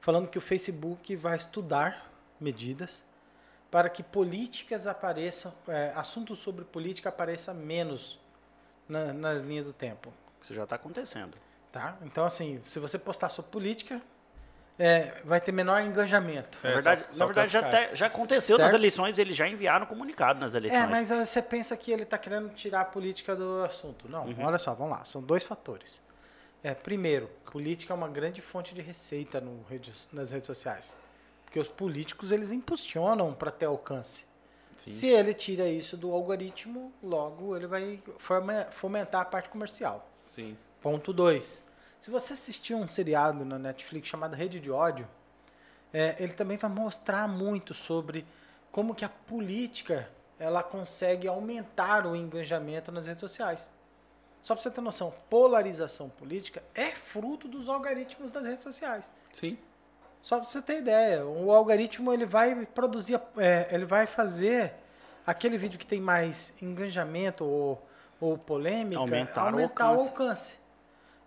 falando que o Facebook vai estudar medidas para que políticas apareçam, é, assuntos sobre política apareçam menos na- nas linhas do tempo. Isso já tá acontecendo. Tá? Então, assim, se você postar sobre política, é, vai ter menor engajamento. Na É, verdade, só- na só verdade já, já aconteceu nas Certo. eleições, eles já enviaram comunicado nas eleições. É, mas você pensa que ele está querendo tirar a política do assunto. Não, olha só, vamos lá. São dois fatores. É, primeiro, política é uma grande fonte de receita no nas redes sociais. Porque os políticos, eles impulsionam para ter alcance. Se ele tira isso do algoritmo, logo ele vai fomentar a parte comercial. Sim. Ponto 2. Se você assistir um seriado na Netflix chamado Rede de Ódio, é, ele também vai mostrar muito sobre como que a política ela consegue aumentar o engajamento nas redes sociais. Só para você ter noção, polarização política é fruto dos algoritmos das redes sociais. Sim. Só para você ter ideia, o algoritmo ele vai produzir, é, ele vai fazer aquele vídeo que tem mais engajamento ou, ou polêmica, Aumentar o aumentar o alcance. alcance.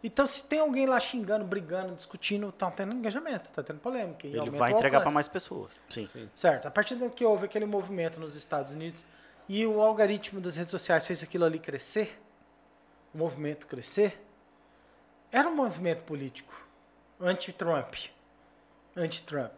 Então, se tem alguém lá xingando, brigando, discutindo, tá tendo engajamento, tá tendo polêmica. e Ele vai o entregar para mais pessoas. Sim. Sim. Certo. A partir do que houve aquele movimento nos Estados Unidos e o algoritmo das redes sociais fez aquilo ali crescer, o movimento crescer, era um movimento político anti-Trump. Anti-Trump.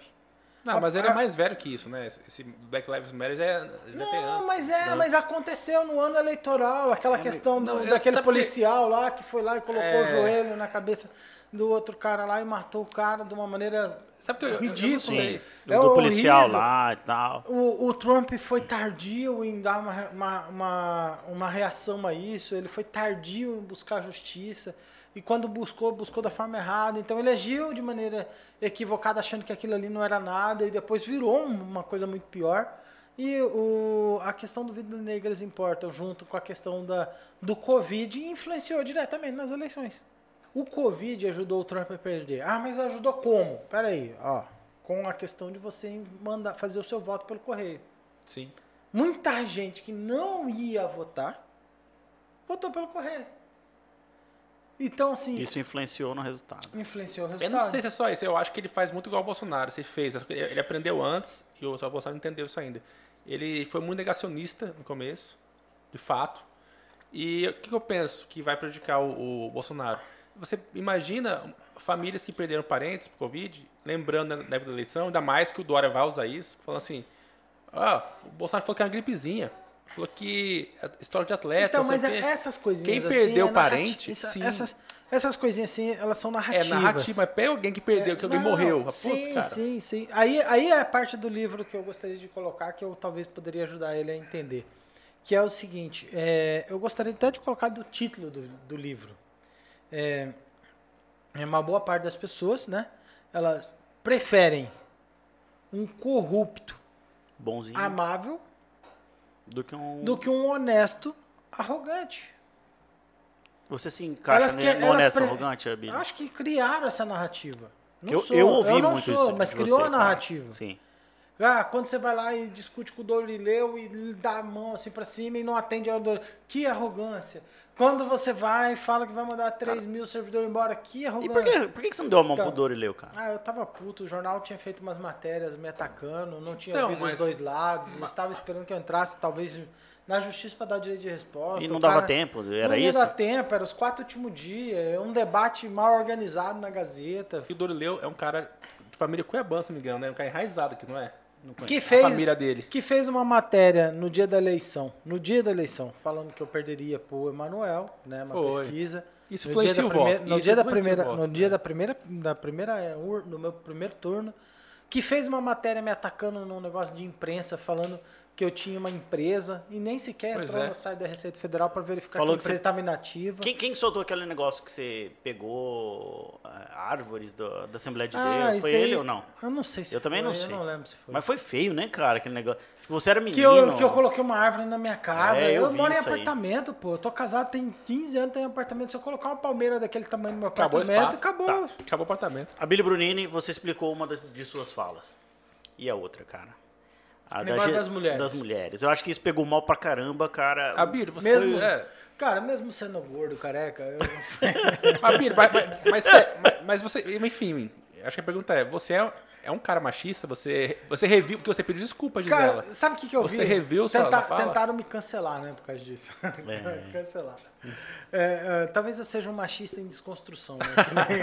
Não, mas ele é mais velho que isso, né? Esse Black Lives Matter já, é- já tem Não, antes. mas é, Não. mas aconteceu no ano eleitoral, aquela questão do- não, eu- daquele sabe que- policial lá que foi lá e colocou É. o joelho na cabeça do outro cara lá e matou o cara de uma maneira Sabe que eu, eu- eu não ridícula. sei. Do, É do policial horrível. lá e tal. O, o Trump foi tardio em dar uma, uma, uma, uma reação a isso, ele foi tardio em buscar justiça, e quando buscou, buscou da forma errada. Então ele agiu de maneira equivocada, achando que aquilo ali não era nada, e depois virou um- uma coisa muito pior. E o, a questão do Vidas Negras importa, junto com a questão da, do Covid, influenciou diretamente nas eleições. O Covid ajudou o Trump a perder. Ah, mas ajudou como? Peraí, ó. Com a questão de você mandar, fazer o seu voto pelo correio. Sim. Muita gente que não ia votar, votou pelo correio. Então, assim, Isso influenciou no resultado. influenciou o Eu resultado. não sei se é só isso, eu acho que ele faz muito igual o Bolsonaro. Você fez, ele ele aprendeu antes e o Bolsonaro não entendeu isso ainda. Ele foi muito negacionista no começo, de fato. E o que que eu penso que vai prejudicar o, o Bolsonaro? Você imagina famílias que perderam parentes por Covid, lembrando na época da eleição, ainda mais que o Dória vai usar isso, falando assim: ah, o Bolsonaro falou que é uma gripezinha. Falou que é história de atleta. Então, mas é- essas coisinhas Quem assim, perdeu é parente, isso- sim. essas, essas coisinhas assim, elas são É narrativas. narrativa, mas pega alguém que perdeu, que alguém Não, morreu. Putz, Sim, cara. sim, sim. Aí, aí é a parte do livro que eu gostaria de colocar, que eu talvez poderia ajudar ele a entender. Que é o seguinte, é, eu gostaria até de colocar do título do, do livro. É, é uma boa parte das pessoas, né? Elas preferem um corrupto Bonzinho. amável do que um. do que um honesto arrogante. Você se encaixa Elas que- no honesto pre- arrogante, Abílio? Acho que criaram essa narrativa. Não eu, sou, eu ouvi não muito sou, isso. mas criou você, a cara. narrativa. Sim. Ah, quando você vai lá e discute com o Dorileu e dá a mão assim pra cima e não atende ao Dorileu. Que arrogância. Quando você vai e fala que vai mandar 3 mil servidores embora, que E arrogância. por que, por que você não deu a mão Então. pro Dorileu, cara? Ah, eu tava puto, o jornal tinha feito umas matérias me atacando, não tinha Então, ouvido os mas- dois lados, estava esperando que eu entrasse, talvez, na justiça pra dar o direito de resposta. E não dava cara- tempo, não era ia isso? dar tempo, era os quatro últimos dias, um debate mal organizado na Gazeta. E o Dorileu é um cara de família cuiabana, se não me engano, né? Um cara enraizado aqui, não é? Que A fez, família dele. que fez uma matéria no dia da eleição, no dia da eleição, falando que eu perderia pro Emanuel, né, uma Foi. pesquisa. Isso no dia da primeira, no dia da primeira, voto, no dia né? da primeira, da primeira ur- no meu primeiro turno, que fez uma matéria me atacando num negócio de imprensa, falando que eu tinha uma empresa e nem sequer Pois entrou é. no site da Receita Federal para verificar Falou que a que você- empresa estava inativa. Quem, quem soltou aquele negócio que você pegou ah, árvores do- da Assembleia de Ah, Deus? Foi daí- ele ou não? Eu não sei se Eu também foi, não sei. Eu não lembro se foi. Mas foi feio, né, cara, aquele negócio. Tipo, você era menino. Que eu, que eu coloquei uma árvore na minha casa. É, eu eu moro em isso aí. apartamento, pô. Eu tô casado tem 15 anos, tenho apartamento. Se eu colocar uma palmeira daquele tamanho no meu Acabou apartamento, acabou. Tá, acabou o apartamento. A Billy Brunini, você explicou uma de suas falas. E a outra, cara? A da das mulheres. Das mulheres. Eu acho que isso pegou mal pra caramba, cara. Abir, você Mesmo- foi- é. Cara, mesmo sendo gordo, careca, eu... Abir, mas, mas, mas- mas você, enfim, acho que a pergunta é, você é, é um cara machista? Você, você reviu, porque você pediu desculpa, Gisela. Cara, sabe o que, que eu Você vi? reviu sua- Tenta- sua fala? Tentaram me cancelar, né, por causa disso. É. cancelar. É, é, talvez eu seja um machista em desconstrução, né?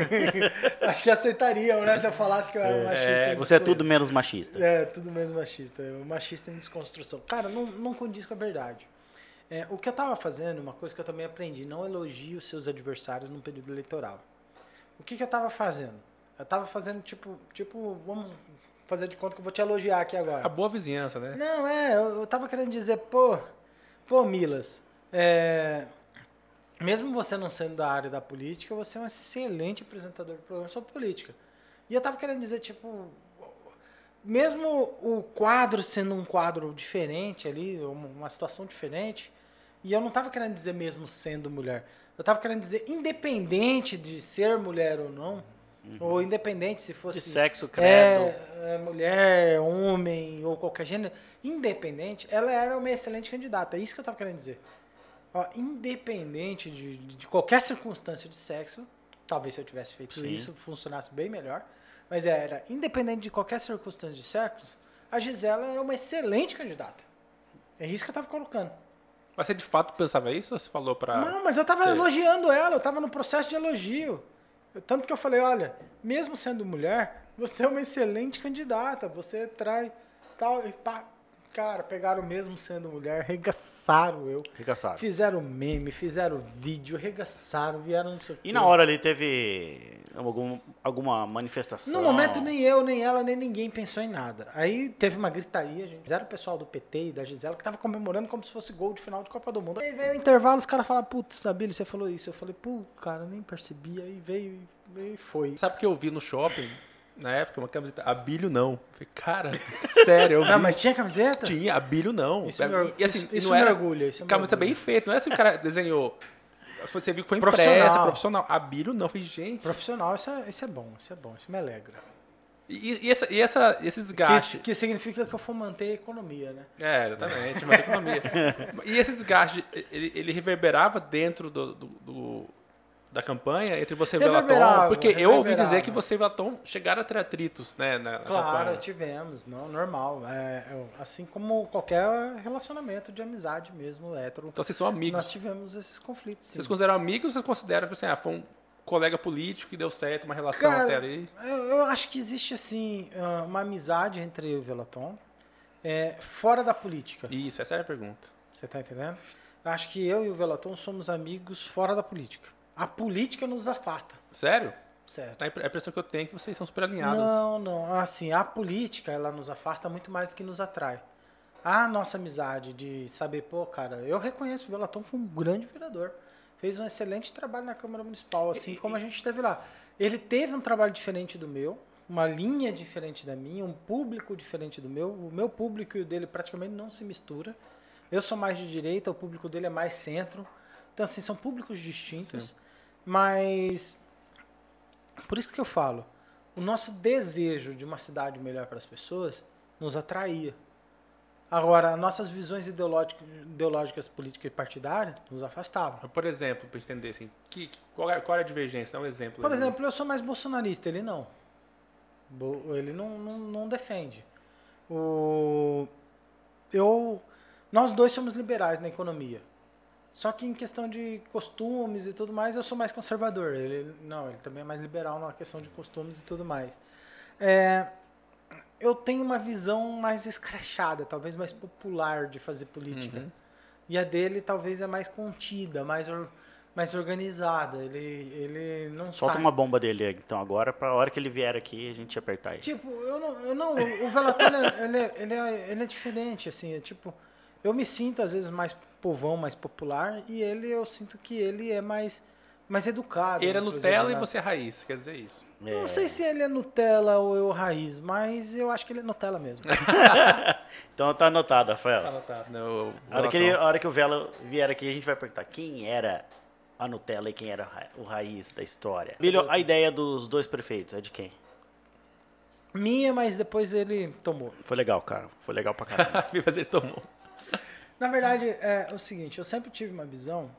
Que nem- Acho que aceitariam, né, se eu falasse que eu era um machista É, você é tudo menos machista. É, tudo menos machista. O machista em desconstrução. Cara, não, não condiz com a verdade. É, o que eu tava fazendo, uma coisa que eu também aprendi, não elogie os seus adversários no período eleitoral. O que, que eu tava fazendo? Eu tava fazendo tipo, tipo, vamos fazer de conta que eu vou te elogiar aqui agora. A boa vizinhança, né? Não, é, eu, eu tava querendo dizer, pô, pô, Milas, é, mesmo você não sendo da área da política, você é um excelente apresentador de programa sobre política. E eu tava querendo dizer, tipo, mesmo o quadro sendo um quadro diferente ali, uma, situação diferente, e eu não tava querendo dizer mesmo sendo mulher, eu tava querendo dizer independente de ser mulher ou não, ou independente se fosse De sexo, credo. é, é, mulher, homem ou qualquer gênero, independente, ela era uma excelente candidata. É isso que eu estava querendo dizer. Ó, independente de, de qualquer circunstância de sexo, talvez se eu tivesse feito Sim. isso funcionasse bem melhor, mas era independente de qualquer circunstância de sexo, a Gisela era uma excelente candidata. É isso que eu estava colocando. Mas você de fato pensava isso ou você falou pra... Não, mas eu tava Sei. elogiando ela, eu tava no processo de elogio. Tanto que eu falei, olha, mesmo sendo mulher, você é uma excelente candidata, você trai tal e pá. Cara, pegaram mesmo sendo mulher, regaçaram eu. Arregaçado. Fizeram meme, fizeram vídeo, regaçaram, vieram não sei o E quê. na hora ali teve algum, alguma manifestação? No momento, nem eu, nem ela, nem ninguém pensou em nada. Aí teve uma gritaria, gente. Fizeram o pessoal do PT e da Gisela que tava comemorando como se fosse gol de final de Copa do Mundo. Aí veio o intervalo, os caras falaram, putz, Sabílio, você falou isso. Eu falei, pô, cara, nem percebi. Aí veio e- veio e foi. Sabe o que eu vi no shopping, na época, uma camiseta, Abílio não. Falei, cara, sério, eu vi. Não, mas tinha camiseta? Tinha, Abílio não. Isso, E, assim, isso, isso não era orgulha. Isso camiseta bem feita, não é assim que o cara desenhou. Você viu que foi Profissional. impressa, profissional. Abílio não. Falei, gente... Profissional, isso é, isso é bom, isso é bom, isso me alegra. E, e essa, e essa, esse Que, desgaste... que significa que eu for manter a economia, né? É, exatamente, mas economia. e esse desgaste, ele, ele reverberava dentro do, do- do- da campanha entre você e o Velaton? Porque eu ouvi dizer que você e o Velaton chegaram a ter atritos, né, na, Claro, tivemos, não, normal. É, eu- assim como qualquer relacionamento de amizade mesmo, hétero. Então vocês são amigos. Nós tivemos esses conflitos, sim. Vocês consideram amigos ou vocês consideram, tipo assim, ah, foi um colega político que deu certo, uma relação Cara, até ali? Eu, eu acho que existe, assim, ah, uma amizade entre eu e o Velaton, é, fora da política. Isso, essa é a pergunta. Você tá entendendo? Eu acho que eu e o Velaton somos amigos fora da política. A política nos afasta, Sério? certo? A impre- a impressão que eu tenho é que vocês são super alinhados. Não, não. Assim, a política, ela nos afasta muito mais do que nos atrai. A nossa amizade de saber, pô, cara, eu reconheço o Velaton foi um grande vereador. Fez um excelente trabalho na Câmara Municipal, assim como a gente esteve lá. Ele teve um trabalho diferente do meu, uma linha diferente da minha, um público diferente do meu. O meu público e o dele praticamente não se mistura. Eu sou mais de direita, o público dele é mais centro. Então, assim, são públicos distintos. Mas por isso que eu falo, o nosso desejo de uma cidade melhor para as pessoas nos atraía. Agora, nossas visões ideológicas, ideológicas políticas e partidárias nos afastavam. Por exemplo, para entender assim, que, qual, é, qual é a divergência? Dá um exemplo. Por exemplo, eu sou mais bolsonarista, ele não. Ele não, não, não defende. O, eu, nós dois somos liberais na economia. Só que em questão de costumes e tudo mais, eu sou mais conservador. Ele não, ele também é mais liberal na questão de costumes e tudo mais. É, eu tenho uma visão mais escrachada, talvez mais popular de fazer política. Uhum. E a dele talvez é mais contida, mais or- mais organizada. Ele, ele não Solta sai. uma bomba dele, então, agora, pra hora que ele vier aqui, a gente apertar ele. Tipo, eu não, eu não o Velatone, ele, é- ele, é, ele é diferente, assim, é tipo, eu me sinto às vezes mais povão, mais popular, e ele, eu sinto que ele é mais, mais educado. Ele é Nutella e né? você é raiz, quer dizer isso. Não sei se ele é Nutella ou eu raiz, mas eu acho que ele é Nutella mesmo. Então tá anotado, Tá Rafael. anotado, né? O, A hora, que ele- a hora que o Velo vier aqui, a gente vai perguntar quem era a Nutella e quem era o ra- o raiz da história. Bilho, a ideia dos dois prefeitos é de quem? Minha, mas depois ele tomou. Foi legal, cara. Foi legal pra caramba. Vim fazer tomou. Na verdade, é o seguinte, eu sempre tive uma visão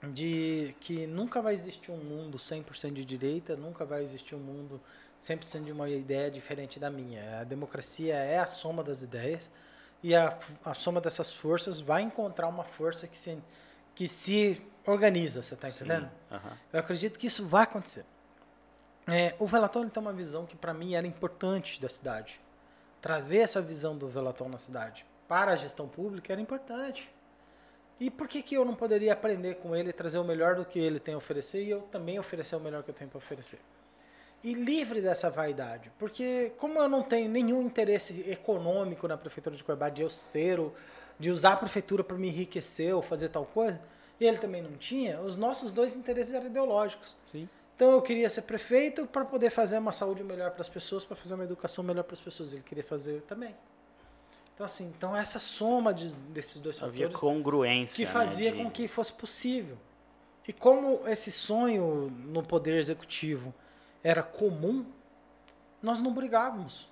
de que nunca vai existir um mundo 100% de direita, nunca vai existir um mundo 100% de uma ideia diferente da minha. A democracia é a soma das ideias e a, a soma dessas forças vai encontrar uma força que se, que se organiza, você está entendendo? Aham. Eu acredito que isso vai acontecer. É, o Velaton tem uma visão que para mim era importante da cidade. Trazer essa visão do Velaton na cidade para a gestão pública era importante. E por que, que eu não poderia aprender com ele trazer o melhor do que ele tem a oferecer e eu também oferecer o melhor que eu tenho para oferecer? E livre dessa vaidade, porque como eu não tenho nenhum interesse econômico na prefeitura de Cuiabá de eu ser, de usar a prefeitura para me enriquecer ou fazer tal coisa, e ele também não tinha, os nossos dois interesses eram ideológicos. Sim. Então eu queria ser prefeito para poder fazer uma saúde melhor para as pessoas, para fazer uma educação melhor para as pessoas. Ele queria fazer também. Então assim, então essa soma de- desses dois Havia fatores congruência. que né, fazia de- com que fosse possível. E como esse sonho no poder executivo era comum, nós não brigávamos.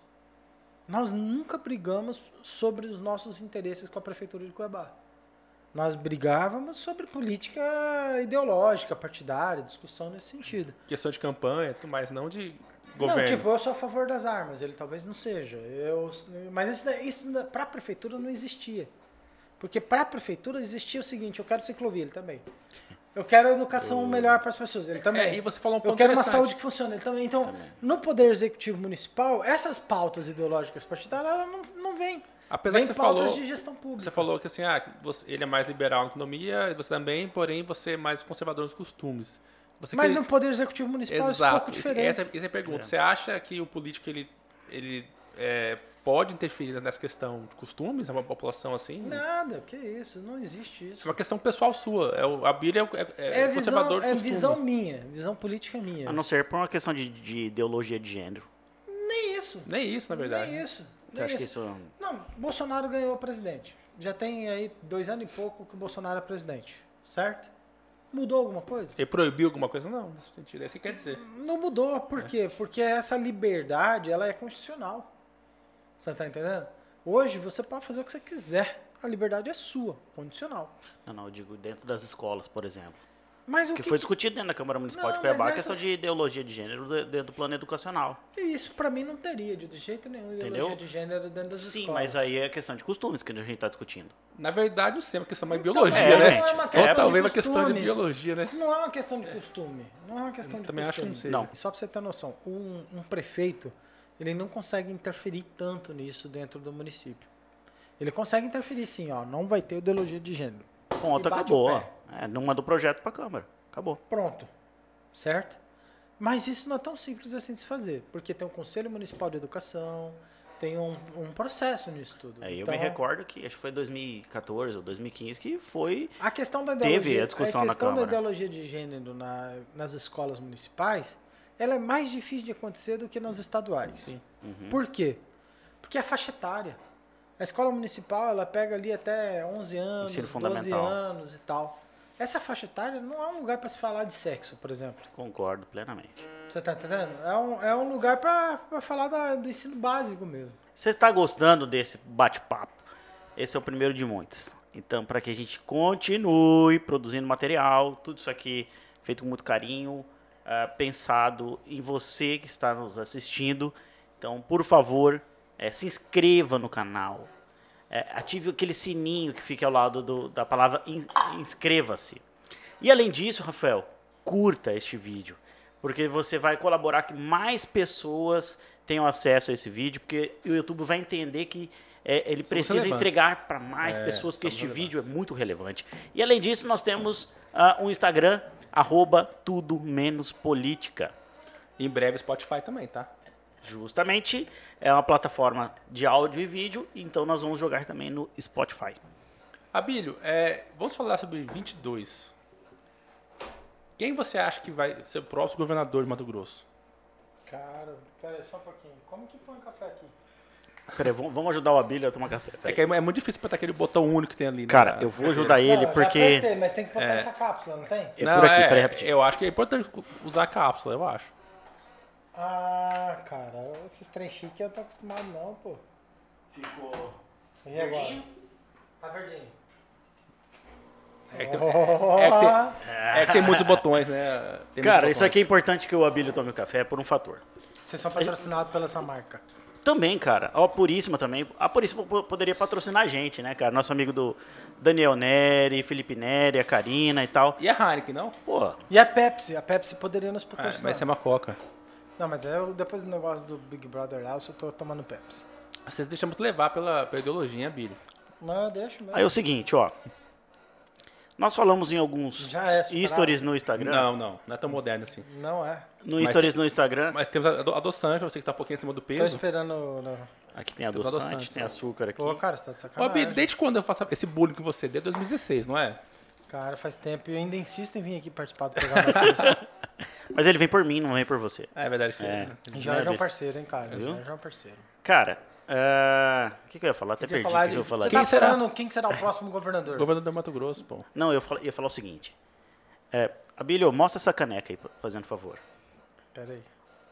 Nós nunca brigamos sobre os nossos interesses com a prefeitura de Cuiabá. Nós brigávamos sobre política ideológica, partidária, discussão nesse sentido. Questão de campanha, tudo mais, não de Não, governo. tipo, eu sou a favor das armas, ele talvez não seja. Eu, mas isso, isso para a prefeitura não existia. Porque para a prefeitura existia o seguinte, eu quero ciclovia, ele também. Eu quero educação melhor para as pessoas, ele também. É, e você falou um ponto eu quero uma saúde que funcione, ele também. Então, no poder executivo municipal, essas pautas ideológicas partidárias, não, não vêm. Apesar Vem que você pautas falou, de gestão pública. você falou que assim, ah, você- ele é mais liberal na economia, você também, porém você é mais conservador nos costumes. Você Mas quer- no poder executivo municipal isso é um pouco Exato. diferente. Essa, essa é a pergunta. Você acha que o político ele, ele é, pode interferir nessa questão de costumes, é uma população assim? Nada, que isso, não existe É isso. uma questão pessoal sua. É o, a Bíblia é, é, É, o visão, conservador de é costume. visão minha, visão política minha. A não ser por uma questão de, de ideologia de gênero. Nem isso. Nem isso, na verdade. Nem isso. Você Nem acha que isso. isso. Não, Bolsonaro ganhou presidente. Já tem aí dois anos e pouco que o Bolsonaro é presidente, certo? Mudou alguma coisa? Ele proibiu alguma coisa? Não, nesse sentido. É isso que quer dizer. Não mudou. Por quê? Porque essa liberdade, ela é constitucional. Você tá entendendo? Hoje você pode fazer o que você quiser. A liberdade é sua, condicional. Não, não, eu digo dentro das escolas, por exemplo. Mas o Que que, foi discutido dentro da Câmara Municipal Não, de Cuiabá a questão essa- de ideologia de gênero de- dentro do plano educacional. isso pra mim não teria de jeito nenhum ideologia Entendeu? de gênero dentro das Sim, escolas. mas aí é questão de costumes que a gente está discutindo. Na verdade, eu sei, é uma questão mais Então, biologia, é, né? gente, uma é questão É talvez de uma questão de costume. biologia, né? Isso não é uma questão de costume. Não é uma questão de Também acho que costume. não. Não. E Só pra você ter noção, um, um prefeito, ele não consegue interferir tanto nisso dentro do município. Ele consegue interferir sim, ó, não vai ter ideologia de gênero. Ponto, o acabou. É, não mandou projeto para a Câmara. Acabou. Pronto. Certo? Mas isso não é tão simples assim de se fazer, porque tem o Conselho Municipal de Educação, tem um, um processo nisso tudo. Aí eu Então, me recordo que acho que foi 2014 ou 2015 que foi. A questão da Teve ideologia, a discussão na questão da Câmara. ideologia de gênero na- nas escolas municipais, ela é mais difícil de acontecer do que nas estaduais. Sim. Por quê? Porque é faixa etária. A escola municipal, ela pega ali até 11 anos, Ensino 12 fundamental. anos e tal. Essa faixa etária não é um lugar para se falar de sexo, por exemplo. Concordo plenamente. Você tá entendendo? É um, é um lugar para falar da- do ensino básico mesmo. Você está gostando desse bate-papo? Esse é o primeiro de muitos. Então, para que a gente continue produzindo material, tudo isso aqui feito com muito carinho, ah, pensado em você que está nos assistindo. Então, por favor, eh, se inscreva no canal. Eh, ative aquele sininho que fica ao lado do- da palavra in- inscreva-se. E além disso, Rafael, curta este vídeo, porque você vai colaborar que mais pessoas tenham acesso a esse vídeo, porque o YouTube vai entender que é, ele Somos precisa relevantes. entregar para mais É, pessoas que este vídeo é muito relevante. E além disso, nós temos ah, o Instagram, arroba tudo menos política. Em breve Spotify também, tá? Justamente é uma plataforma de áudio e vídeo, então nós vamos jogar também no Spotify. Abílio, é, vamos falar sobre 22. Quem você acha que vai ser o próximo governador de Mato Grosso? Cara, pera aí, só um pouquinho. Como que põe café aqui? Peraí, vamos ajudar o Abílio a tomar café. É peraí. que é é muito difícil apertar aquele botão único que tem ali. né, Cara, eu vou cadeira. ajudar ele Não, porque. apertei, mas tem que botar É. essa cápsula, não tem? É Não, por aqui, é, peraí, rapidinho. Eu acho que é importante usar a cápsula, eu acho. Ah, cara, esses trem chique eu não tô acostumado não, pô. Ficou. E agora? Tá verdinho. É que tem, é que tem- é que tem muitos botões, né? Tem Cara, isso aqui é botões. importante que o Abílio tome o café por um fator. Vocês são patrocinados pela essa marca. Também, cara. A Puríssima também. A Puríssima po- poderia patrocinar a gente, né, cara? Nosso amigo do Daniel Neri, Felipe Neri, a Karina e tal. E a Heineken, não? Pô, E a Pepsi? A Pepsi poderia nos Ah, patrocinar. mas isso é uma coca. Não, mas eu, depois do negócio do Big Brother lá, eu só tô tomando Pepsi. Vocês deixam muito levar pela, pela ideologia, hein, Billy. Não, eu deixo mesmo. aí é o seguinte, ó. Nós falamos em alguns Já é stories no Instagram. Não, não. Não é tão moderno assim. Não é. No Mas stories no Instagram. Mas temos a, a adoçante, você que tá um pouquinho acima do Tô peso. esperando... No... Aqui tem adoçante, adoçantes, tem ó. açúcar aqui. Pô, cara, você tá de Ô, sacanagem. Billy, desde quando eu faço esse bullying com você? Desde 2016, não é? Cara, faz tempo e eu ainda insisto em vir aqui participar do programa. Mas ele vem por mim, não vem por você. É verdade. que É. você- Já é um parceiro, hein, cara? Viu? Já é um parceiro. Cara, ah, o que, que eu ia falar? Até Eu perdi falar o que de- eu ia falar. Você Quem tá será? falando quem será o próximo governador? Governador do Mato Grosso, pô. Não, eu ia falar o seguinte. É, Abílio, mostra essa caneca aí, fazendo favor. Pera aí.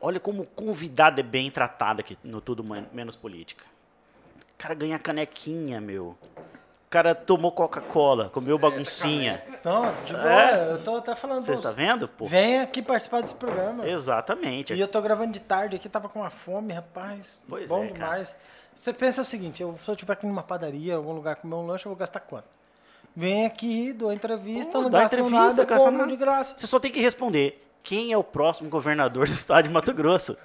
Olha como o convidado é bem tratado aqui no Tudo Men- Menos Política. O cara ganha canequinha, meu. O cara tomou Coca-Cola, comeu baguncinha. Não, de boa, É? eu tô até falando Você está vendo, pô? Vem aqui participar desse programa. Exatamente. E eu tô gravando de tarde aqui, tava com uma fome, rapaz. Pois bom é, cara. demais. Você pensa o seguinte, eu, se eu estiver aqui numa padaria, algum lugar comer um lanche, eu vou gastar quanto? Vem aqui, dou entrevista, Pô, não dá gasto entrevista, nada, gasta nada. de graça. Você só tem que responder. Quem é o próximo governador do estado de Mato Grosso?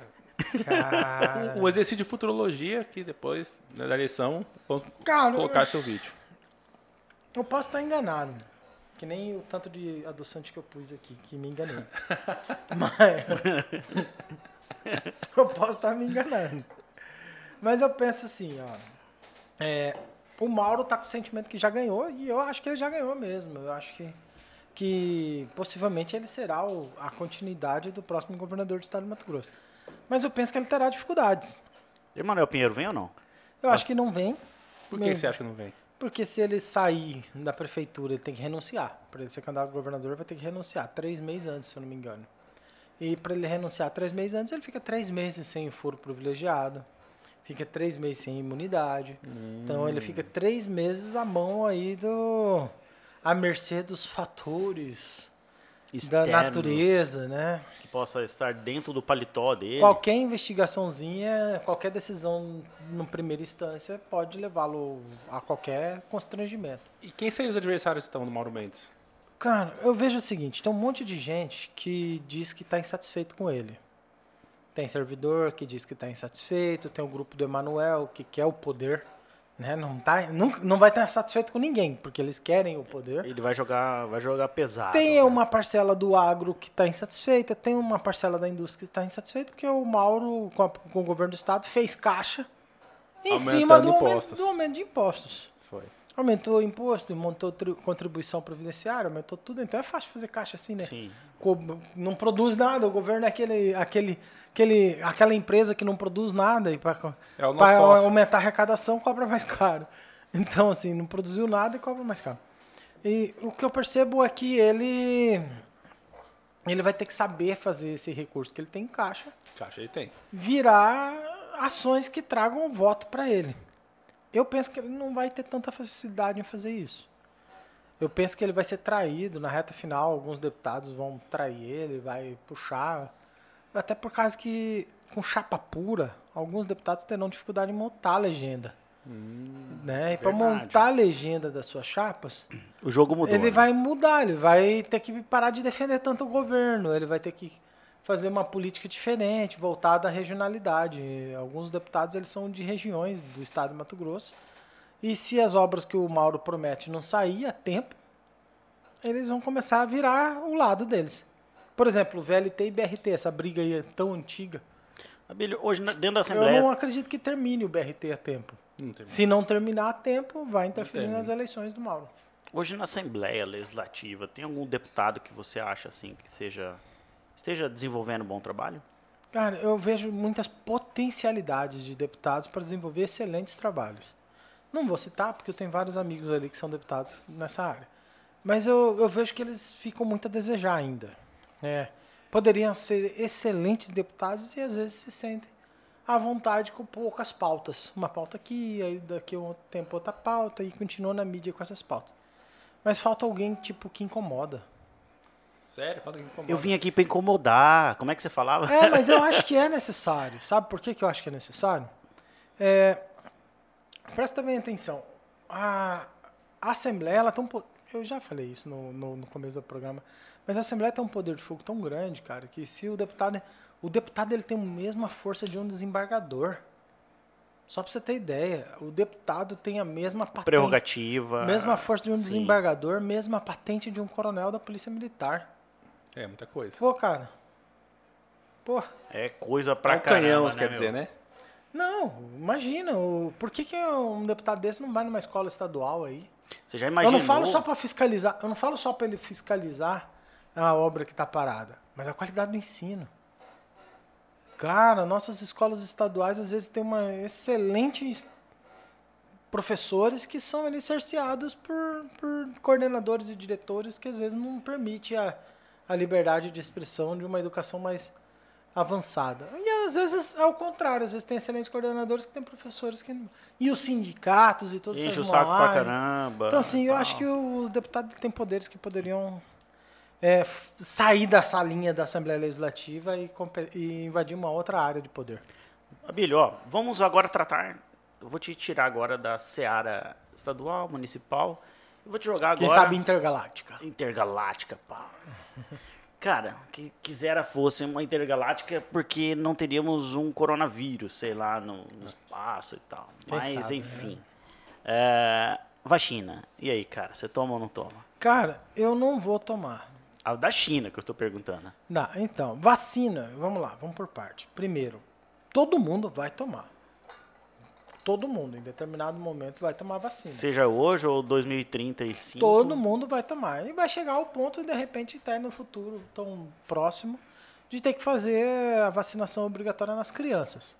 Cara, Um exercício de futurologia que depois, né, da eleição, vamos Cara, colocar seu vídeo. Eu posso estar enganado. Que nem o tanto de adoçante que eu pus aqui, que me enganei. Mas. eu posso estar me enganando. Mas eu penso assim, ó. é, o Mauro tá com o sentimento que já ganhou, e eu acho que ele já ganhou mesmo. Eu acho que, que possivelmente ele será o- a continuidade do próximo governador do estado de Mato Grosso. Mas eu penso que ele terá dificuldades. Emanuel Pinheiro vem ou não? Eu acho que não vem. Por que Meu- você acha que não vem? Porque se ele sair da prefeitura, ele tem que renunciar. Para ele ser candidato a governador, vai ter que renunciar três meses antes, se eu não me engano. E para ele renunciar três meses antes, ele fica três meses sem foro privilegiado, fica três meses sem imunidade. Então ele fica três meses à mão aí do. à mercê dos fatores da Externos, natureza, né? Possa estar dentro do paletó dele. Qualquer investigaçãozinha, qualquer decisão no primeira instância pode levá-lo a qualquer constrangimento. E quem seriam os adversários então do Mauro Mendes? Cara, eu vejo o seguinte, tem um monte de gente que diz que está insatisfeito com ele. Tem servidor que diz que está insatisfeito, tem o grupo do Emanuel que quer o poder, né? Não, tá, não, não vai estar satisfeito com ninguém, porque eles querem o poder. Ele vai jogar, vai jogar pesado. Tem né? uma parcela do agro que está insatisfeita, tem uma parcela da indústria que está insatisfeita, porque o Mauro, com, a- com o governo do estado, fez caixa em Aumentando cima do aumento, do aumento de impostos. Foi. Aumentou o imposto, montou tri- contribuição previdenciária, aumentou tudo, então é fácil fazer caixa assim, né? Sim. Co- Não produz nada, o governo é aquele, aquele, aquele, aquela empresa que não produz nada e para É aumentar a arrecadação cobra mais caro. Então, assim, não produziu nada e cobra mais caro. E o que eu percebo é que ele ele vai ter que saber fazer esse recurso que ele tem em caixa Caixa ele tem. virar ações que tragam voto para ele. Eu penso que ele não vai ter tanta facilidade em fazer isso. Eu penso que ele vai ser traído na reta final. Alguns deputados vão trair ele, vai puxar. Até por causa que, com chapa pura, alguns deputados terão dificuldade em montar a legenda. né? E para montar a legenda das suas chapas, O jogo mudou. ele né? vai mudar, ele vai ter que parar de defender tanto o governo, ele vai ter que fazer uma política diferente, voltada à regionalidade. Alguns deputados eles são de regiões do estado de Mato Grosso. E se as obras que o Mauro promete não sair a tempo, eles vão começar a virar o lado deles. Por exemplo, VLT e BRT, essa briga aí é tão antiga. Abílio, hoje na- dentro da Eu Assembleia, não acredito que termine o BRT a tempo. Não Se não terminar a tempo, vai interferir nas eleições do Mauro. hoje na Assembleia Legislativa, tem algum deputado que você acha assim que seja esteja desenvolvendo um bom trabalho? Cara, eu vejo muitas potencialidades de deputados para desenvolver excelentes trabalhos. Não vou citar, porque eu tenho vários amigos ali que são deputados nessa área. Mas eu, eu vejo que eles ficam muito a desejar ainda. É, poderiam ser excelentes deputados e às vezes se sentem à vontade com poucas pautas. Uma pauta aqui, aí daqui a um tempo outra pauta e continua na mídia com essas pautas. Mas falta alguém tipo que incomoda. Sério? Fala que incomoda. Eu vim aqui para incomodar. Como é que você falava? É, mas eu acho que é necessário. Sabe por que, que eu acho que é necessário? É, presta bem atenção. A, a Assembleia, ela tem um po- Eu já falei isso no, no, no começo do programa. Mas a Assembleia tem um poder de fogo tão grande, cara, que se o deputado. O deputado ele tem a mesma força de um desembargador. Só pra você ter ideia, o deputado tem a mesma patente. Prerrogativa. Mesma força de um Sim. desembargador, mesma patente de um coronel da Polícia Militar. É, muita coisa. Pô, cara. Pô. É coisa pra É um caramba, canhão, né, você quer meu? dizer, né? Não, imagina, o, por que, que um deputado desse não vai numa escola estadual aí? Você já Eu imaginou? não falo só para fiscalizar, eu não falo só para ele fiscalizar a obra que está parada, mas a qualidade do ensino. Cara, nossas escolas estaduais às vezes têm uma excelente es- professores que são ali cerceados por, por coordenadores e diretores que às vezes não permite a, a liberdade de expressão de uma educação mais avançada. E às vezes é o contrário, às vezes tem excelentes coordenadores que têm professores que não- e os sindicatos e todos Enche o saco pra caramba. Então, assim, eu acho que os deputados têm poderes que poderiam é, sair dessa linha da Assembleia Legislativa e, e invadir uma outra área de poder. Abílio, ó, vamos agora tratar. Eu vou te tirar agora da seara estadual, municipal. Eu vou te jogar agora. Quem sabe intergaláctica. Intergaláctica, pá. Cara, que quisera fosse uma intergaláctica porque não teríamos um coronavírus, sei lá, no, no espaço e tal. Quem Mas, sabe, enfim. É, vacina. E aí, cara, você toma ou não toma? Cara, eu não vou tomar. A da China que eu estou perguntando. Não, então, vacina, vamos lá, vamos por parte. Primeiro, todo mundo vai tomar. Todo mundo, em determinado momento, vai tomar vacina. Seja hoje ou 2035. Todo mundo vai tomar. E vai chegar ao ponto, de repente, até no futuro tão próximo, de ter que fazer a vacinação obrigatória nas crianças.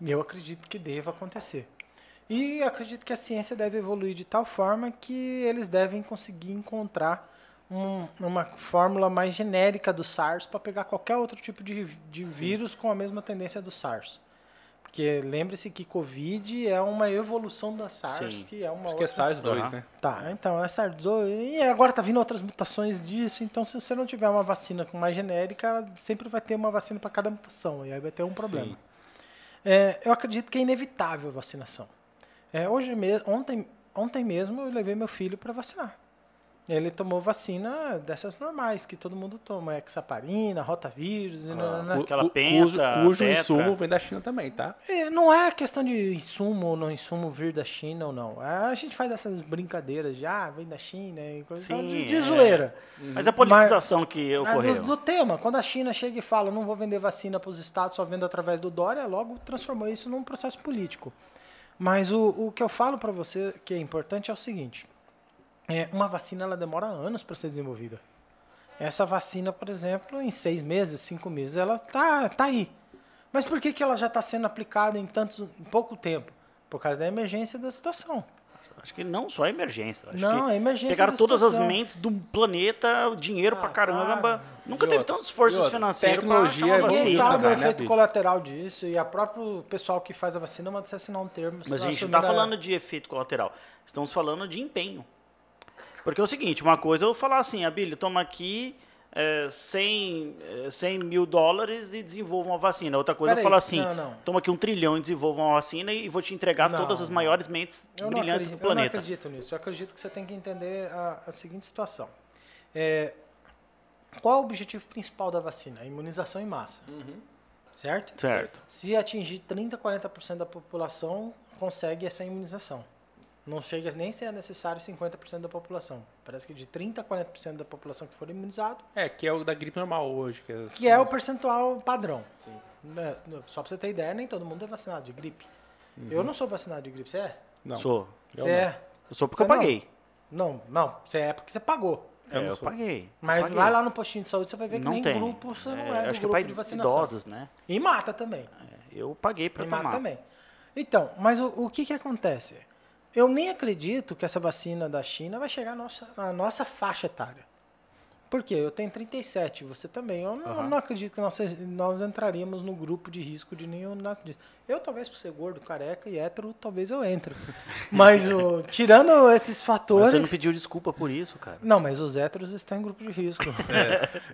E eu acredito que deva acontecer. E acredito que a ciência deve evoluir de tal forma que eles devem conseguir encontrar um- uma fórmula mais genérica do SARS para pegar qualquer outro tipo de, de vírus com a mesma tendência do SARS. Porque lembre-se que Covid é uma evolução da SARS, Sim. que é uma Acho que é outra SARS-2, Aham. né? Tá, então é SARS-2 e agora tá vindo outras mutações disso, então se você não tiver uma vacina com mais genérica, sempre vai ter uma vacina para cada mutação, e aí vai ter um problema. É, eu acredito que é inevitável a vacinação. É, hoje mesmo, ontem, ontem mesmo eu levei meu filho para vacinar. Ele tomou vacina dessas normais que todo mundo toma, hexaparina, rotavírus, e nananã. Cu- Aquela cu- penta, cujo, cujo tetra. insumo vem da China também, tá? É, não é questão de insumo ou não insumo vir da China ou não. É, A gente faz essas brincadeiras de, ah, vem da China e coisa e tal, de, Sim, de é. zoeira. Mas a politização que Ah, ocorreu. do, do tema, quando a China chega e fala, não vou vender vacina para os estados, só vendo através do Dória, logo transformou isso num processo político. Mas o, o que eu falo para você que é importante é o seguinte: é, uma vacina ela demora anos para ser desenvolvida. Essa vacina, por exemplo, em seis meses, cinco meses, ela tá, tá aí. Mas por que, que ela já está sendo aplicada em tantos, em pouco tempo? Por causa da emergência da situação. Acho que não só a emergência. Acho Não, que é emergência Pegaram da todas as mentes do planeta, o dinheiro Ah, pra caramba. para. Nunca E teve outra- tantos esforços e financeiros tecnologia pra evolui, Ninguém vacina. sabe o cara, né, efeito Bill? colateral disso e a próprio pessoal que faz a vacina manda você assinar um termo. Mas a gente não está falando de efeito colateral. Estamos falando de empenho. Porque é o seguinte, uma coisa é eu falar assim, Abílio, toma aqui é, 100, é, 100 mil dólares e desenvolva uma vacina. Outra coisa é eu falar assim, não, não. toma aqui um trilhão e desenvolva uma vacina e vou te entregar Não, todas as maiores mentes Eu não, brilhantes acredito, do eu não planeta. acredito nisso. Eu acredito que você tem que entender a, a seguinte situação. É, qual é o objetivo principal da vacina? A imunização em massa. Certo? Certo. Se atingir 30, 40% da população, consegue essa imunização. Não chega nem a ser necessário 50% da população. Parece que de 30% a 40% da população que for imunizado, É, que é o da gripe normal hoje. Que é, que é o percentual padrão. Né, Só pra você ter ideia, nem todo mundo é vacinado de gripe. Eu não sou vacinado de gripe, você é? Não, Sou. eu Você não. é? Eu sou porque Você eu paguei. Não, não, você é porque você pagou. Eu É, não eu sou. paguei. Mas Paguei. vai lá no postinho de saúde, você vai ver que não nem tem. grupo você não É, é, do acho que é grupo pra de vacinação. idosos, né? E mata também. Eu paguei pra E tomar. mata também. Então, mas o, o que que acontece? Eu nem acredito que essa vacina da China vai chegar à nossa, à nossa faixa etária. Por quê? Eu tenho 37, você também. Eu não, Aham. não acredito que nós, nós entraríamos no grupo de risco de nenhum. Eu, talvez, por ser gordo, careca e hétero, talvez eu entre. Mas, o, tirando esses Mas fatores... você não pediu desculpa por isso, cara. Não, mas os héteros estão em grupo de risco.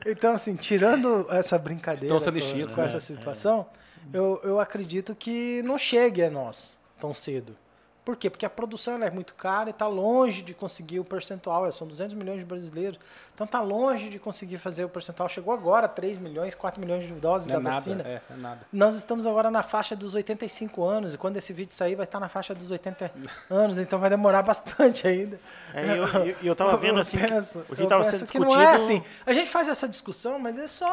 Então, assim, tirando essa brincadeira com, com né? essa situação, eu, eu acredito que não chegue a nós tão cedo. Por quê? Porque a produção é muito cara e está longe de conseguir o percentual. São 200 milhões de brasileiros. Então está longe de conseguir fazer o percentual. Chegou agora a 3 milhões, 4 milhões de doses Não é da nada. vacina. É, é nada. Nós estamos agora na faixa dos 85 anos. E quando esse vídeo sair, vai estar na faixa dos 80 anos. Então vai demorar bastante ainda. É, e eu, eu, eu tava vendo assim, que penso- o que eu tava penso sendo que discutido... não é assim. A gente faz essa discussão, mas é só.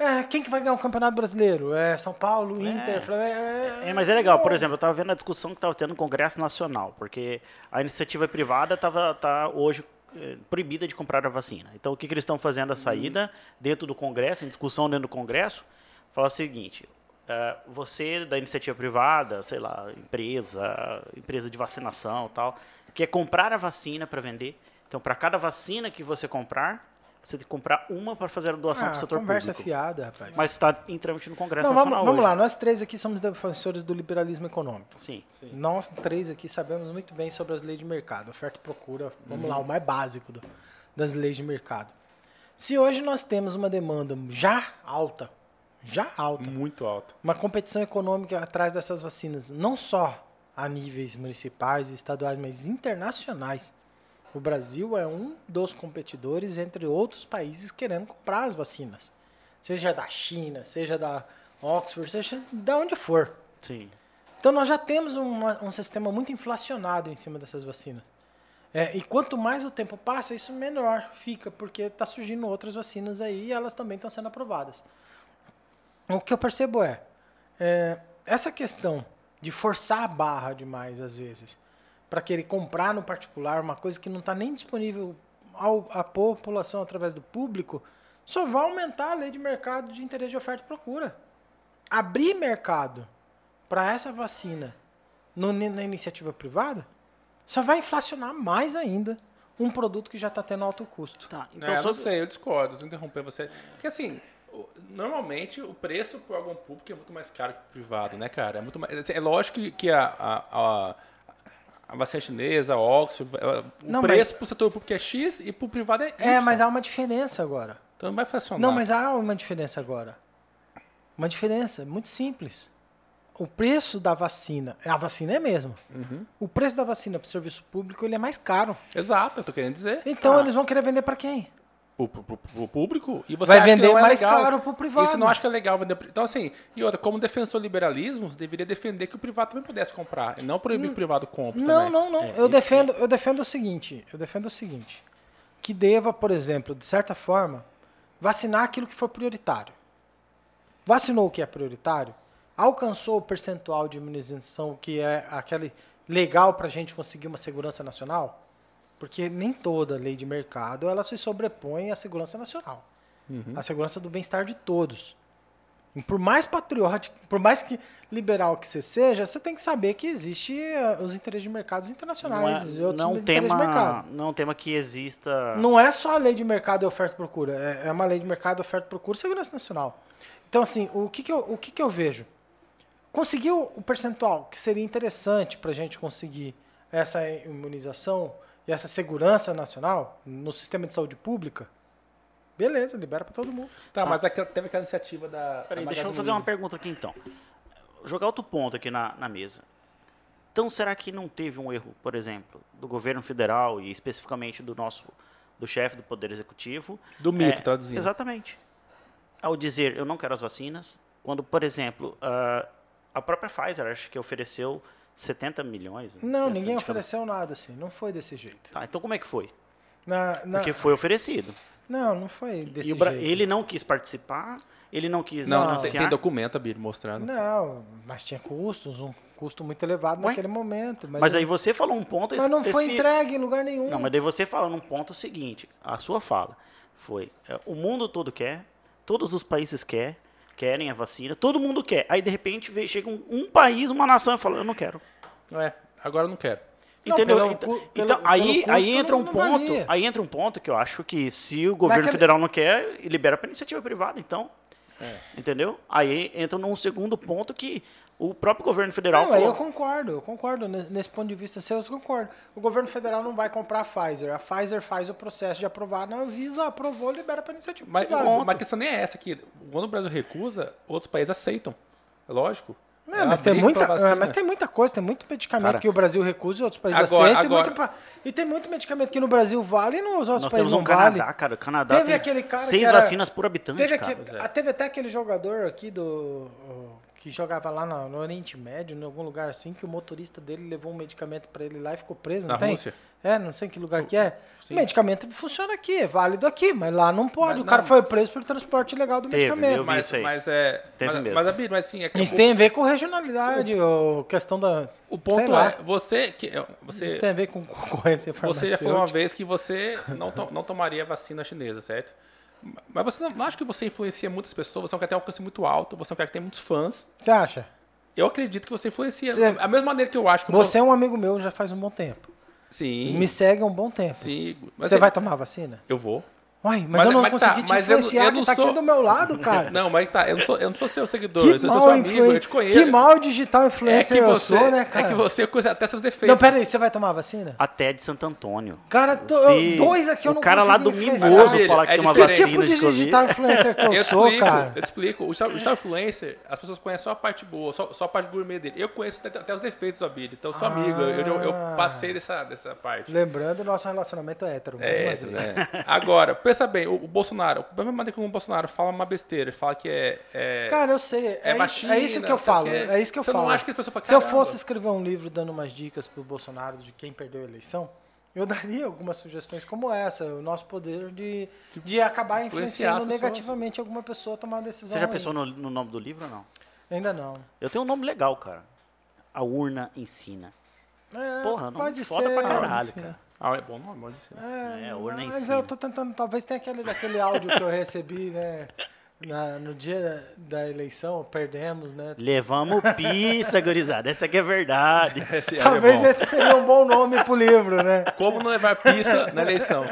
É, quem que vai ganhar o Campeonato Brasileiro? É São Paulo, Inter, Flamengo. É, mas é legal, por exemplo, eu estava vendo a discussão que estava tendo no Congresso Nacional, porque a iniciativa privada estava tá hoje eh, proibida de comprar a vacina. Então, o que, que eles estão fazendo a saída dentro do Congresso, em discussão dentro do Congresso, fala o seguinte: eh, você da iniciativa privada, sei lá, empresa, empresa de vacinação, tal, quer comprar a vacina para vender. Então, para cada vacina que você comprar, você tem que comprar uma para fazer a doação Ah, para o setor conversa público. fiada, rapaz. Mas está em trâmite no Congresso não, vamos, Nacional vamos hoje. lá, nós três aqui somos defensores do liberalismo econômico. Sim. Nós três aqui sabemos muito bem sobre as leis de mercado, oferta e procura, vamos Uhum. lá, o mais básico do- das leis de mercado. Se hoje nós temos uma demanda já alta, já alta, Muito alto. uma competição econômica atrás dessas vacinas, não só a níveis municipais e estaduais, mas internacionais. O Brasil é um dos competidores entre outros países querendo comprar as vacinas. Seja da China, seja da Oxford, seja da onde for. Sim. Então nós já temos uma- um sistema muito inflacionado em cima dessas vacinas. É, e quanto mais o tempo passa, isso menor fica, porque está surgindo outras vacinas aí e elas também estão sendo aprovadas. O que eu percebo é, é, essa questão de forçar a barra demais às vezes, para querer comprar no particular uma coisa que não está nem disponível ao, à população através do público, só vai aumentar a lei de mercado de interesse de oferta e procura. Abrir mercado para essa vacina no- na iniciativa privada só vai inflacionar mais ainda um produto que já está tendo alto custo. Tá, Então, é, só não sei, eu discordo, eu interromper você. Porque assim, o- normalmente o preço por órgão público é muito mais caro que o privado, né, cara? É, muito mais, é lógico que, que a, a, a, a vacina chinesa, a Oxford, o Não, preço pro setor público é X e pro privado é Y. É, mas há uma diferença agora. Então não vai funcionar. Não, mas há uma diferença agora. Uma diferença muito simples. O preço da vacina, a vacina é mesmo. Uhum. O preço da vacina para o serviço público ele é mais caro. Exato, eu tô querendo dizer. Então Ah, eles vão querer vender para quem? Pro, pro- pro- público e você Vai vender não é mais legal. caro pro privado. E você não acha que é legal vender. Então, assim, e outra, como defensor do liberalismo, você deveria defender que o privado também pudesse comprar. E não proibir que o privado compre. Não, também. não, não. É, eu defendo, eu defendo o seguinte, eu defendo o seguinte, que deva, por exemplo, de certa forma, vacinar aquilo que for prioritário. Vacinou o que é prioritário, alcançou o percentual de imunização que é aquele legal para a gente conseguir uma segurança nacional, porque nem toda lei de mercado ela se sobrepõe à segurança nacional, Uhum. à segurança do bem-estar de todos. E por mais patriótico, por mais que liberal que você seja, você tem que saber que existe eh, os interesses de mercados não internacionais é, outros não é um interesses tema, de mercado. não é tema que exista. Não é só a lei de mercado e oferta e procura, é, é uma lei de mercado, oferta e procura e segurança nacional. Então, assim, o que, que, eu, o que, que eu vejo? Conseguiu o percentual que seria interessante para a gente conseguir essa imunização essa segurança nacional no sistema de saúde pública? Beleza, libera para todo mundo. Tá, Tá. mas aquela- teve aquela iniciativa da. Peraí, da deixa eu fazer uma pergunta aqui então. Jogar outro ponto aqui na, na mesa. Então, será que não teve um erro, por exemplo, do governo federal e especificamente do nosso do chefe do Poder Executivo? Do mito, É, traduzindo. Exatamente. Ao dizer eu não quero as vacinas, quando, por exemplo, ah, a própria Pfizer acho que ofereceu 70 milhões. Não, sei ninguém se- ofereceu nada assim. Não foi desse jeito. Tá, então como é que foi? Na, na- Porque foi oferecido. Não, não foi desse E o Bra- jeito. ele não quis participar, ele não quis Não, Não. tem, financiar. tem documento, Abílio, mostrando. Não, mas tinha custos, um custo muito elevado Ué? naquele momento. Mas, Mas eu- aí você falou um ponto... mas não foi entregue em lugar nenhum. Não, mas daí você fala num ponto seguinte, a sua fala foi, é, o mundo todo quer, todos os países quer, querem a vacina, todo mundo quer. Aí de repente chega um, um país, uma nação e fala, eu não quero. É, agora eu não quero. Não, Entendeu? pelo então, cu- pelo- então, pelo aí, custo aí entra um não ponto, valia. aí entra um ponto que eu acho que se o governo Naquele- federal não quer, libera para iniciativa privada, então. É. Entendeu? Aí entra num segundo ponto que o próprio governo federal Não, aí eu falou. concordo, eu concordo. ne- Nesse ponto de vista seu, eu concordo. O governo federal não vai comprar a Pfizer. A Pfizer faz o processo de aprovar na Anvisa, aprovou, libera para iniciativa Mas, mas a questão nem é essa, que quando o Brasil recusa, outros países aceitam. É lógico. Não, É mas, tem muita, é, mas tem muita coisa, tem muito medicamento Cara, que o Brasil recusa e outros países agora- aceitam. agora- E, muito, pa- e tem muito medicamento que no Brasil vale e nos outros Nós países temos não um vale. Canadá, cara. O Canadá Teve tem aquele cara seis que era- vacinas por habitante, Teve, cara. aqui- ah, teve até aquele jogador aqui do. o- que jogava lá no, no Oriente Médio, em algum lugar assim, que o motorista dele levou um medicamento pra ele lá e ficou preso, não Na tem? Rússia? É, não sei em que lugar que é. Sim. O medicamento funciona aqui, é válido aqui, mas lá não pode. Mas o cara não. foi preso pelo transporte ilegal do Teve, medicamento. Mas, isso aí. mas é. Teve mas, mesmo. mas, mas assim, é que Isso o, tem a ver com regionalidade, ou questão da. o ponto sei lá. é, você que. Isso Você, tem a ver com concorrência você farmacêutica. já falou uma vez que você não, to- não tomaria vacina chinesa, certo? Mas você não, não acha que você influencia muitas pessoas, você não quer ter um alcance muito alto, você não quer que tenha muitos fãs. Você acha? Eu acredito que você influencia. Você- a mesma maneira que eu acho que Você é um amigo meu já faz um bom tempo. Sim. Me segue há um bom tempo. Sim. Você eu- vai tomar vacina? Eu vou. Uai, mas, Mas- eu não mas tá, consegui te mas eu não- influenciar, eu que não tá sou- aqui do meu lado, cara. Não, mas tá, eu não sou, eu não sou seu seguidor, que eu sou mal seu amigo, influen- eu te conheço. Que mal digital é influencer que eu você, sou, né, cara? É que você conhece até seus defeitos. Não, pera aí, você vai tomar vacina? Até de Santo Antônio. Cara, tô- Se dois aqui eu o não cara lá do. Mimoso Filho, falar que é tem uma diferente. Que vacina tipo de digital influencer que eu, Eu te sou, explico, cara? eu te explico. O digital, o influencer, as pessoas conhecem só a parte boa, só, só a parte gourmet dele. Eu conheço até, até os defeitos do Abílio, então eu sou amigo. Eu, eu, eu Ah. passei dessa, dessa parte. Lembrando, nosso relacionamento é hétero, É, é. Agora, pensa bem, o, o Bolsonaro, da mesma maneira que o Bolsonaro fala uma besteira, fala que é. é Cara, eu sei. É, É isso, é isso que eu falo. o. É isso que eu Você não falo. acha que as pessoas falam, Se eu fosse escrever um livro dando umas dicas pro Bolsonaro de quem perdeu a eleição, eu daria algumas sugestões como essa. O nosso poder de, de acabar influenciando negativamente alguma pessoa a tomar uma decisão. Você já pensou no, no nome do livro ou não? Ainda não. Eu tenho um nome legal, cara. A urna ensina. É, Porra, nome pode foda ser. pra caralho, cara. Ah, é bom nome, pode ser. É, É, urna mas eu tô tentando, talvez tenha aquele, daquele áudio que eu recebi, né? na- no dia da eleição, perdemos, né? Levamos pizza, gurizada. Essa aqui é verdade. Esse é Talvez bom. esse seria um bom nome pro livro, né? Como não levar pizza na eleição?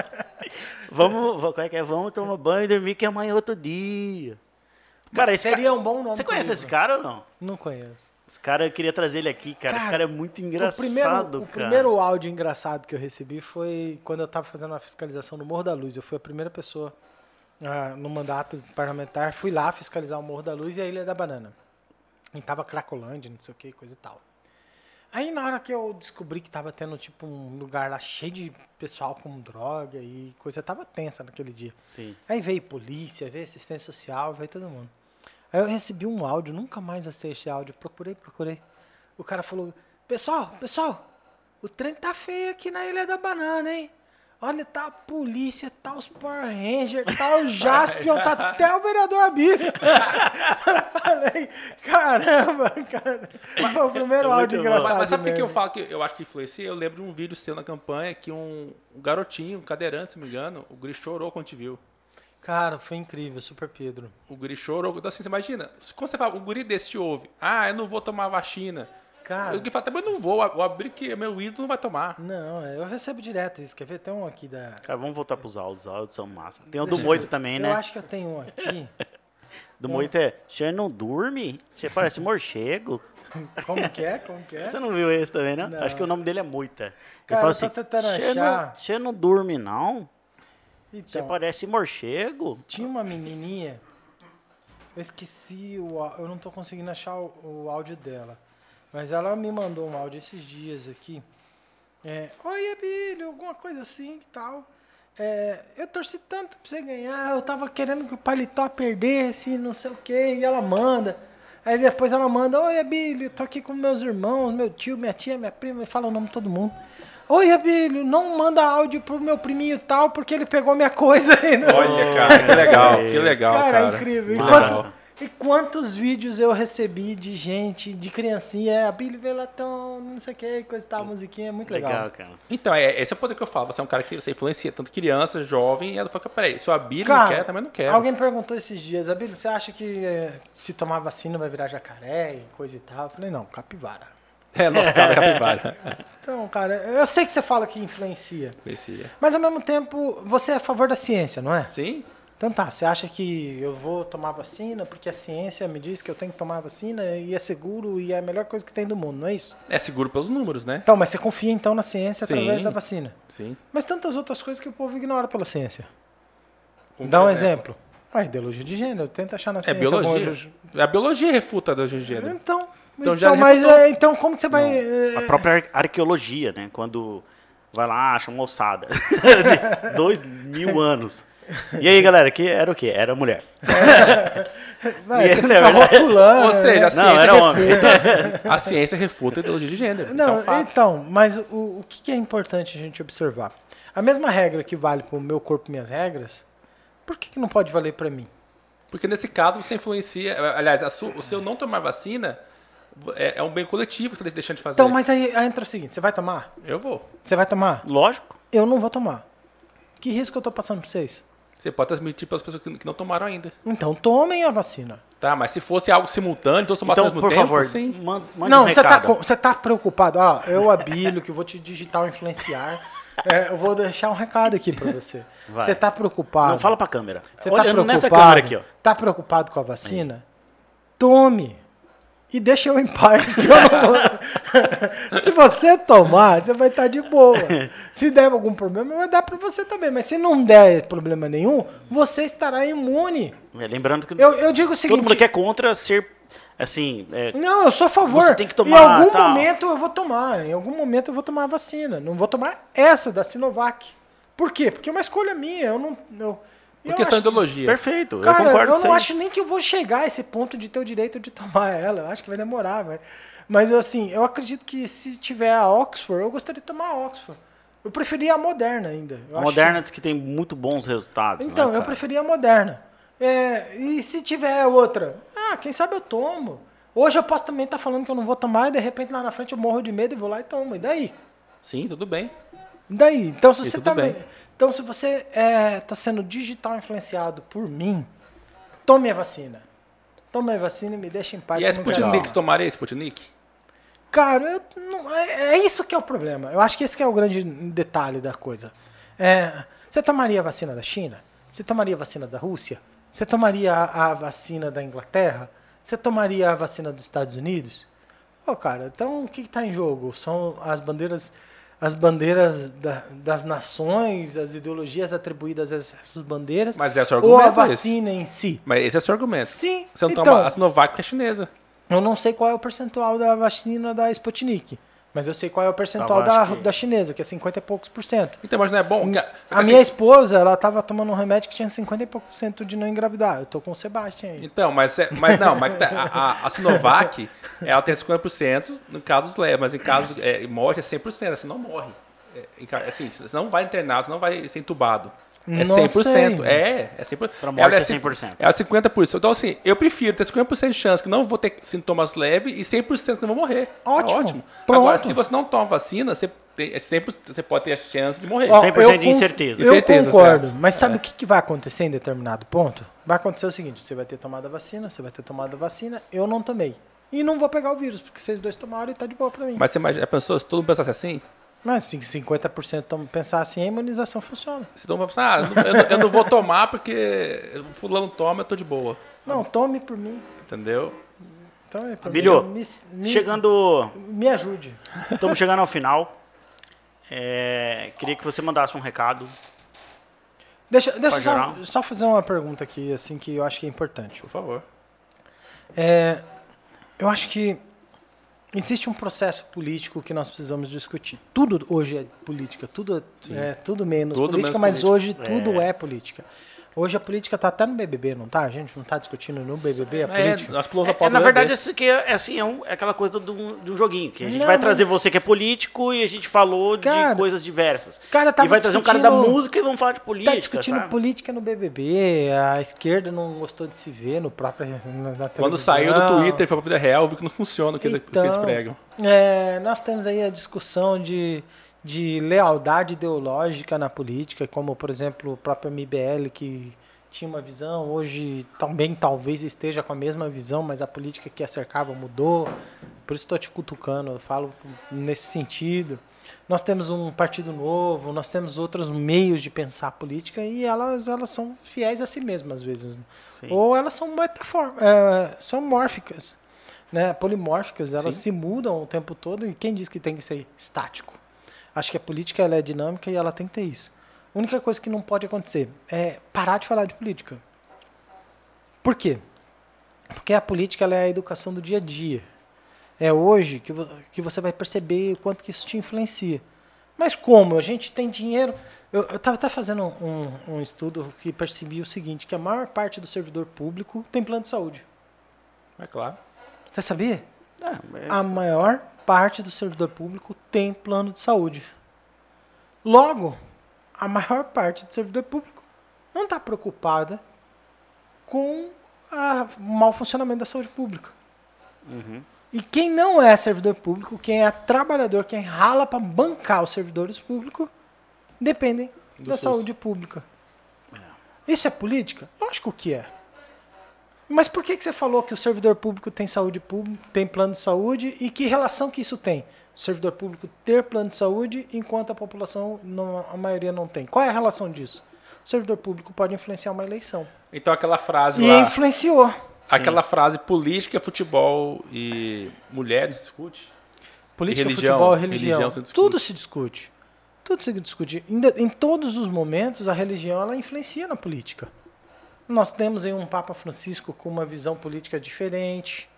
Vamos, va- qual é que é? Vamos tomar banho e dormir que amanhã é outro dia. Cara, esse Seria cara, um bom nome Você conhece livro. esse cara ou não? Não conheço. Esse cara, eu queria trazer ele aqui, cara. esse Cara, cara é muito o engraçado, primeiro, o cara. primeiro áudio engraçado que eu recebi foi quando eu estava fazendo uma fiscalização no Morro da Luz. Eu fui a primeira pessoa ah, no mandato parlamentar. Fui lá fiscalizar o Morro da Luz e a Ilha da Banana. E tava Cracolândia, não sei o que, coisa e tal. Aí na hora que eu descobri que tava tendo tipo um lugar lá cheio de pessoal com droga e coisa, tava tensa naquele dia. Sim. Aí veio polícia, veio assistência social, veio todo mundo. Aí eu recebi um áudio, nunca mais acessei esse áudio, procurei, procurei. O cara falou, pessoal, pessoal, o trem tá feio aqui na Ilha da Banana, hein? Olha, tá a polícia, tá os Power Rangers, tá o Jaspion, tá até o vereador Abílio. Falei, caramba, cara. Foi o primeiro É áudio engraçado. Mas, mas sabe por que eu falo que eu acho que influencia? Eu lembro de um vídeo seu na campanha que um, um garotinho, um cadeirante, se me engano, o Guri chorou quando te viu. Cara, foi incrível, Super Pedro. O Guri chorou. Então, assim, você imagina, quando você fala, um Guri desse te ouve, ah, eu não vou tomar vacina. Cara, O Guri fala, também não vou, o Abri que é meu ídolo não vai tomar. não, eu recebo direto isso. Quer ver? Tem um aqui da... Cara, vamos voltar pros áudios. Os áudios são massa. Tem o do eu Moito ver. também, Eu né? acho que eu tenho um aqui. Do Moito é, você não dorme? Você parece morcego. Como que é? Como que é? Você não viu esse também, né? Não. Acho que o nome dele é Moita. Ele Cara, fala eu tô assim, tentando "Cê não- achar." Você não dorme, não? Você Então, parece morcego. tinha uma menininha. Eu esqueci o Eu não tô conseguindo achar o, o áudio dela. Mas ela me mandou um áudio esses dias aqui. É, Oi, Abílio, alguma coisa assim e tal. É, eu torci tanto pra você ganhar. Eu tava querendo que o paletó perdesse, não sei o quê. E ela manda. Aí depois ela manda, oi Abílio, tô aqui com meus irmãos, meu tio, minha tia, minha prima, e fala o nome de todo mundo. Oi Abílio, não manda áudio pro meu priminho tal, porque ele pegou minha coisa aí. Não. Olha, cara, que legal, que legal, cara, cara. é incrível. E quantos, e quantos vídeos eu recebi de gente, de criancinha, é, Abílio Velatão, não sei o que, coisa e tal, musiquinha, é muito legal. Legal, cara. Então, é, esse é o poder que eu falo. Você é um cara que você influencia tanto criança, jovem, e ela fala, peraí, se o Abílio não Cara, quer, também não quer. Alguém perguntou esses dias, Abílio, você acha que eh, se tomar vacina vai virar jacaré e coisa e tal? Eu falei, não, capivara. É, nosso caso é capivara. Então, cara, eu sei que você fala que influencia, Influencia. mas ao mesmo tempo, você é a favor da ciência, não é? Sim? Então tá, você acha que eu vou tomar vacina porque a ciência me diz que eu tenho que tomar vacina e é seguro e é a melhor coisa que tem do mundo, não é isso? É seguro pelos números, né? Então, mas você confia então na ciência Sim. através da vacina. Sim. Mas tantas outras coisas que o povo ignora pela ciência. Como Dá um por exemplo. A ideologia de gênero, tenta achar na É ciência biologia. alguma- A biologia refuta a ideologia de gênero. Então, Então então, já mas refutou. é, então como que você vai. A é, própria ar- arqueologia, né? Quando vai lá, acha uma ossada. de dois mil anos. E aí, galera, que era o quê? Era mulher. vai, e você ele, fica rotulando. Ou seja, a? Não, ciência, era homem. refuta, a ciência refuta a ideologia de gênero. Isso é Não, um então, mas o, o que, é importante a gente observar? A mesma regra que vale para o meu corpo, minhas regras, por que, que não pode valer para mim? Porque nesse caso você influencia. Aliás, a su- o seu não tomar vacina é, é um bem coletivo que você está deixando de fazer. Então, mas aí, aí entra o seguinte: você vai tomar? Eu vou. Você vai tomar? Lógico. Eu não vou tomar. Que risco eu tô passando para vocês? Você pode transmitir para as pessoas que não tomaram ainda. Então, tomem a vacina. Tá, mas se fosse algo simultâneo, todos tomassem Então, ao mesmo por tempo, favor, sim. man- mande não, um você tá, com- você tá preocupado. Ah, eu, Abílio, que vou te digital influenciar. É, eu vou deixar um recado aqui para você. Vai. Você tá preocupado. Não fala pra câmera. Você Olhando tá preocupado, nessa câmera aqui, ó. Tá preocupado com a vacina? Tome. E deixa eu em paz. Que eu não vou... se você tomar, você vai estar de boa. Se der algum problema, vai dar para você também. Mas se não der problema nenhum, você estará imune. É, Lembrando que Eu, eu digo o seguinte. todo mundo que é contra ser, assim, é, Não, eu sou a favor. Você tem que Em tomar, algum tal. momento eu vou tomar. Em algum momento eu vou tomar a vacina. Não vou tomar essa da Sinovac. Por quê? Porque é uma escolha minha. Eu não. Eu, Por eu questão de ideologia. perfeito. Cara, eu eu, concordo com não acho nem que eu vou chegar a esse ponto de ter o direito de tomar ela. Eu acho que vai demorar, vai. Mas eu, assim, eu acredito que se tiver a Oxford, eu gostaria de tomar a Oxford. Eu preferia a Moderna ainda. Eu A Moderna diz que tem muito bons resultados. que- Então, né, eu preferia a Moderna. É, e se tiver outra? Ah, quem sabe eu tomo. Hoje eu posso também estar falando que eu não vou tomar e de repente lá na frente eu morro de medo e vou lá e tomo. E daí? Sim, tudo bem. E daí? Então se E você tudo tá. Então se você está sendo digital influenciado por mim, tome a vacina. Tome a vacina e me deixe em paz. e a quero Sputnik, tomaria a Sputnik? Cara, eu não- é, é isso que é o problema. Eu acho que esse é o grande detalhe da coisa. É, você tomaria a vacina da China? Você tomaria a vacina da Rússia? Você tomaria a, a vacina da Inglaterra? Você tomaria a vacina dos Estados Unidos? Pô, cara, então o que está em jogo? São as bandeiras, as bandeiras da- das nações, as ideologias atribuídas a essas bandeiras, Mas é seu ou a argumento esse. vacina em si? Mas esse é o seu argumento. Sim. Você não então, toma a Sinovac que é chinesa. eu não sei qual é o percentual da vacina da Sputnik, mas eu sei qual é o percentual da, que- da chinesa, que é 50 e poucos por cento. Então, mas não é bom? Que- A assim, minha esposa, ela tava tomando um remédio que tinha 50 e poucos por cento de não engravidar. Eu tô com o Sebastião aí. Então, mas, é- mas não, mas tá, a, a- a Sinovac, ela tem 50% em casos leves, mas em casos é, morte é 100%, você não morre. É, assim, você não vai internado, você não vai ser entubado. É Não 100%. sei. É, é 100%. Pra morte é cin- 100%. É 50%. Então, assim, eu prefiro ter 50% de chance que não vou ter sintomas leves e 100% que não vou morrer. É Ótimo. ótimo. Pronto. Agora, se você não toma vacina, você, tem, é 100%, você pode ter a chance de morrer. Ó, 100% eu de incerteza. Eu Incerteza, concordo, certo. mas sabe É. o que, que vai acontecer em determinado ponto? Vai acontecer o seguinte: você vai ter tomado a vacina, você vai ter tomado a vacina, eu não tomei. E não vou pegar o vírus, porque vocês dois tomaram e tá de boa pra mim. Mas você imagina, já pensou, se todo mundo pensasse assim, Mas se 50% tom- pensar assim, a imunização funciona. você não vai pensar, ah, eu não- eu, não- vou tomar porque o fulano toma, eu tô de boa. Não, tome por mim. Entendeu? Tome por Abílio, mim. Me, me, Chegando, me ajude. estamos chegando ao final. É, queria que você mandasse um recado. Deixa, deixa eu só, só fazer uma pergunta aqui, assim, que eu acho que é importante. Por favor. É, eu acho que existe um processo político que nós precisamos discutir. Tudo hoje é política, tudo é tudo menos Tudo política, menos mas política. hoje tudo É. é política. Hoje a política tá até no BBB, não tá? A gente não tá discutindo no BBB a É, política? nós pulamos a É, pauta na do verdade, isso aqui é, é assim, é, um- é aquela coisa de um, de um joguinho, que a gente Não, vai mas- trazer você que é político e a gente falou Cara, de coisas diversas. cara e vai trazer um cara da música e vamos falar de política, Tá discutindo sabe? política no BBB, a esquerda não gostou de se ver no próprio na, na Quando saiu do Twitter e foi pra vida real, viu que não funciona o que, eles- o que eles Então, pregam. É, nós temos aí a discussão de, de lealdade ideológica na política, como, por exemplo, o próprio MBL, que tinha uma visão, hoje também talvez esteja com a mesma visão, mas a política que a cercava mudou. Por isso estou te cutucando, eu falo nesse sentido. Nós temos um partido novo, nós temos outros meios de pensar a política e elas, elas são fiéis a si mesmas às vezes. né? Sim. Ou elas são é, são mórficas, né? polimórficas, elas Sim. se mudam o tempo todo e quem diz que tem que ser estático? Acho que a política é dinâmica e ela tem que ter isso. A única coisa que não pode acontecer é parar de falar de política. Por quê? Porque a política é a educação do dia a dia. É hoje que, que você vai perceber o quanto que isso te influencia. Mas como? A gente tem dinheiro. Eu estava até fazendo um, um estudo que percebi o seguinte, que a maior parte do servidor público tem plano de saúde. É claro. Você sabia? É, mas- A maior parte do servidor público tem plano de saúde. Logo, a maior parte do servidor público não está preocupada com a- o mau funcionamento da saúde pública. Uhum. E quem não é servidor público, quem é trabalhador, quem rala para bancar os servidores públicos, dependem Do da SUS. saúde pública. Isso é política? Lógico que é. Mas por que, que você falou que o servidor público tem saúde pública, tem plano de saúde e que relação que isso tem? O servidor público ter plano de saúde enquanto a população, não, a maioria não tem. Qual é a relação disso? O servidor público pode influenciar uma eleição. Então aquela frase E lá, influenciou. aquela frase política, futebol e mulher se discute? Política, religião? futebol, religião. Religião se. Tudo se discute. Tudo se discute. Ainda- Em todos os momentos, a religião ela influencia na política. Nós temos aí um Papa Francisco com uma visão política diferente.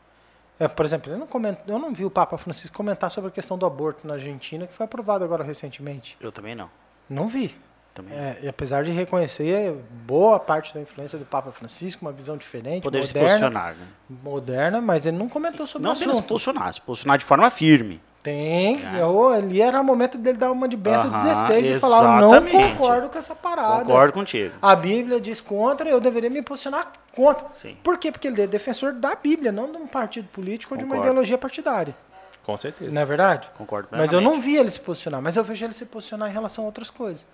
É, por exemplo, eu não, comento, eu não vi o Papa Francisco comentar sobre a questão do aborto na Argentina, que foi aprovado agora recentemente. Eu também não. Não vi. Também É, e apesar de reconhecer boa parte da influência do Papa Francisco, uma visão diferente, Poder se moderna, posicionar, né? moderna, mas ele não comentou sobre Não o apenas se assunto. posicionar, se posicionar de forma firme. Tem. É. Eu, ali era o momento dele dar uma de Bento Aham, 16 e falar: não concordo com essa parada. Concordo contigo. A Bíblia diz contra, eu deveria me posicionar contra. Sim. Por quê? Porque ele é defensor da Bíblia, não de um partido político ou de uma Concordo. ideologia partidária. Com certeza. Não é verdade? Concordo Mas eu plenamente. não vi ele se posicionar, mas eu vejo ele se posicionar em relação a outras coisas.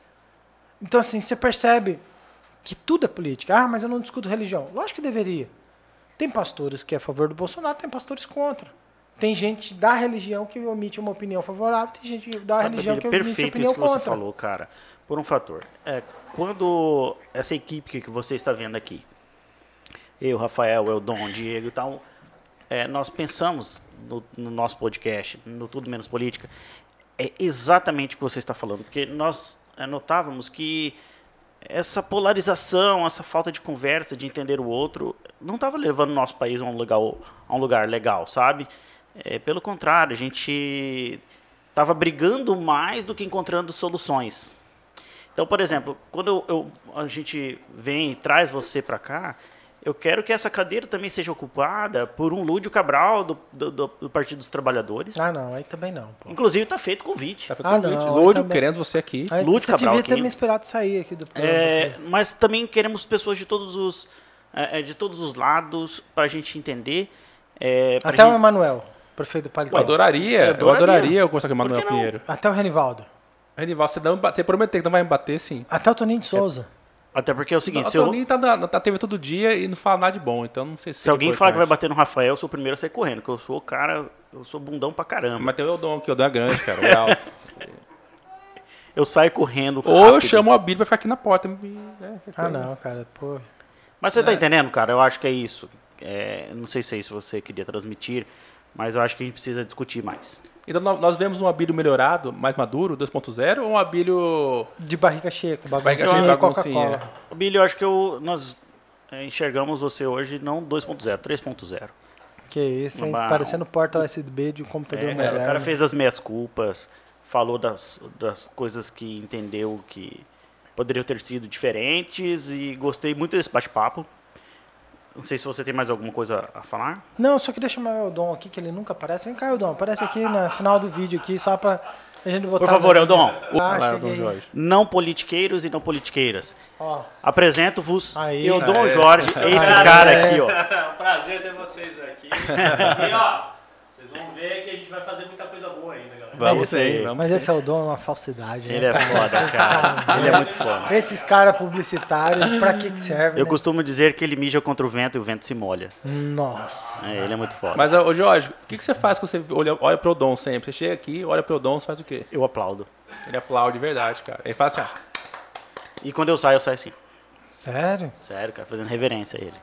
Então, assim, você percebe que tudo é política. Ah, mas eu não discuto religião. Lógico que deveria. Tem pastores que é a favor do Bolsonaro, tem pastores contra. Tem gente da religião que omite uma opinião favorável, tem gente da Sabe, religião que omite perfeito opinião isso que você contra. falou, cara. Por um fator. É, quando essa equipe que você está vendo aqui, eu, Rafael, eu, Dom, Diego e tal, é, nós pensamos no, no nosso podcast, no Tudo Menos Política, é exatamente o que você está falando. Porque nós é, notávamos que essa polarização, essa falta de conversa, de entender o outro, não estava levando o nosso país a um lugar, a um lugar legal, sabe? É, pelo contrário, a gente estava brigando mais do que encontrando soluções. Então, por exemplo, quando eu, eu- a gente vem e traz você para cá, eu quero que essa cadeira também seja ocupada por um Lúdio Cabral do, do- do- do Partido dos Trabalhadores. Ah, não, aí também não. Pô. Inclusive, está feito convite. Tá feito Ah, convite. não, Lúdio, querendo você aqui. Aí, Lúcio você Cabral devia ter aqui. me esperado sair aqui do programa. É, mas também queremos pessoas de todos os, é, é, de todos os lados para a gente entender. é, Até o gente- Emanuel, prefeito do Eu Paletó. adoraria, Eu eu adoraria. adoraria eu conversar com o Manuel não? Pinheiro. Até o Renivaldo. Renival, você não me bater, prometer que não vai me bater, sim. Até o Toninho de Souza. Até porque é o seguinte, o se, eu- Toninho tá na, na TV todo dia e não fala nada de bom, então não sei se se alguém falar que vai bater no Rafael, eu sou o primeiro a sair correndo, porque eu sou o cara, eu sou bundão pra caramba. Mas tem o Eldon aqui, o Eldon é grande, cara, é alto. Eu saio correndo. Ou eu rápido. chamo a Bíblia pra ficar aqui na porta. e, né, Ah, não, cara, pô. Mas você É. tá entendendo, cara? Eu acho que é isso. É, não sei se é isso que você queria transmitir, mas eu acho que a gente precisa discutir mais. Então nó- nós vemos um Abílio melhorado, mais maduro, 2.0, ou um Abílio... De barriga cheia, com Barriga cheia, e Coca-Cola. Billy, eu acho que eu, nós é, enxergamos você hoje não 2.0, 3.0. Que isso, hein? Uma- Parecendo porta USB de um computador É, moderno. o cara fez as meias culpas, falou das, das coisas que entendeu que poderiam ter sido diferentes e gostei muito desse bate-papo. Não sei se você tem mais alguma coisa a falar. Não, só queria chamar o Eldon aqui, que ele nunca aparece. Vem cá, Eldon, aparece aqui no final do vídeo aqui, só pra a gente botar... Por favor, Eldon. Ah, cheguei. Dom Jorge. Não politiqueiros e não politiqueiras. Ó, Apresento-vos. Eldon Aê. Jorge, esse Aê. cara aqui, ó. É um prazer ter vocês aqui. E ó, vocês vão ver que a gente vai fazer muita coisa boa ainda. Vamos Mas- sim, vamos mas sim. esse Eldon é uma falsidade, né, Ele é cara? foda, cara. Ele é muito foda. Esses caras publicitários, pra que que serve, Eu né? costumo dizer que ele mija contra o vento e o vento se molha. Nossa. É, ele é muito foda. Mas, ô Jorge, o que, que você faz quando você olha, olha pro Dom sempre? Você chega aqui, olha pro Dom, você faz o quê? Eu aplaudo. Ele aplaude de verdade, cara. Ele faz assim, ó. E quando eu saio, eu saio assim. Sério? Sério, cara, fazendo reverência a ele.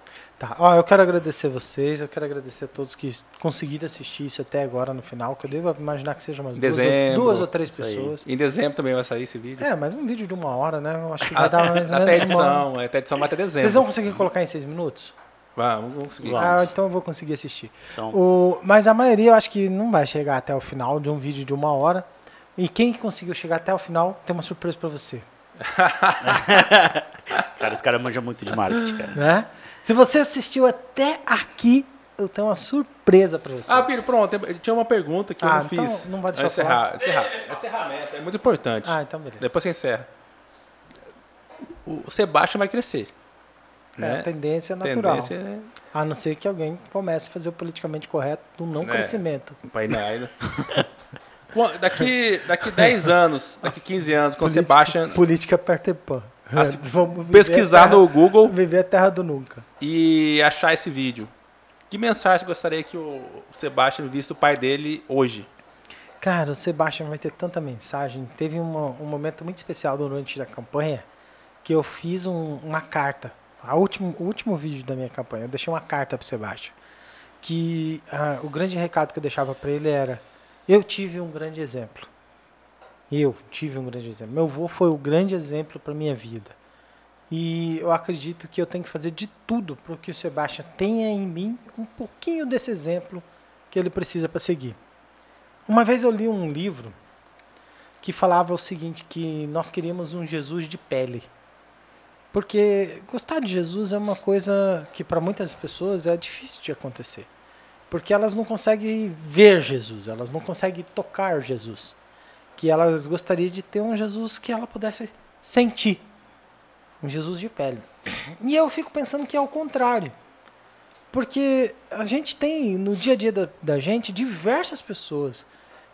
Tá, ó, eu quero agradecer vocês, eu quero agradecer a todos que conseguiram assistir isso até agora no final, que eu devo imaginar que sejam umas duas, ou- duas ou três pessoas. Em dezembro também vai sair esse vídeo. É, mas um vídeo de uma hora, né? Eu acho que vai dar mais ou Até menos uma hora. edição, é, até edição vai até dezembro. Vocês vão conseguir colocar em seis minutos? Vamos, vamos conseguir. Vamos. Ah, então eu vou conseguir assistir. Então, O, mas a maioria eu acho que não vai chegar até o final de um vídeo de uma hora. E quem conseguiu chegar até o final tem uma surpresa pra você, cara, esse cara manja muito de marketing, cara. né? Se você assistiu até aqui, eu tenho uma surpresa pra você. Ah, Piro, pronto. eu- Tinha uma pergunta que eu Ah, não então fiz. não vai deixar eu encerrar. encerrar. Encerramento. É muito importante. Ah, então beleza. Depois você encerra. O Sebastião vai crescer. É, né? a tendência natural. Tendência é- A não ser que alguém comece a fazer o politicamente correto do não É. crescimento. Pai ainda. Daqui, daqui 10 anos, daqui 15 anos, quando o Política- Sebastião Política. Assim, Vamos viver pesquisar terra, no Google Viver a terra do nunca. e achar esse vídeo, que mensagem gostaria que o Sebastião visse do pai dele hoje? Cara, o Sebastião vai ter tanta mensagem. Teve uma- um momento muito especial durante a campanha que eu fiz um- uma carta. A último, o último vídeo da minha campanha, eu deixei uma carta pro Sebastião. Que ah, o grande recado que eu deixava para ele era: Eu tive um grande exemplo. Eu tive um grande exemplo. Meu avô foi o grande exemplo para minha vida. E eu acredito que eu tenho que fazer de tudo para que o Sebastião tenha em mim um pouquinho desse exemplo que ele precisa para seguir. Uma vez eu li um livro que falava o seguinte, que nós queríamos um Jesus de pele. Porque gostar de Jesus é uma coisa que para muitas pessoas é difícil de acontecer. Porque elas não conseguem ver Jesus, elas não conseguem tocar Jesus. Que elas gostariam de ter um Jesus que ela pudesse sentir. Um Jesus de pele. E eu fico pensando que é o contrário. Porque a gente tem no dia a dia da, da gente diversas pessoas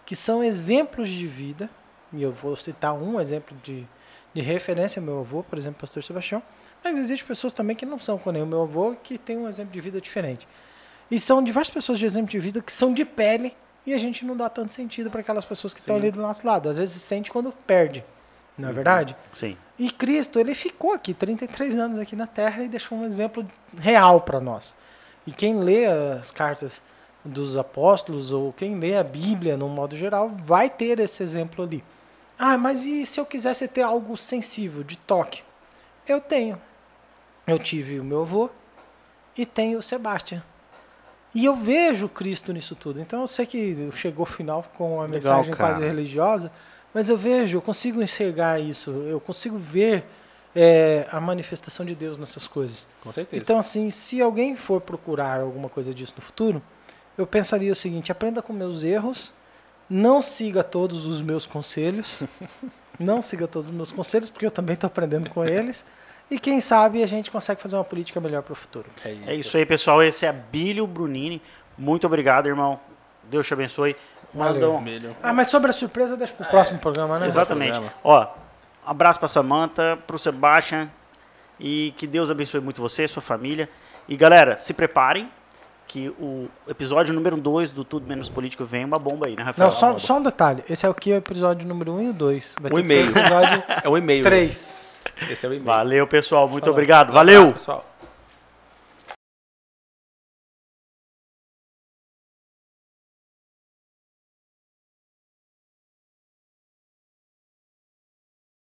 que são exemplos de vida, e eu vou citar um exemplo de, de referência, meu avô, por exemplo, pastor Sebastião, mas existem pessoas também que não são com nem o meu avô, que têm um exemplo de vida diferente. E são diversas pessoas de exemplo de vida que são de pele e a gente não dá tanto sentido para aquelas pessoas que estão ali do nosso lado. Às vezes sente quando perde, não é verdade? Sim. E Cristo, ele ficou aqui 33 anos aqui na Terra e deixou um exemplo real para nós. E quem lê as cartas dos apóstolos ou quem lê a Bíblia no modo geral vai ter esse exemplo ali. Ah, mas e se eu quisesse ter algo sensível, de toque? Eu tenho. Eu tive o meu avô e tenho o Sebastião. E eu vejo Cristo nisso tudo. Então eu sei que chegou o final com uma Legal, mensagem cara. quase religiosa, mas eu vejo, eu consigo enxergar isso, eu consigo ver é, a manifestação de Deus nessas coisas. Com certeza. Então, assim, se alguém for procurar alguma coisa disso no futuro, eu pensaria o seguinte: aprenda com meus erros, não siga todos os meus conselhos, não siga todos os meus conselhos, porque eu também estou aprendendo com eles. E quem sabe a gente consegue fazer uma política melhor para o futuro. é isso. É isso aí, pessoal. Esse é Bílio Brunini. Muito obrigado, irmão. Deus te abençoe. Vermelho. Ah, mas sobre a surpresa, deixa para o próximo programa, né? Exatamente. programa. Ó, abraço pra Samantha, pro Sebastian e que Deus abençoe muito você, sua família. E galera, se preparem que o episódio número 2 do Tudo Menos Político vem uma bomba aí, né, Rafael? Não, só, só um detalhe. Esse é o que? O episódio número 1 um e o 2. Vai Um ter que ser o e-mail. episódio É o e-mail. 3. Esse é o e-mail. Valeu, pessoal. Muito Falou. obrigado. Um Valeu. abraço, pessoal.